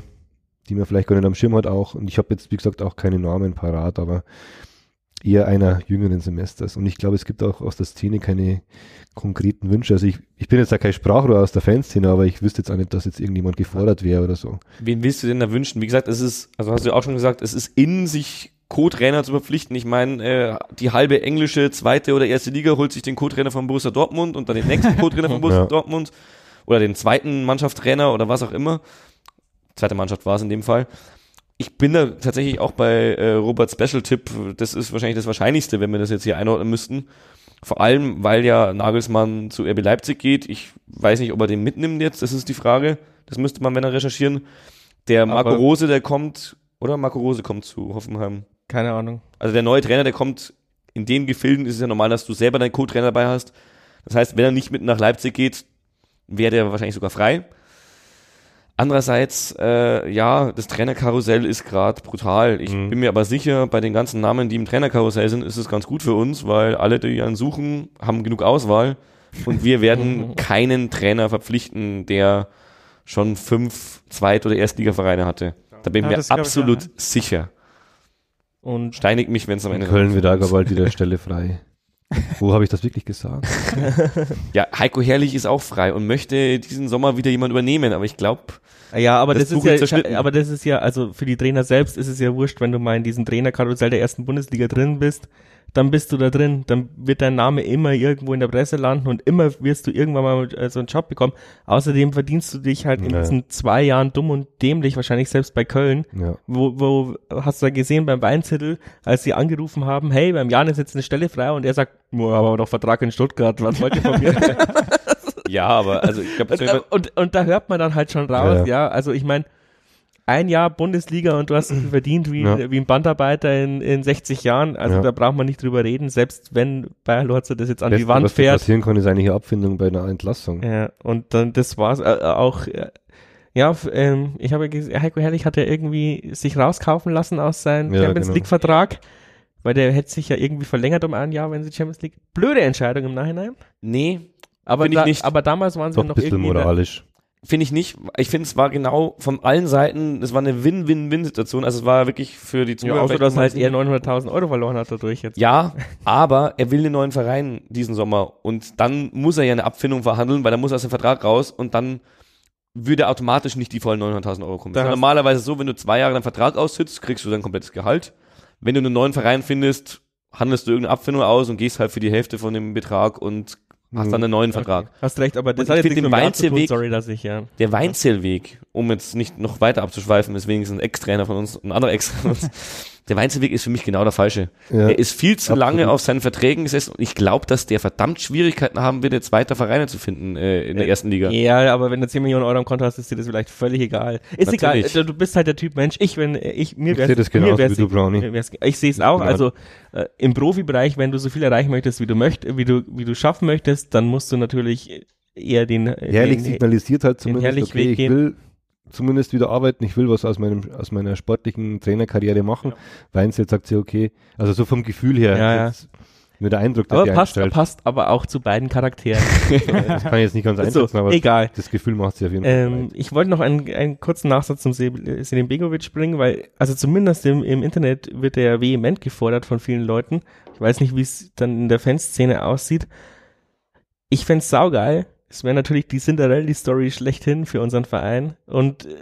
die man vielleicht gar nicht am Schirm hat auch. Und ich habe jetzt, wie gesagt, auch keine Namen parat, aber eher einer jüngeren Semesters. Und ich glaube, es gibt auch aus der Szene keine konkreten Wünsche. Also ich, ich bin jetzt ja kein Sprachrohr aus der Fanszene, aber ich wüsste jetzt auch nicht, dass jetzt irgendjemand gefordert wäre oder so. Wen willst du denn da wünschen? Wie gesagt, es ist, also hast du ja auch schon gesagt, es ist in sich Co-Trainer zu verpflichten. Ich meine, äh, die halbe englische zweite oder erste Liga holt sich den Co-Trainer von Borussia Dortmund und dann den nächsten Co-Trainer von Borussia Ja. Dortmund oder den zweiten Mannschaftstrainer oder was auch immer. Zweite Mannschaft war es in dem Fall. Ich bin da tatsächlich auch bei äh, Robert Special Tipp. Das ist wahrscheinlich das Wahrscheinlichste, wenn wir das jetzt hier einordnen müssten. Vor allem, weil ja Nagelsmann zu RB Leipzig geht. Ich weiß nicht, ob er den mitnimmt jetzt. Das ist die Frage. Das müsste man, wenn er recherchieren. Der Marco Aber- Rose, der kommt, oder? Marco Rose kommt zu Hoffenheim. Keine Ahnung. Also der neue Trainer, der kommt, in den Gefilden ist es ja normal, dass du selber deinen Co-Trainer dabei hast. Das heißt, wenn er nicht mit nach Leipzig geht, wäre der wahrscheinlich sogar frei. Andererseits, äh, ja, das Trainerkarussell ist gerade brutal. Ich Mhm. bin mir aber sicher, bei den ganzen Namen, die im Trainerkarussell sind, ist es ganz gut für uns, weil alle, die einen suchen, haben genug Auswahl. Und wir werden keinen Trainer verpflichten, der schon fünf Zweit- oder Erstligavereine hatte. Da bin ich Ja, mir ich absolut auch, ne? sicher. Und Steinigt mich, wenn es am In Ende Köln wird auch bald wieder Stelle frei. Wo habe ich das wirklich gesagt? Ja, Heiko Herrlich ist auch frei und möchte diesen Sommer wieder jemand übernehmen, aber ich glaube, Ja, aber Das das, ist ja, aber das ist ja, also für die Trainer selbst ist es ja wurscht, wenn du mal in diesem Trainerkarussell der ersten Bundesliga drin bist, dann bist du da drin, dann wird dein Name immer irgendwo in der Presse landen und immer wirst du irgendwann mal äh, so einen Job bekommen. Außerdem verdienst du dich halt in Ja. diesen zwei Jahren dumm und dämlich, wahrscheinlich selbst bei Köln, Ja. wo, wo hast du da gesehen beim Weinzettel, als sie angerufen haben, hey, beim Jan ist jetzt eine Stelle frei und er sagt, "Boah, aber doch Vertrag in Stuttgart, was wollt ihr von mir? ja, aber also ich glaube, Und, und, und da hört man dann halt schon raus, Ja. ja. Also ich meine, ein Jahr Bundesliga und du hast verdient wie, Ja. wie ein Bandarbeiter in, in 60 Jahren. Also Ja. da braucht man nicht drüber reden, selbst wenn Bayer Lorzer das jetzt an Beste, die Wand was fährt. passieren kann, ist eigentlich eine Abfindung bei einer Entlassung. Ja, und dann das war's. Äh, äh, auch, äh, ja, f- ähm, ich habe ja gesehen, Heiko Herrlich hat ja irgendwie sich rauskaufen lassen aus seinem Ja, Champions genau. League Vertrag. Weil der hätte sich ja irgendwie verlängert um ein Jahr, wenn sie Champions League. Blöde Entscheidung im Nachhinein. nee, Aber, da, nicht. aber damals waren sie Doch noch ein bisschen moralisch. finde ich nicht. Ich finde, es war genau von allen Seiten, es war eine Win-Win-Win-Situation. Also es war wirklich für die Ja, Zuhörer. außer vielleicht dass halt er 900.000 Euro verloren hat dadurch jetzt. Ja, aber er will einen neuen Verein diesen Sommer und dann muss er ja eine Abfindung verhandeln, weil er muss aus dem Vertrag raus und dann würde er automatisch nicht die vollen 900.000 Euro kommen. Da Das ist normalerweise so, wenn du zwei Jahre deinen Vertrag aussitzt, kriegst du dein komplettes Gehalt. Wenn du einen neuen Verein findest, handelst du irgendeine Abfindung aus und gehst halt für die Hälfte von dem Betrag und hast dann einen neuen Vertrag. Hast recht, aber das hat jetzt den tun, Weinzelweg- sorry, dass ich, ja. Der Weinzelweg, um jetzt nicht noch weiter abzuschweifen, ist wenigstens ein Ex-Trainer von uns, ein anderer Ex von uns. Der Weinzelweg ist für mich genau der falsche. Ja. Er ist viel zu Absolut. lange auf seinen Verträgen gesessen und ich glaube, dass der verdammt Schwierigkeiten haben wird, jetzt weiter Vereine zu finden äh, in der ersten Liga. Ja, aber wenn du 10 Millionen Euro am Konto hast, ist dir das vielleicht völlig egal. Ist Natürlich. egal, du bist halt der Typ Mensch. Ich, wenn, ich, mir Ich wär's, sehe das mir genauso wär's, wie du, Brownie. mir wär's, ich sehe es auch, Ja. also, äh, im Profibereich, wenn du so viel erreichen möchtest, wie du möchtest, wie du, wie du schaffen möchtest, dann musst du natürlich eher den, Herrlich den signalisiert halt zumindest, Herrlich okay, Weg ich gehen. will zumindest wieder arbeiten, ich will was aus meinem aus meiner sportlichen Trainerkarriere machen. Weinzel sagt sie, okay, also so vom Gefühl her, Ja, ja. jetzt mir der Eindruck, dass aber passt, einstellt. passt aber auch zu beiden Charakteren. Das kann ich jetzt nicht ganz so, einschätzen, aber egal. das Gefühl macht sie auf jeden Fall. Ähm, ich wollte noch einen, einen kurzen Nachsatz zum Se- Selim Begovic bringen, weil, also zumindest im, im Internet wird er ja vehement gefordert von vielen Leuten. Ich weiß nicht, wie es dann in der Fanszene aussieht. Ich fänd's saugeil. Es wäre natürlich die Cinderelli-Story schlechthin für unseren Verein. Und äh,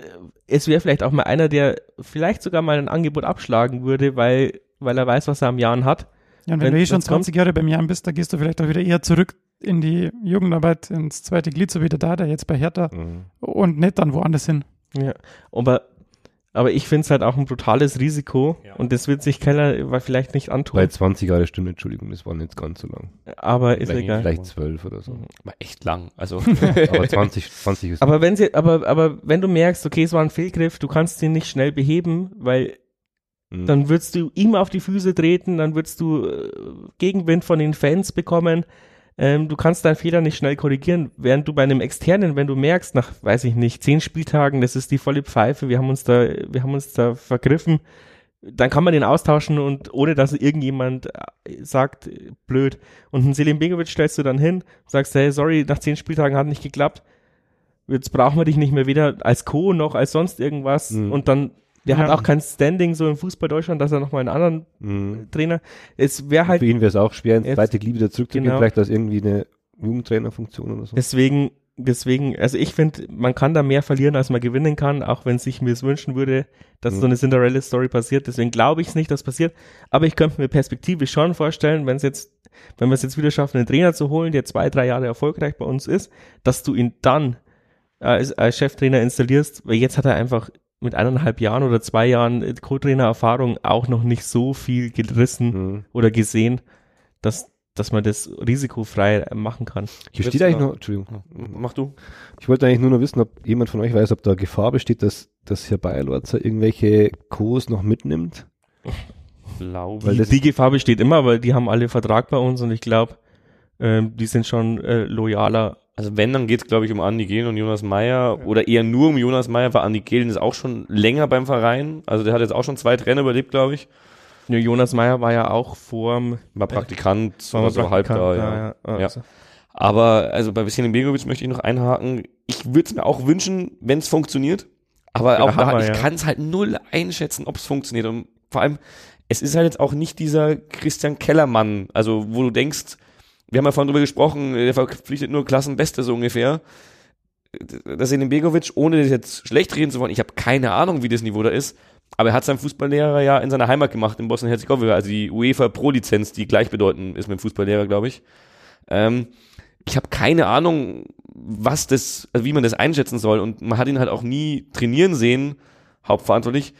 es wäre vielleicht auch mal einer, der vielleicht sogar mal ein Angebot abschlagen würde, weil, weil er weiß, was er am Jahren hat. Ja, und wenn, Wenn- du eh schon wenn's kommt- 20 Jahre beim Jahren bist, da gehst du vielleicht auch wieder eher zurück in die Jugendarbeit, ins zweite Glied, so wie der da, der jetzt bei Hertha Mhm. und nicht dann woanders hin. Ja, aber, aber ich find's halt auch ein brutales Risiko und das wird sich Keller vielleicht nicht antun. Bei 20 Jahre stimmt, Entschuldigung, das war nicht ganz so lang. aber ist Vielleicht- egal. Vielleicht 12 oder so. War echt lang. Also Aber 20, 20 ist Aber wenn sie, aber, aber wenn du merkst, okay, es war ein Fehlgriff, du kannst ihn nicht schnell beheben, weil Mhm. dann würdest du ihm auf die Füße treten, dann würdest du äh, Gegenwind von den Fans bekommen. Ähm, du kannst deinen Fehler nicht schnell korrigieren, während du bei einem externen, wenn du merkst, nach, weiß ich nicht, zehn Spieltagen, das ist die volle Pfeife, wir haben uns da, wir haben uns da vergriffen, dann kann man den austauschen und ohne dass irgendjemand äh, sagt, äh, blöd. Und einen Selim Begovic stellst du dann hin, sagst, hey, sorry, nach zehn Spieltagen hat nicht geklappt. Jetzt brauchen wir dich nicht mehr weder als Co. noch als sonst irgendwas. Mhm. Und dann, der hat Ja. auch kein Standing so im Fußball Deutschland, dass er nochmal einen anderen Mhm. Trainer. Es wäre halt Für ihn wäre es auch schwer, ins zweite Glied wieder zurückzugehen, Genau. vielleicht als irgendwie eine Jugendtrainerfunktion oder so. deswegen, deswegen, also ich finde, man kann da mehr verlieren, als man gewinnen kann, auch wenn sich mir es wünschen würde, dass Mhm. so eine Cinderella-Story passiert. Deswegen glaube ich es nicht, dass passiert. Aber ich könnte mir perspektivisch schon vorstellen, wenn es jetzt, wenn wir es jetzt wieder schaffen, einen Trainer zu holen, der zwei, drei Jahre erfolgreich bei uns ist, dass du ihn dann als, als Cheftrainer installierst, weil jetzt hat er einfach mit eineinhalb Jahren oder zwei Jahren äh, Co-Trainer-Erfahrung auch noch nicht so viel gerissen Mhm. oder gesehen, dass, dass man das risikofrei machen kann. Hier steht eigentlich noch, Entschuldigung, mach du. ich wollte eigentlich nur noch wissen, ob jemand von euch weiß, ob da Gefahr besteht, dass, dass Herr Bayerlorzer irgendwelche Co's noch mitnimmt. Glaube Weil die, die Gefahr besteht immer, weil die haben alle Vertrag bei uns und ich glaube, ähm, die sind schon äh, loyaler. Also wenn, dann geht's glaube ich um Andi Gehlen und Jonas Meyer oder eher nur um Jonas Meyer, weil Andi Gehlen ist auch schon länger beim Verein. Also der hat jetzt auch schon zwei Trainer überlebt, glaube ich. Ja, Jonas Meyer war ja auch vorm War Praktikant, war war so halb da, ja. ja, ja. Ja. Also, Aber also bei Veselin Begovic möchte ich noch einhaken. Ich würde es mir auch wünschen, wenn es funktioniert. Aber Ja, auch da, ich ja. kann es halt null einschätzen, ob es funktioniert. Und vor allem, es ist halt jetzt auch nicht dieser Christian Kellermann, also wo du denkst, wir haben ja vorhin drüber gesprochen, der verpflichtet nur Klassenbeste so ungefähr. Das in dem Begovic, ohne das jetzt schlecht reden zu wollen, ich habe keine Ahnung, wie das Niveau da ist, aber er hat seinen Fußballlehrer ja in seiner Heimat gemacht, in Bosnien-Herzegowina, also die UEFA Pro-Lizenz, die gleichbedeutend ist mit dem Fußballlehrer, glaube ich. Ähm, ich habe keine Ahnung, was das, also wie man das einschätzen soll. Und man hat ihn halt auch nie trainieren sehen, hauptverantwortlich.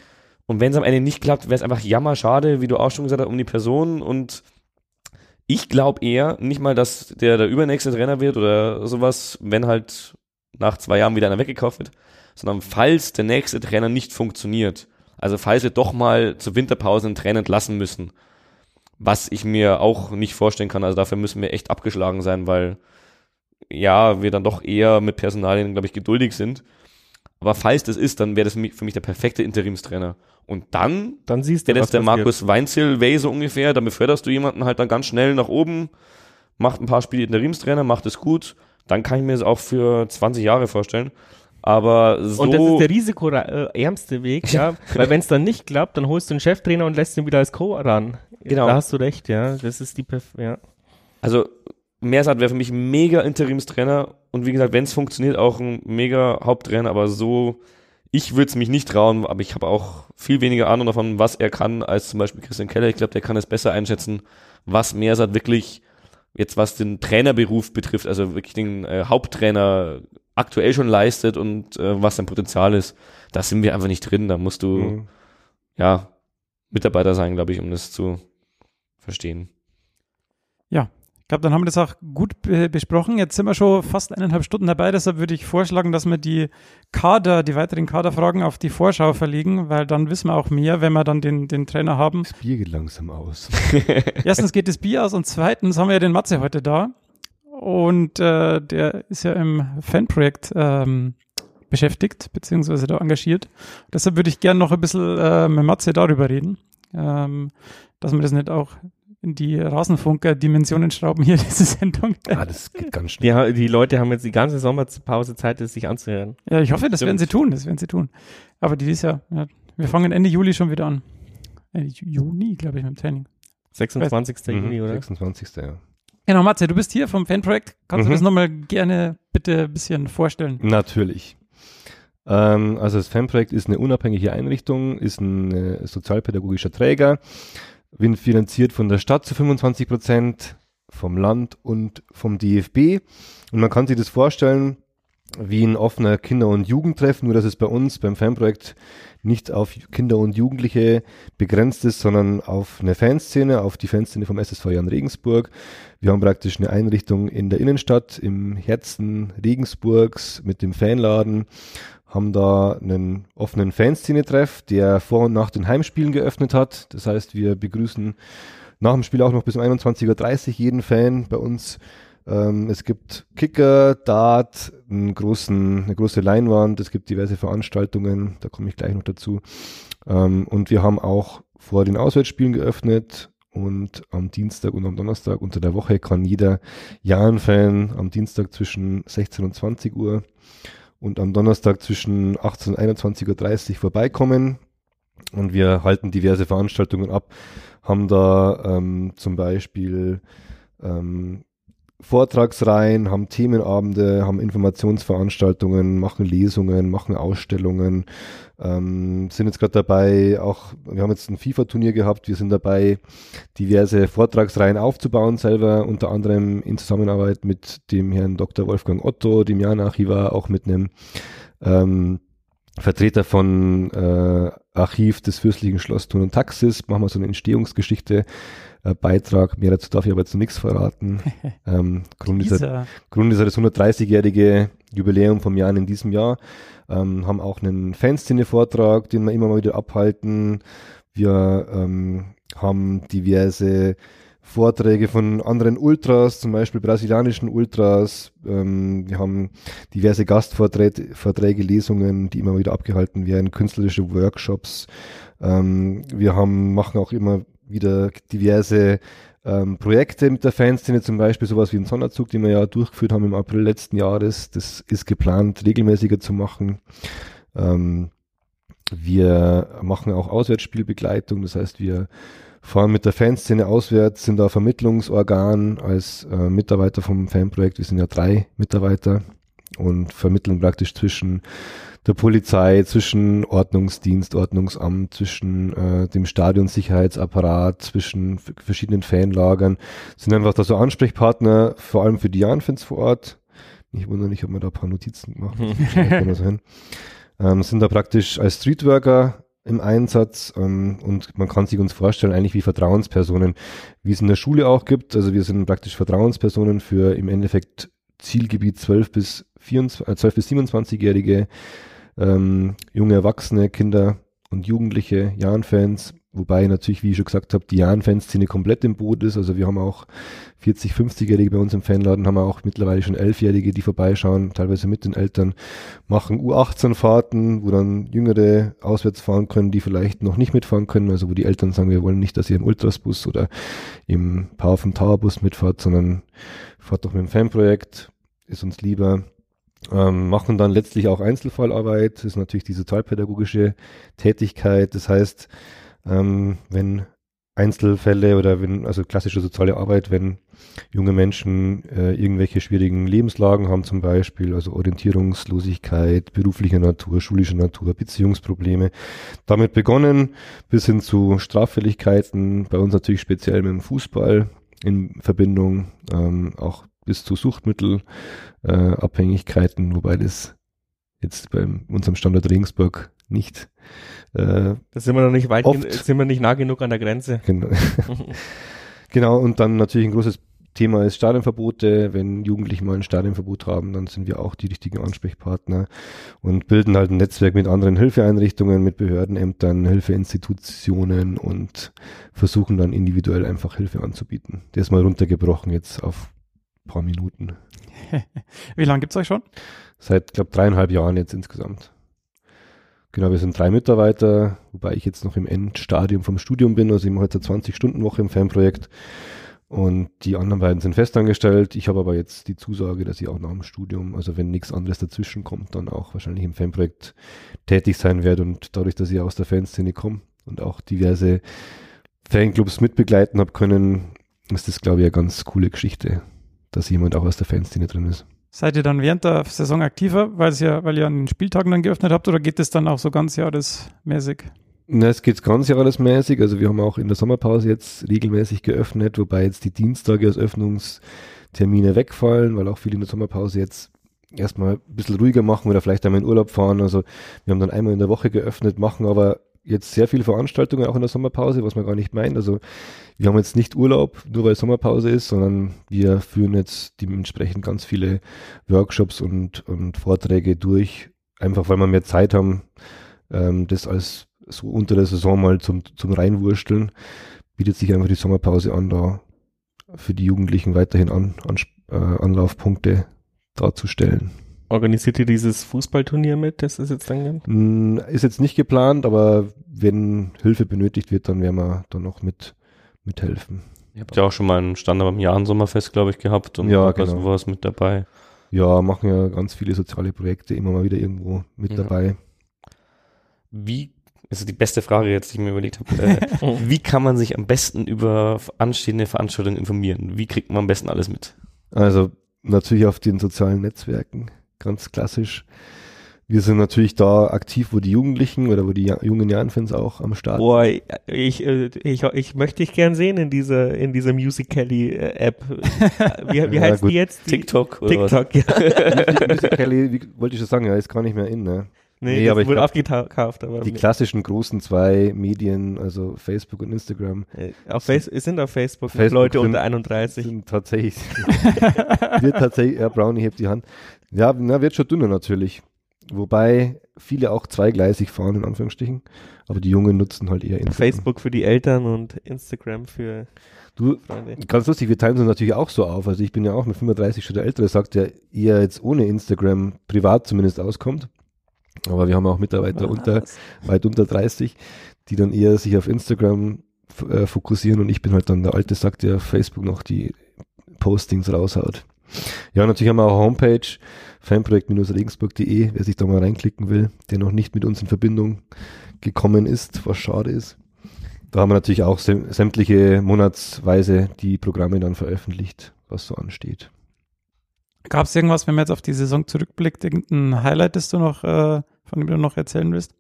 Und wenn es am Ende nicht klappt, wäre es einfach jammer schade, wie du auch schon gesagt hast, um die Person. Und ich glaube eher nicht mal, dass der der übernächste Trainer wird oder sowas, wenn halt nach zwei Jahren wieder einer weggekauft wird, sondern falls der nächste Trainer nicht funktioniert. Also falls wir doch mal zur Winterpause einen Trainer entlassen müssen, was ich mir auch nicht vorstellen kann. Also dafür müssen wir echt abgeschlagen sein, weil ja, wir dann doch eher mit Personalien, glaube ich, geduldig sind. Aber falls das ist, dann wäre das für mich der perfekte Interimstrainer. Und dann, dann siehst du, der ist der Markus Weinzel Way so ungefähr, dann beförderst du jemanden halt dann ganz schnell nach oben, macht ein paar Spiele Interimstrainer, macht es gut, dann kann ich mir das auch für 20 Jahre vorstellen. Aber so. Und das ist der risikoärmste Weg, ja. Weil wenn es dann nicht klappt, dann holst du einen Cheftrainer und lässt ihn wieder als Co. ran. Genau. Da hast du recht, ja. Das ist die Perf ja. Also Mersat wäre für mich mega Interimstrainer und wie gesagt, wenn es funktioniert, auch ein mega Haupttrainer, aber so, ich würde es mich nicht trauen, aber ich habe auch viel weniger Ahnung davon, was er kann, als zum Beispiel Christian Keller. Ich glaube, der kann es besser einschätzen, was Mersat wirklich jetzt was den Trainerberuf betrifft, also wirklich den äh, Haupttrainer aktuell schon leistet und äh, was sein Potenzial ist, da sind wir einfach nicht drin. Da musst du mhm. ja Mitarbeiter sein, glaube ich, um das zu verstehen. Ja, ich glaube, dann haben wir das auch gut be besprochen. Jetzt sind wir schon fast eineinhalb Stunden dabei, deshalb würde ich vorschlagen, dass wir die Kader, die weiteren Kaderfragen auf die Vorschau verlegen, weil dann wissen wir auch mehr, wenn wir dann den, den Trainer haben. Das Bier geht langsam aus. Erstens geht das Bier aus und zweitens haben wir ja den Matze heute da. Und äh, der ist ja im Fanprojekt ähm, beschäftigt, beziehungsweise da engagiert. Deshalb würde ich gerne noch ein bisschen äh, mit Matze darüber reden, ähm, dass wir das nicht auch die Rasenfunker-Dimensionen schrauben hier, diese Sendung. Ah, das geht ganz schnell. Die, die, Leute haben jetzt die ganze Sommerpause Zeit, das sich anzuhören. Ja, ich hoffe, das Stimmt. werden sie tun, das werden sie tun. Aber dieses Jahr, ja, wir fangen Ende Juli schon wieder an. Ende Juni, glaube ich, mit dem Training. 26. Juni, oder? 26. ja. Genau, Matze, du bist hier vom Fanprojekt. Kannst mhm. du das nochmal gerne bitte ein bisschen vorstellen? Natürlich. Ähm, also das Fanprojekt ist eine unabhängige Einrichtung, ist ein äh, sozialpädagogischer Träger, wird finanziert von der Stadt zu 25 Prozent, vom Land und vom DFB. Und man kann sich das vorstellen wie ein offener Kinder- und Jugendtreff, nur dass es bei uns beim Fanprojekt nicht auf Kinder und Jugendliche begrenzt ist, sondern auf eine Fanszene, auf die Fanszene vom SSV Jan Regensburg. Wir haben praktisch eine Einrichtung in der Innenstadt, im Herzen Regensburgs mit dem Fanladen, haben da einen offenen Fanszene-Treff, der vor und nach den Heimspielen geöffnet hat. Das heißt, wir begrüßen nach dem Spiel auch noch bis um 21.30 Uhr jeden Fan bei uns ähm, es gibt Kicker, Dart, einen großen, eine große Leinwand, es gibt diverse Veranstaltungen, da komme ich gleich noch dazu. Ähm, und wir haben auch vor den Auswärtsspielen geöffnet und am Dienstag und am Donnerstag unter der Woche kann jeder Jahn-Fan am Dienstag zwischen 16 und 20 Uhr und am Donnerstag zwischen 18 und 21.30 Uhr vorbeikommen. Und wir halten diverse Veranstaltungen ab, haben da ähm, zum Beispiel ähm, Vortragsreihen, haben Themenabende, haben Informationsveranstaltungen, machen Lesungen, machen Ausstellungen, ähm, sind jetzt gerade dabei, auch, wir haben jetzt ein FIFA-Turnier gehabt, wir sind dabei, diverse Vortragsreihen aufzubauen selber, unter anderem in Zusammenarbeit mit dem Herrn Dr. Wolfgang Otto, dem Jan-Archivar, auch mit einem ähm, Vertreter von äh, Archiv des Fürstlichen Schloss Thun und Taxis, machen wir so eine Entstehungsgeschichte äh, Beitrag. Mehr dazu darf ich aber jetzt nichts verraten. ähm, Grund, ist Grund ist das 130-jährige Jubiläum vom Jahr in diesem Jahr. Ähm, haben auch einen Fanszene-Vortrag, den wir immer mal wieder abhalten. Wir ähm, haben diverse Vorträge von anderen Ultras, zum Beispiel brasilianischen Ultras. Ähm, wir haben diverse Gastvorträge, Lesungen, die immer wieder abgehalten werden, künstlerische Workshops. Ähm, wir haben, machen auch immer wieder diverse ähm, Projekte mit der Fanszene, zum Beispiel sowas wie ein Sonderzug, den wir ja durchgeführt haben im April letzten Jahres. Das ist geplant, regelmäßiger zu machen. Ähm, Wir machen auch Auswärtsspielbegleitung, das heißt, wir fahren mit der Fanszene auswärts, sind da Vermittlungsorgan als äh, Mitarbeiter vom Fanprojekt. Wir sind ja drei Mitarbeiter und vermitteln praktisch zwischen der Polizei, zwischen Ordnungsdienst, Ordnungsamt, zwischen äh, dem Stadionsicherheitsapparat, zwischen verschiedenen Fanlagern, sind einfach da so Ansprechpartner, vor allem für die Janfans vor Ort. Ich wundere nicht, ob man da ein paar Notizen gemacht hat. ähm, sind da praktisch als Streetworker im Einsatz ähm, und man kann sich uns vorstellen, eigentlich wie Vertrauenspersonen, wie es in der Schule auch gibt. Also wir sind praktisch Vertrauenspersonen für im Endeffekt Zielgebiet 12 bis, 24, äh, 12 bis 27-Jährige, ähm, junge Erwachsene, Kinder und Jugendliche, Jahn-Fans, wobei natürlich, wie ich schon gesagt habe, die Jahn-Fanszene komplett im Boot ist. Also wir haben auch 40, 50-Jährige bei uns im Fanladen, haben auch mittlerweile schon 11-Jährige, die vorbeischauen, teilweise mit den Eltern, machen U18-Fahrten, wo dann Jüngere auswärts fahren können, die vielleicht noch nicht mitfahren können, also wo die Eltern sagen, wir wollen nicht, dass ihr im Ultrasbus oder im Power vom Towerbus mitfahrt, sondern fahrt doch mit dem Fanprojekt, ist uns lieber ähm, machen dann letztlich auch Einzelfallarbeit, ist natürlich die sozialpädagogische Tätigkeit. Das heißt, ähm, wenn Einzelfälle oder wenn, also klassische soziale Arbeit, wenn junge Menschen äh, irgendwelche schwierigen Lebenslagen haben zum Beispiel, also Orientierungslosigkeit, beruflicher Natur, schulischer Natur, Beziehungsprobleme. Damit begonnen bis hin zu Straffälligkeiten, bei uns natürlich speziell mit dem Fußball in Verbindung, ähm, auch bis zu Suchtmittelabhängigkeiten, äh, wobei das jetzt bei unserem Standort Regensburg nicht. Äh, da sind wir noch nicht weit, oft, sind wir nicht nah genug an der Grenze. Genau. genau, und dann natürlich ein großes Thema ist Stadionverbote. Wenn Jugendliche mal ein Stadionverbot haben, dann sind wir auch die richtigen Ansprechpartner und bilden halt ein Netzwerk mit anderen Hilfeeinrichtungen, mit Behördenämtern, Hilfeinstitutionen und versuchen dann individuell einfach Hilfe anzubieten. Der ist mal runtergebrochen jetzt auf paar Minuten. Wie lange gibt es euch schon? Seit, glaube dreieinhalb Jahren jetzt insgesamt. Genau, wir sind drei Mitarbeiter, wobei ich jetzt noch im Endstadium vom Studium bin. Also ich mache jetzt eine 20-Stunden-Woche im Fanprojekt. Und die anderen beiden sind festangestellt. Ich habe aber jetzt die Zusage, dass ich auch nach dem Studium, also wenn nichts anderes dazwischen kommt, dann auch wahrscheinlich im Fanprojekt tätig sein werde. Und dadurch, dass ich aus der Fanszene komme und auch diverse Fanclubs mitbegleiten habe können, ist das, glaube ich, eine ganz coole Geschichte dass jemand auch aus der Fanszene drin ist. Seid ihr dann während der Saison aktiver, weil, ja, weil ihr an den Spieltagen dann geöffnet habt oder geht es dann auch so ganz jahresmäßig? Na, es geht ganz jahresmäßig. Also wir haben auch in der Sommerpause jetzt regelmäßig geöffnet, wobei jetzt die Dienstage als Öffnungstermine wegfallen, weil auch viele in der Sommerpause jetzt erstmal ein bisschen ruhiger machen oder vielleicht einmal in Urlaub fahren. Also wir haben dann einmal in der Woche geöffnet, machen aber jetzt sehr viele Veranstaltungen auch in der Sommerpause, was man gar nicht meint. Also wir haben jetzt nicht Urlaub, nur weil Sommerpause ist, sondern wir führen jetzt dementsprechend ganz viele Workshops und, und Vorträge durch, einfach weil wir mehr Zeit haben, ähm, das als so unter der Saison mal zum, zum Reinwursteln, bietet sich einfach die Sommerpause an, da für die Jugendlichen weiterhin an, an äh, Anlaufpunkte darzustellen. Organisiert ihr dieses Fußballturnier mit, das ist jetzt dann? Mm, ist jetzt nicht geplant, aber wenn Hilfe benötigt wird, dann werden wir da noch mit mithelfen. Ihr habt ja auch schon mal einen Stand beim Jahrensommerfest, glaube ich, gehabt und ja, genau. sowas mit dabei. Ja, machen ja ganz viele soziale Projekte immer mal wieder irgendwo mit ja. dabei. Wie, das ist die beste Frage jetzt, die ich mir überlegt habe, äh, wie kann man sich am besten über anstehende Veranstaltungen informieren? Wie kriegt man am besten alles mit? Also natürlich auf den sozialen Netzwerken ganz klassisch. Wir sind natürlich da aktiv, wo die Jugendlichen oder wo die jungen Jahrenfans auch am Start Boah, ich, äh, ich, ich möchte dich gern sehen in dieser, in dieser Musical.ly-App. Wie, wie ja, heißt gut. die jetzt? TikTok oder TikTok, was? ja. Musical.ly, wie wollte ich schon sagen, ja, ist gar nicht mehr in, ne? Nee, nee aber ich wurde aufgekauft. Aber die klassischen großen zwei Medien, also Facebook und Instagram. Äh, auf Face sind auf Facebook, Facebook Leute sind, unter 31. Sind tatsächlich, wird tatsächlich, ja, Brownie hebt die Hand. Ja, na, wird schon dünner natürlich. Wobei viele auch zweigleisig fahren, in Anführungsstrichen. Aber die Jungen nutzen halt eher Instagram. Facebook für die Eltern und Instagram für Du, Freunde. ganz lustig, wir teilen uns natürlich auch so auf. Also ich bin ja auch mit 35 schon der Ältere, sagt der eher jetzt ohne Instagram privat zumindest auskommt. Aber wir haben auch Mitarbeiter unter, weit unter 30, die dann eher sich auf Instagram äh, fokussieren und ich bin halt dann der alte Sack, der auf Facebook noch die Postings raushaut. Ja, natürlich haben wir auch eine Homepage, fanprojekt-regensburg.de, wer sich da mal reinklicken will, der noch nicht mit uns in Verbindung gekommen ist, was schade ist. Da haben wir natürlich auch sämtliche monatsweise die Programme dann veröffentlicht, was so ansteht. Gab es irgendwas, wenn man jetzt auf die Saison zurückblickt, irgendein Highlight, das du noch, äh, von dem du noch erzählen willst?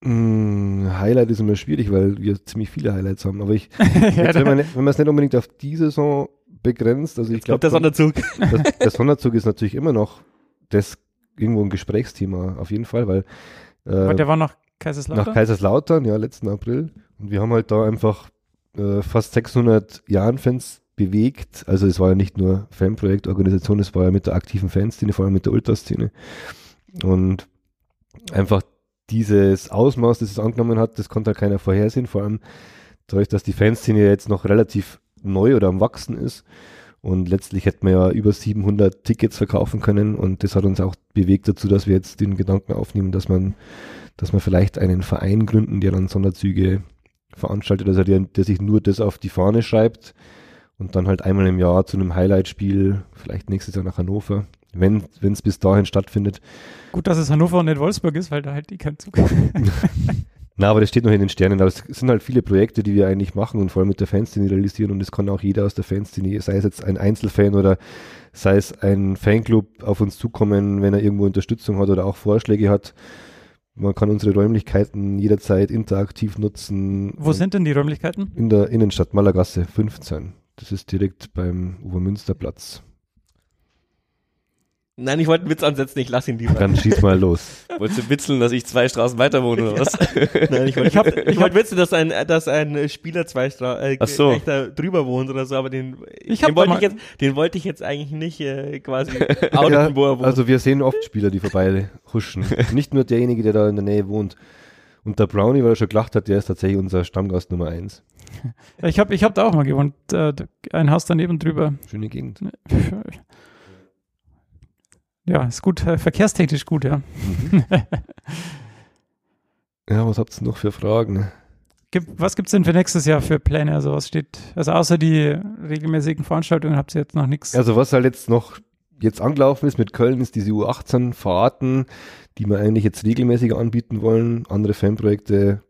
Mm, Highlight ist immer schwierig, weil wir ziemlich viele Highlights haben. Aber ich, jetzt, wenn man es nicht unbedingt auf die Saison begrenzt, also ich glaube, der Sonderzug. Das, der Sonderzug ist natürlich immer noch das irgendwo ein Gesprächsthema, auf jeden Fall, weil äh, der war nach Kaiserslautern? Nach Kaiserslautern, ja, letzten April. Und wir haben halt da einfach äh, fast 600 Jahren-Fans bewegt. Also es war ja nicht nur Fanprojektorganisation, es war ja mit der aktiven Fanszene, vor allem mit der Ultraszene. Und einfach dieses Ausmaß, das es angenommen hat, das konnte halt keiner vorhersehen, vor allem dadurch, dass die Fanszene jetzt noch relativ neu oder am Wachsen ist. Und letztlich hätten wir ja über 700 Tickets verkaufen können und das hat uns auch bewegt dazu, dass wir jetzt den Gedanken aufnehmen, dass man, dass man vielleicht einen Verein gründen, der dann Sonderzüge veranstaltet, also der, der sich nur das auf die Fahne schreibt und dann halt einmal im Jahr zu einem Highlight-Spiel, vielleicht nächstes Jahr nach Hannover, wenn es bis dahin stattfindet. Gut, dass es Hannover und nicht Wolfsburg ist, weil da halt die kein Zug. Na, aber das steht noch in den Sternen. Aber es sind halt viele Projekte, die wir eigentlich machen und vor allem mit der Fanszene realisieren und das kann auch jeder aus der Fanszene, sei es jetzt ein Einzelfan oder sei es ein Fanclub auf uns zukommen, wenn er irgendwo Unterstützung hat oder auch Vorschläge hat. Man kann unsere Räumlichkeiten jederzeit interaktiv nutzen. Wo sind denn die Räumlichkeiten? In der Innenstadt Malagasse 15. Das ist direkt beim Obermünsterplatz. Nein, ich wollte einen Witz ansetzen, ich lass ihn lieber. Dann schieß mal los. Wolltest du witzeln, dass ich zwei Straßen weiter wohne oder was? Nein, ich wollte ich hab, ich wollt witzen, dass ein, dass ein Spieler zwei Straßen äh, so. da drüber wohnt oder so, aber den, ich den wollte ich jetzt, den wollte ich jetzt eigentlich nicht äh, quasi outen, ja, wo er wohnt. Also wir sehen oft Spieler, die vorbei huschen. Nicht nur derjenige, der da in der Nähe wohnt. Und der Brownie, weil er schon gelacht hat, der ist tatsächlich unser Stammgast Nummer eins. Ich habe ich hab da auch mal gewohnt, äh, ein Haus daneben drüber. Schöne Gegend. Ja, ist gut, äh, verkehrstechnisch gut, ja. Mhm. ja, was habt ihr noch für Fragen? was gibt es denn für nächstes Jahr für Pläne? Also was steht, also außer die regelmäßigen Veranstaltungen habt ihr jetzt noch nichts? Also was halt jetzt noch jetzt angelaufen ist mit Köln, ist diese U18-Fahrten, die wir eigentlich jetzt regelmäßiger anbieten wollen. Andere Fanprojekte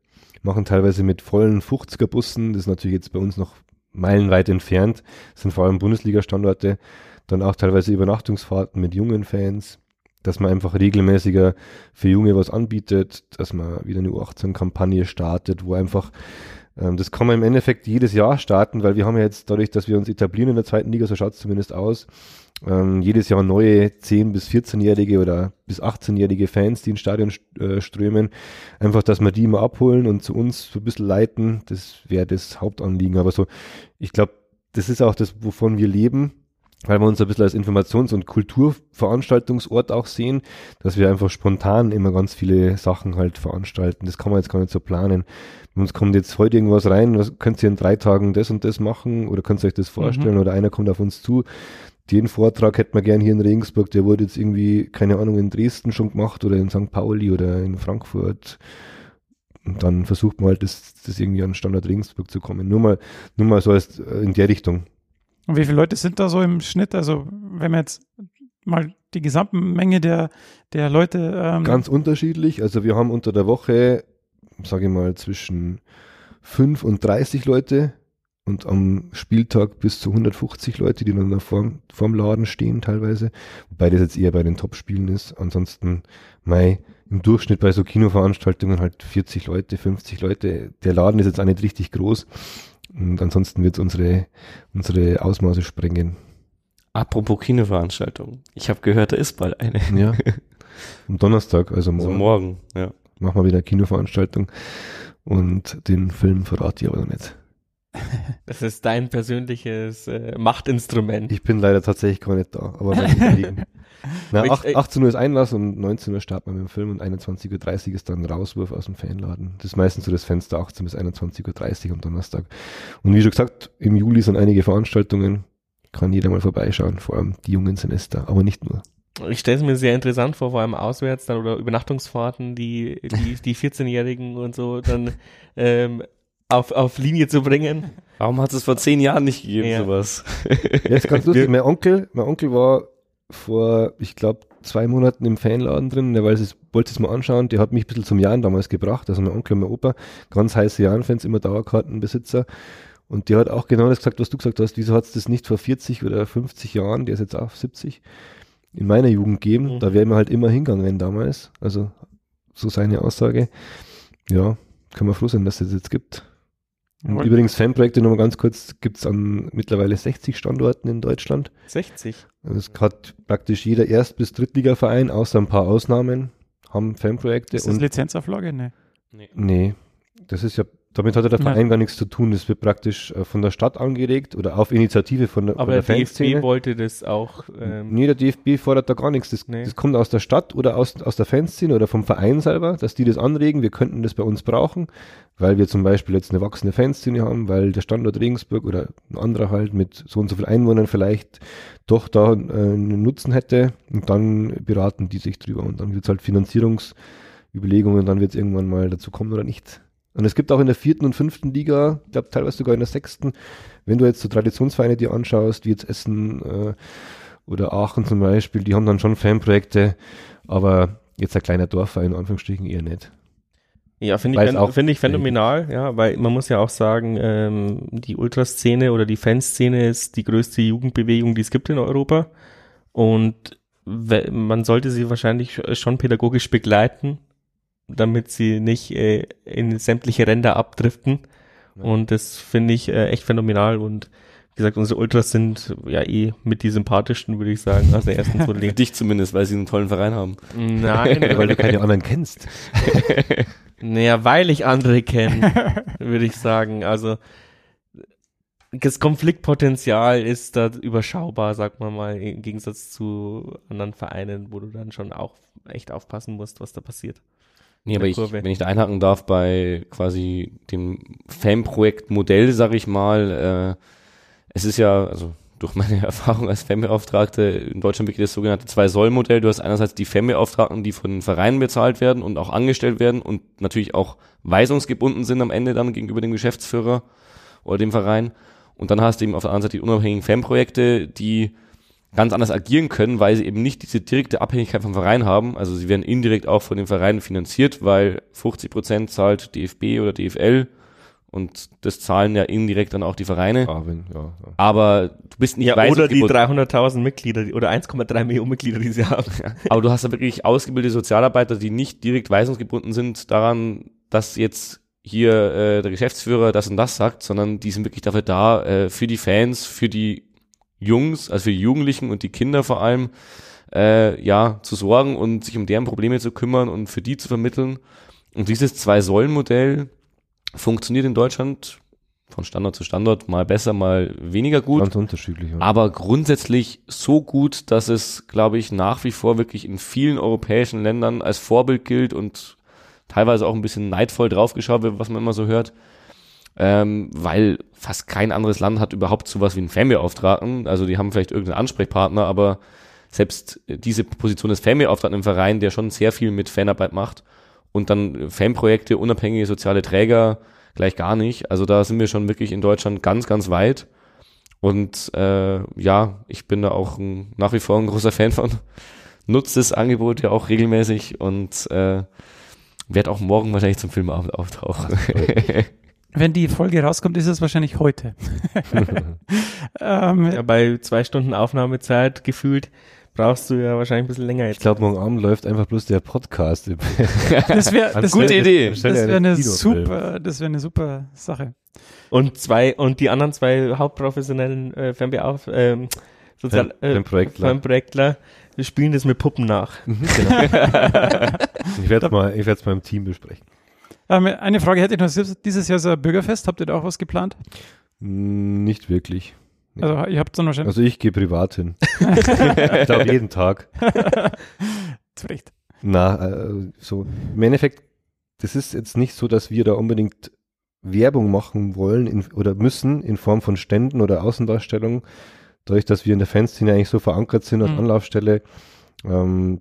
machen teilweise mit vollen 50er-Bussen. Das ist natürlich jetzt bei uns noch meilenweit entfernt. Das sind vor allem Bundesliga-Standorte dann auch teilweise Übernachtungsfahrten mit jungen Fans, dass man einfach regelmäßiger für Junge was anbietet, dass man wieder eine U18-Kampagne startet, wo einfach ähm, das kann man im Endeffekt jedes Jahr starten, weil wir haben ja jetzt dadurch, dass wir uns etablieren in der zweiten Liga, so schaut es zumindest aus, ähm, jedes Jahr neue 10- bis 14-jährige oder bis 18-jährige Fans, die ins Stadion äh, strömen. Einfach, dass wir die immer abholen und zu uns so ein bisschen leiten, das wäre das Hauptanliegen. Aber so, ich glaube, das ist auch das, wovon wir leben weil wir uns ein bisschen als Informations- und Kulturveranstaltungsort auch sehen, dass wir einfach spontan immer ganz viele Sachen halt veranstalten. Das kann man jetzt gar nicht so planen. Bei uns kommt jetzt heute irgendwas rein, was könnt ihr in drei Tagen das und das machen oder könnt ihr euch das vorstellen mhm. oder einer kommt auf uns zu. Den Vortrag hätten wir gern hier in Regensburg, der wurde jetzt irgendwie, keine Ahnung, in Dresden schon gemacht oder in St. Pauli oder in Frankfurt. Und dann versucht man halt, das, das irgendwie an Standard Regensburg zu kommen. Nur mal, nur mal so als äh, in der Richtung. Und wie viele Leute sind da so im Schnitt? Also wenn man jetzt mal die Gesamtmenge der, der Leute. Ähm Ganz unterschiedlich. Also wir haben unter der Woche, sage ich mal, zwischen 5 und 30 Leute und am Spieltag bis zu 150 Leute, die dann da vorm, vorm Laden stehen teilweise. Wobei das jetzt eher bei den Top-Spielen ist. Ansonsten, Mai, im Durchschnitt bei so Kinoveranstaltungen halt 40 Leute, 50 Leute. Der Laden ist jetzt auch nicht richtig groß. Und ansonsten wird unsere, unsere Ausmaße sprengen. Apropos Kinoveranstaltung. Ich habe gehört, da ist bald eine. Ja. Am Donnerstag, also morgen. Also morgen, ja. Machen wir wieder eine Kinoveranstaltung. Und den Film verrate ich aber noch nicht. Das ist dein persönliches äh, Machtinstrument. Ich bin leider tatsächlich gar nicht da, aber Na, 8, 18 Uhr ist Einlass und 19 Uhr starten wir mit dem Film und 21.30 Uhr ist dann Rauswurf aus dem Fanladen. Das ist meistens so das Fenster 18 bis 21.30 Uhr am Donnerstag. Und wie schon gesagt, im Juli sind einige Veranstaltungen, kann jeder mal vorbeischauen, vor allem die jungen Semester, aber nicht nur. Ich stelle es mir sehr interessant vor, vor allem auswärts dann oder Übernachtungsfahrten, die die, die 14-Jährigen und so dann ähm, auf, auf Linie zu bringen. Warum hat es vor zehn Jahren nicht gegeben, Ja. sowas? Ja, ist ganz lustig. Mein Onkel, mein Onkel war vor, ich glaube, zwei Monaten im Fanladen drin, der es, wollte es mal anschauen. Der hat mich ein bisschen zum Jahren damals gebracht, also mein Onkel und mein Opa, ganz heiße Jahrenfans, immer Dauerkartenbesitzer. Und der hat auch genau das gesagt, was du gesagt hast. Wieso hat es das nicht vor 40 oder 50 Jahren, der ist jetzt auch 70, in meiner Jugend gegeben? Mhm. Da wären wir halt immer hingegangen damals. Also so seine Aussage. Ja, können wir froh sein, dass es das jetzt gibt. Und übrigens, Fanprojekte nochmal ganz kurz, gibt es an mittlerweile 60 Standorten in Deutschland. 60. Also es hat praktisch jeder Erst- bis Drittligaverein, außer ein paar Ausnahmen, haben Fanprojekte. Ist das Lizenzauflage? Nee. nee, das ist ja, damit hat ja der. Verein gar nichts zu tun. Das wird praktisch äh, von der Stadt angeregt oder auf Initiative von der, Aber der der. DFB wollte das auch. Ähm, Nee, der DFB fordert da gar nichts. Das, Nee. das kommt aus der Stadt oder aus, aus der Fanszene oder vom Verein selber, dass die das anregen. Wir könnten das bei uns brauchen, weil wir zum Beispiel jetzt eine wachsende Fanszene haben, weil der Standort Regensburg oder ein anderer halt mit so und so viel Einwohnern vielleicht doch da äh, einen Nutzen hätte. Und dann beraten die sich drüber. Und dann wird es halt Finanzierungsüberlegungen dann wird es irgendwann mal dazu kommen oder nicht. Und es gibt auch in der vierten und fünften Liga, ich glaube teilweise sogar in der sechsten, wenn du jetzt so Traditionsvereine dir anschaust, wie jetzt Essen äh, oder Aachen zum Beispiel, die haben dann schon Fanprojekte, aber jetzt ein kleiner Dorfverein in Anführungsstrichen eher nicht. Ja, finde ich, finde ich phänomenal, ja, weil man muss ja auch sagen, ähm, die Ultraszene oder die Fanszene ist die größte Jugendbewegung, die es gibt in Europa. Und man sollte sie wahrscheinlich sch- schon pädagogisch begleiten, damit sie nicht äh, in sämtliche Ränder abdriften. Ja. Und das finde ich äh, echt phänomenal. Und wie gesagt, unsere Ultras sind ja eh mit die sympathischsten, würde ich sagen, aus der ersten Für Viertelliga. dich zumindest, weil sie einen tollen Verein haben. Nein, Weil du keine anderen kennst. Naja, weil ich andere kenne, würde ich sagen. Also das Konfliktpotenzial ist da überschaubar, sagt man mal, im Gegensatz zu anderen Vereinen, wo du dann schon auch echt aufpassen musst, was da passiert. Nee, aber ich, wenn ich da einhaken darf, bei quasi dem Fanprojekt-Modell, sag ich mal, äh, es ist ja, also durch meine Erfahrung als Fanbeauftragte, in Deutschland wirklich das sogenannte Zwei-Soll-Modell. Du hast einerseits die Fanbeauftragten, die von den Vereinen bezahlt werden und auch angestellt werden und natürlich auch weisungsgebunden sind am Ende dann gegenüber dem Geschäftsführer oder dem Verein. Und dann hast du eben auf der anderen Seite die unabhängigen Fanprojekte, die ganz anders agieren können, weil sie eben nicht diese direkte Abhängigkeit vom Verein haben. Also sie werden indirekt auch von den Vereinen finanziert, weil 50 Prozent zahlt DFB oder DFL und das zahlen ja indirekt dann auch die Vereine. Wenn, ja, ja. Aber du bist nicht Ja, oder die weisungsgebunden. 300.000 Mitglieder oder 1,3 Millionen Mitglieder, die sie haben. Aber du hast da wirklich ausgebildete Sozialarbeiter, die nicht direkt weisungsgebunden sind daran, dass jetzt hier äh, der Geschäftsführer das und das sagt, sondern die sind wirklich dafür da, äh, für die Fans, für die Jungs, also für die Jugendlichen und die Kinder vor allem, äh, ja, zu sorgen und sich um deren Probleme zu kümmern und für die zu vermitteln. Und dieses Zwei-Säulen-Modell funktioniert in Deutschland von Standort zu Standort mal besser, mal weniger gut. Ganz unterschiedlich. Ja. Aber grundsätzlich so gut, dass es, glaube ich, nach wie vor wirklich in vielen europäischen Ländern als Vorbild gilt und teilweise auch ein bisschen neidvoll draufgeschaut wird, was man immer so hört. Ähm, weil fast kein anderes Land hat überhaupt sowas wie einen Fanbeauftragten. Also die haben vielleicht irgendeinen Ansprechpartner, aber selbst diese Position des Fanbeauftragten im Verein, der schon sehr viel mit Fanarbeit macht und dann Fanprojekte, unabhängige soziale Träger, gleich gar nicht. Also da sind wir schon wirklich in Deutschland ganz, ganz weit. Und äh, ja, ich bin da auch ein, nach wie vor ein großer Fan von. Nutze das Angebot ja auch regelmäßig und äh, werde auch morgen wahrscheinlich zum Filmabend auftauchen. Wenn die Folge rauskommt, ist es wahrscheinlich heute. ähm, Ja, bei zwei Stunden Aufnahmezeit gefühlt brauchst du ja wahrscheinlich ein bisschen länger Ich jetzt. glaube, morgen Abend läuft einfach bloß der Podcast. Das wäre das Gute wär, Idee. Das wäre eine super, das wäre eine super Sache. Und zwei, und die anderen zwei hauptprofessionellen äh, Fernbeauf, ähm, Sozial, Fanprojektler. Fanprojektler, wir spielen das mit Puppen nach. Mhm, genau. ich werde mal, ich werde es mal im Team besprechen. Ähm, eine Frage hätte ich noch. Dieses Jahr ist ein Bürgerfest. Habt ihr da auch was geplant? Mm, Nicht wirklich. Also ihr habt dann wahrscheinlich Also ich gehe privat hin. ich glaube jeden Tag. zu Recht. Na, äh, so im Endeffekt, das ist jetzt nicht so, dass wir da unbedingt Werbung machen wollen in, oder müssen in Form von Ständen oder Außendarstellungen. Dadurch, dass wir in der Fanszene eigentlich so verankert sind als Mhm. Anlaufstelle, ähm,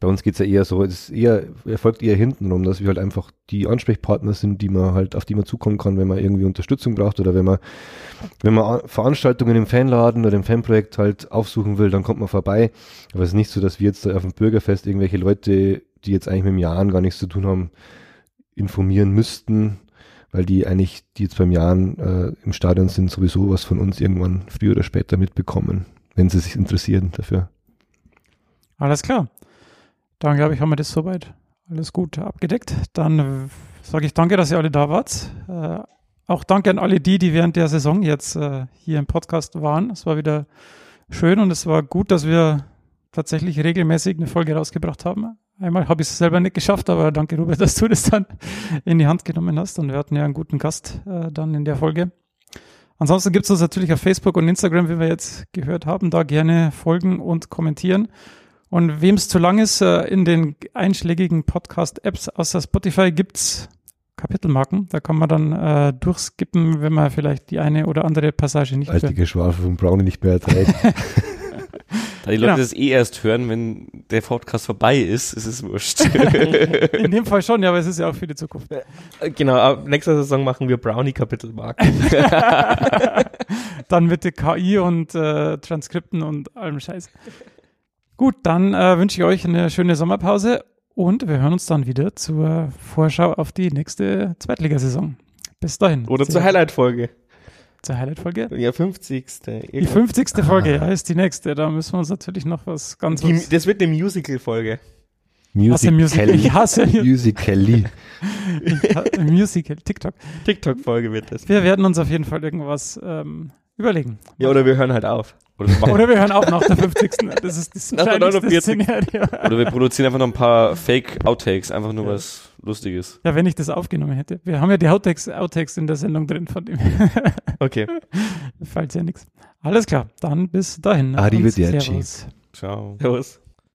bei uns geht's ja eher so, es ist eher, erfolgt eher hintenrum, dass wir halt einfach die Ansprechpartner sind, die man halt, auf die man zukommen kann, wenn man irgendwie Unterstützung braucht oder wenn man, wenn man Veranstaltungen im Fanladen oder im Fanprojekt halt aufsuchen will, dann kommt man vorbei. Aber es ist nicht so, dass wir jetzt da auf dem Bürgerfest irgendwelche Leute, die jetzt eigentlich mit dem Jahren gar nichts zu tun haben, informieren müssten, weil die eigentlich, die jetzt beim Jahren äh, im Stadion sind, sowieso was von uns irgendwann früher oder später mitbekommen, wenn sie sich interessieren dafür. Alles klar. Dann glaube ich, haben wir das soweit alles gut abgedeckt. Dann sage ich danke, dass ihr alle da wart. Äh, auch danke an alle die, die während der Saison jetzt äh, hier im Podcast waren. Es war wieder schön und es war gut, dass wir tatsächlich regelmäßig eine Folge rausgebracht haben. Einmal habe ich es selber nicht geschafft, aber danke Robert, dass du das dann in die Hand genommen hast. Und wir hatten ja einen guten Gast äh, dann in der Folge. Ansonsten gibt es uns natürlich auf Facebook und Instagram, wie wir jetzt gehört haben. Da gerne folgen und kommentieren. Und wem es zu lang ist, äh, in den einschlägigen Podcast-Apps außer Spotify gibt's Kapitelmarken. Da kann man dann äh, durchskippen, wenn man vielleicht die eine oder andere Passage nicht Als die Geschwafel von Brownie nicht mehr erträgt. Da die Leute genau. das eh erst hören, wenn der Podcast vorbei ist, ist es wurscht. In dem Fall schon, ja, aber es ist ja auch für die Zukunft. Äh, genau, nächste Saison machen wir Brownie-Kapitelmarken. dann mit der KI und äh, Transkripten und allem Scheiß. Gut, dann äh, wünsche ich euch eine schöne Sommerpause und wir hören uns dann wieder zur Vorschau auf die nächste Zweitligasaison. Bis dahin. Oder zur Highlight-Folge. Zur Highlight-Folge? Ja, 50. Die 50. Ah. Folge, ja, ist die nächste. Da müssen wir uns natürlich noch was ganz. Die, das wird eine Musical-Folge. Musical. Musical. Ich hasse Musically. Musical. TikTok. TikTok-Folge wird das. Wir werden uns auf jeden Fall irgendwas ähm, überlegen. Ja, oder wir hören halt auf. Oder, Oder wir hören auf nach der 50. Das ist das wahrscheinlichste Szenario. Oder wir produzieren einfach noch ein paar Fake-Outtakes, einfach nur ja. was Lustiges. Ja, wenn ich das aufgenommen hätte. Wir haben ja die Outtakes, Outtakes in der Sendung drin von dem. Okay. Falls ja nichts. Alles klar, dann bis dahin. Arrivederci. Ciao. Servus.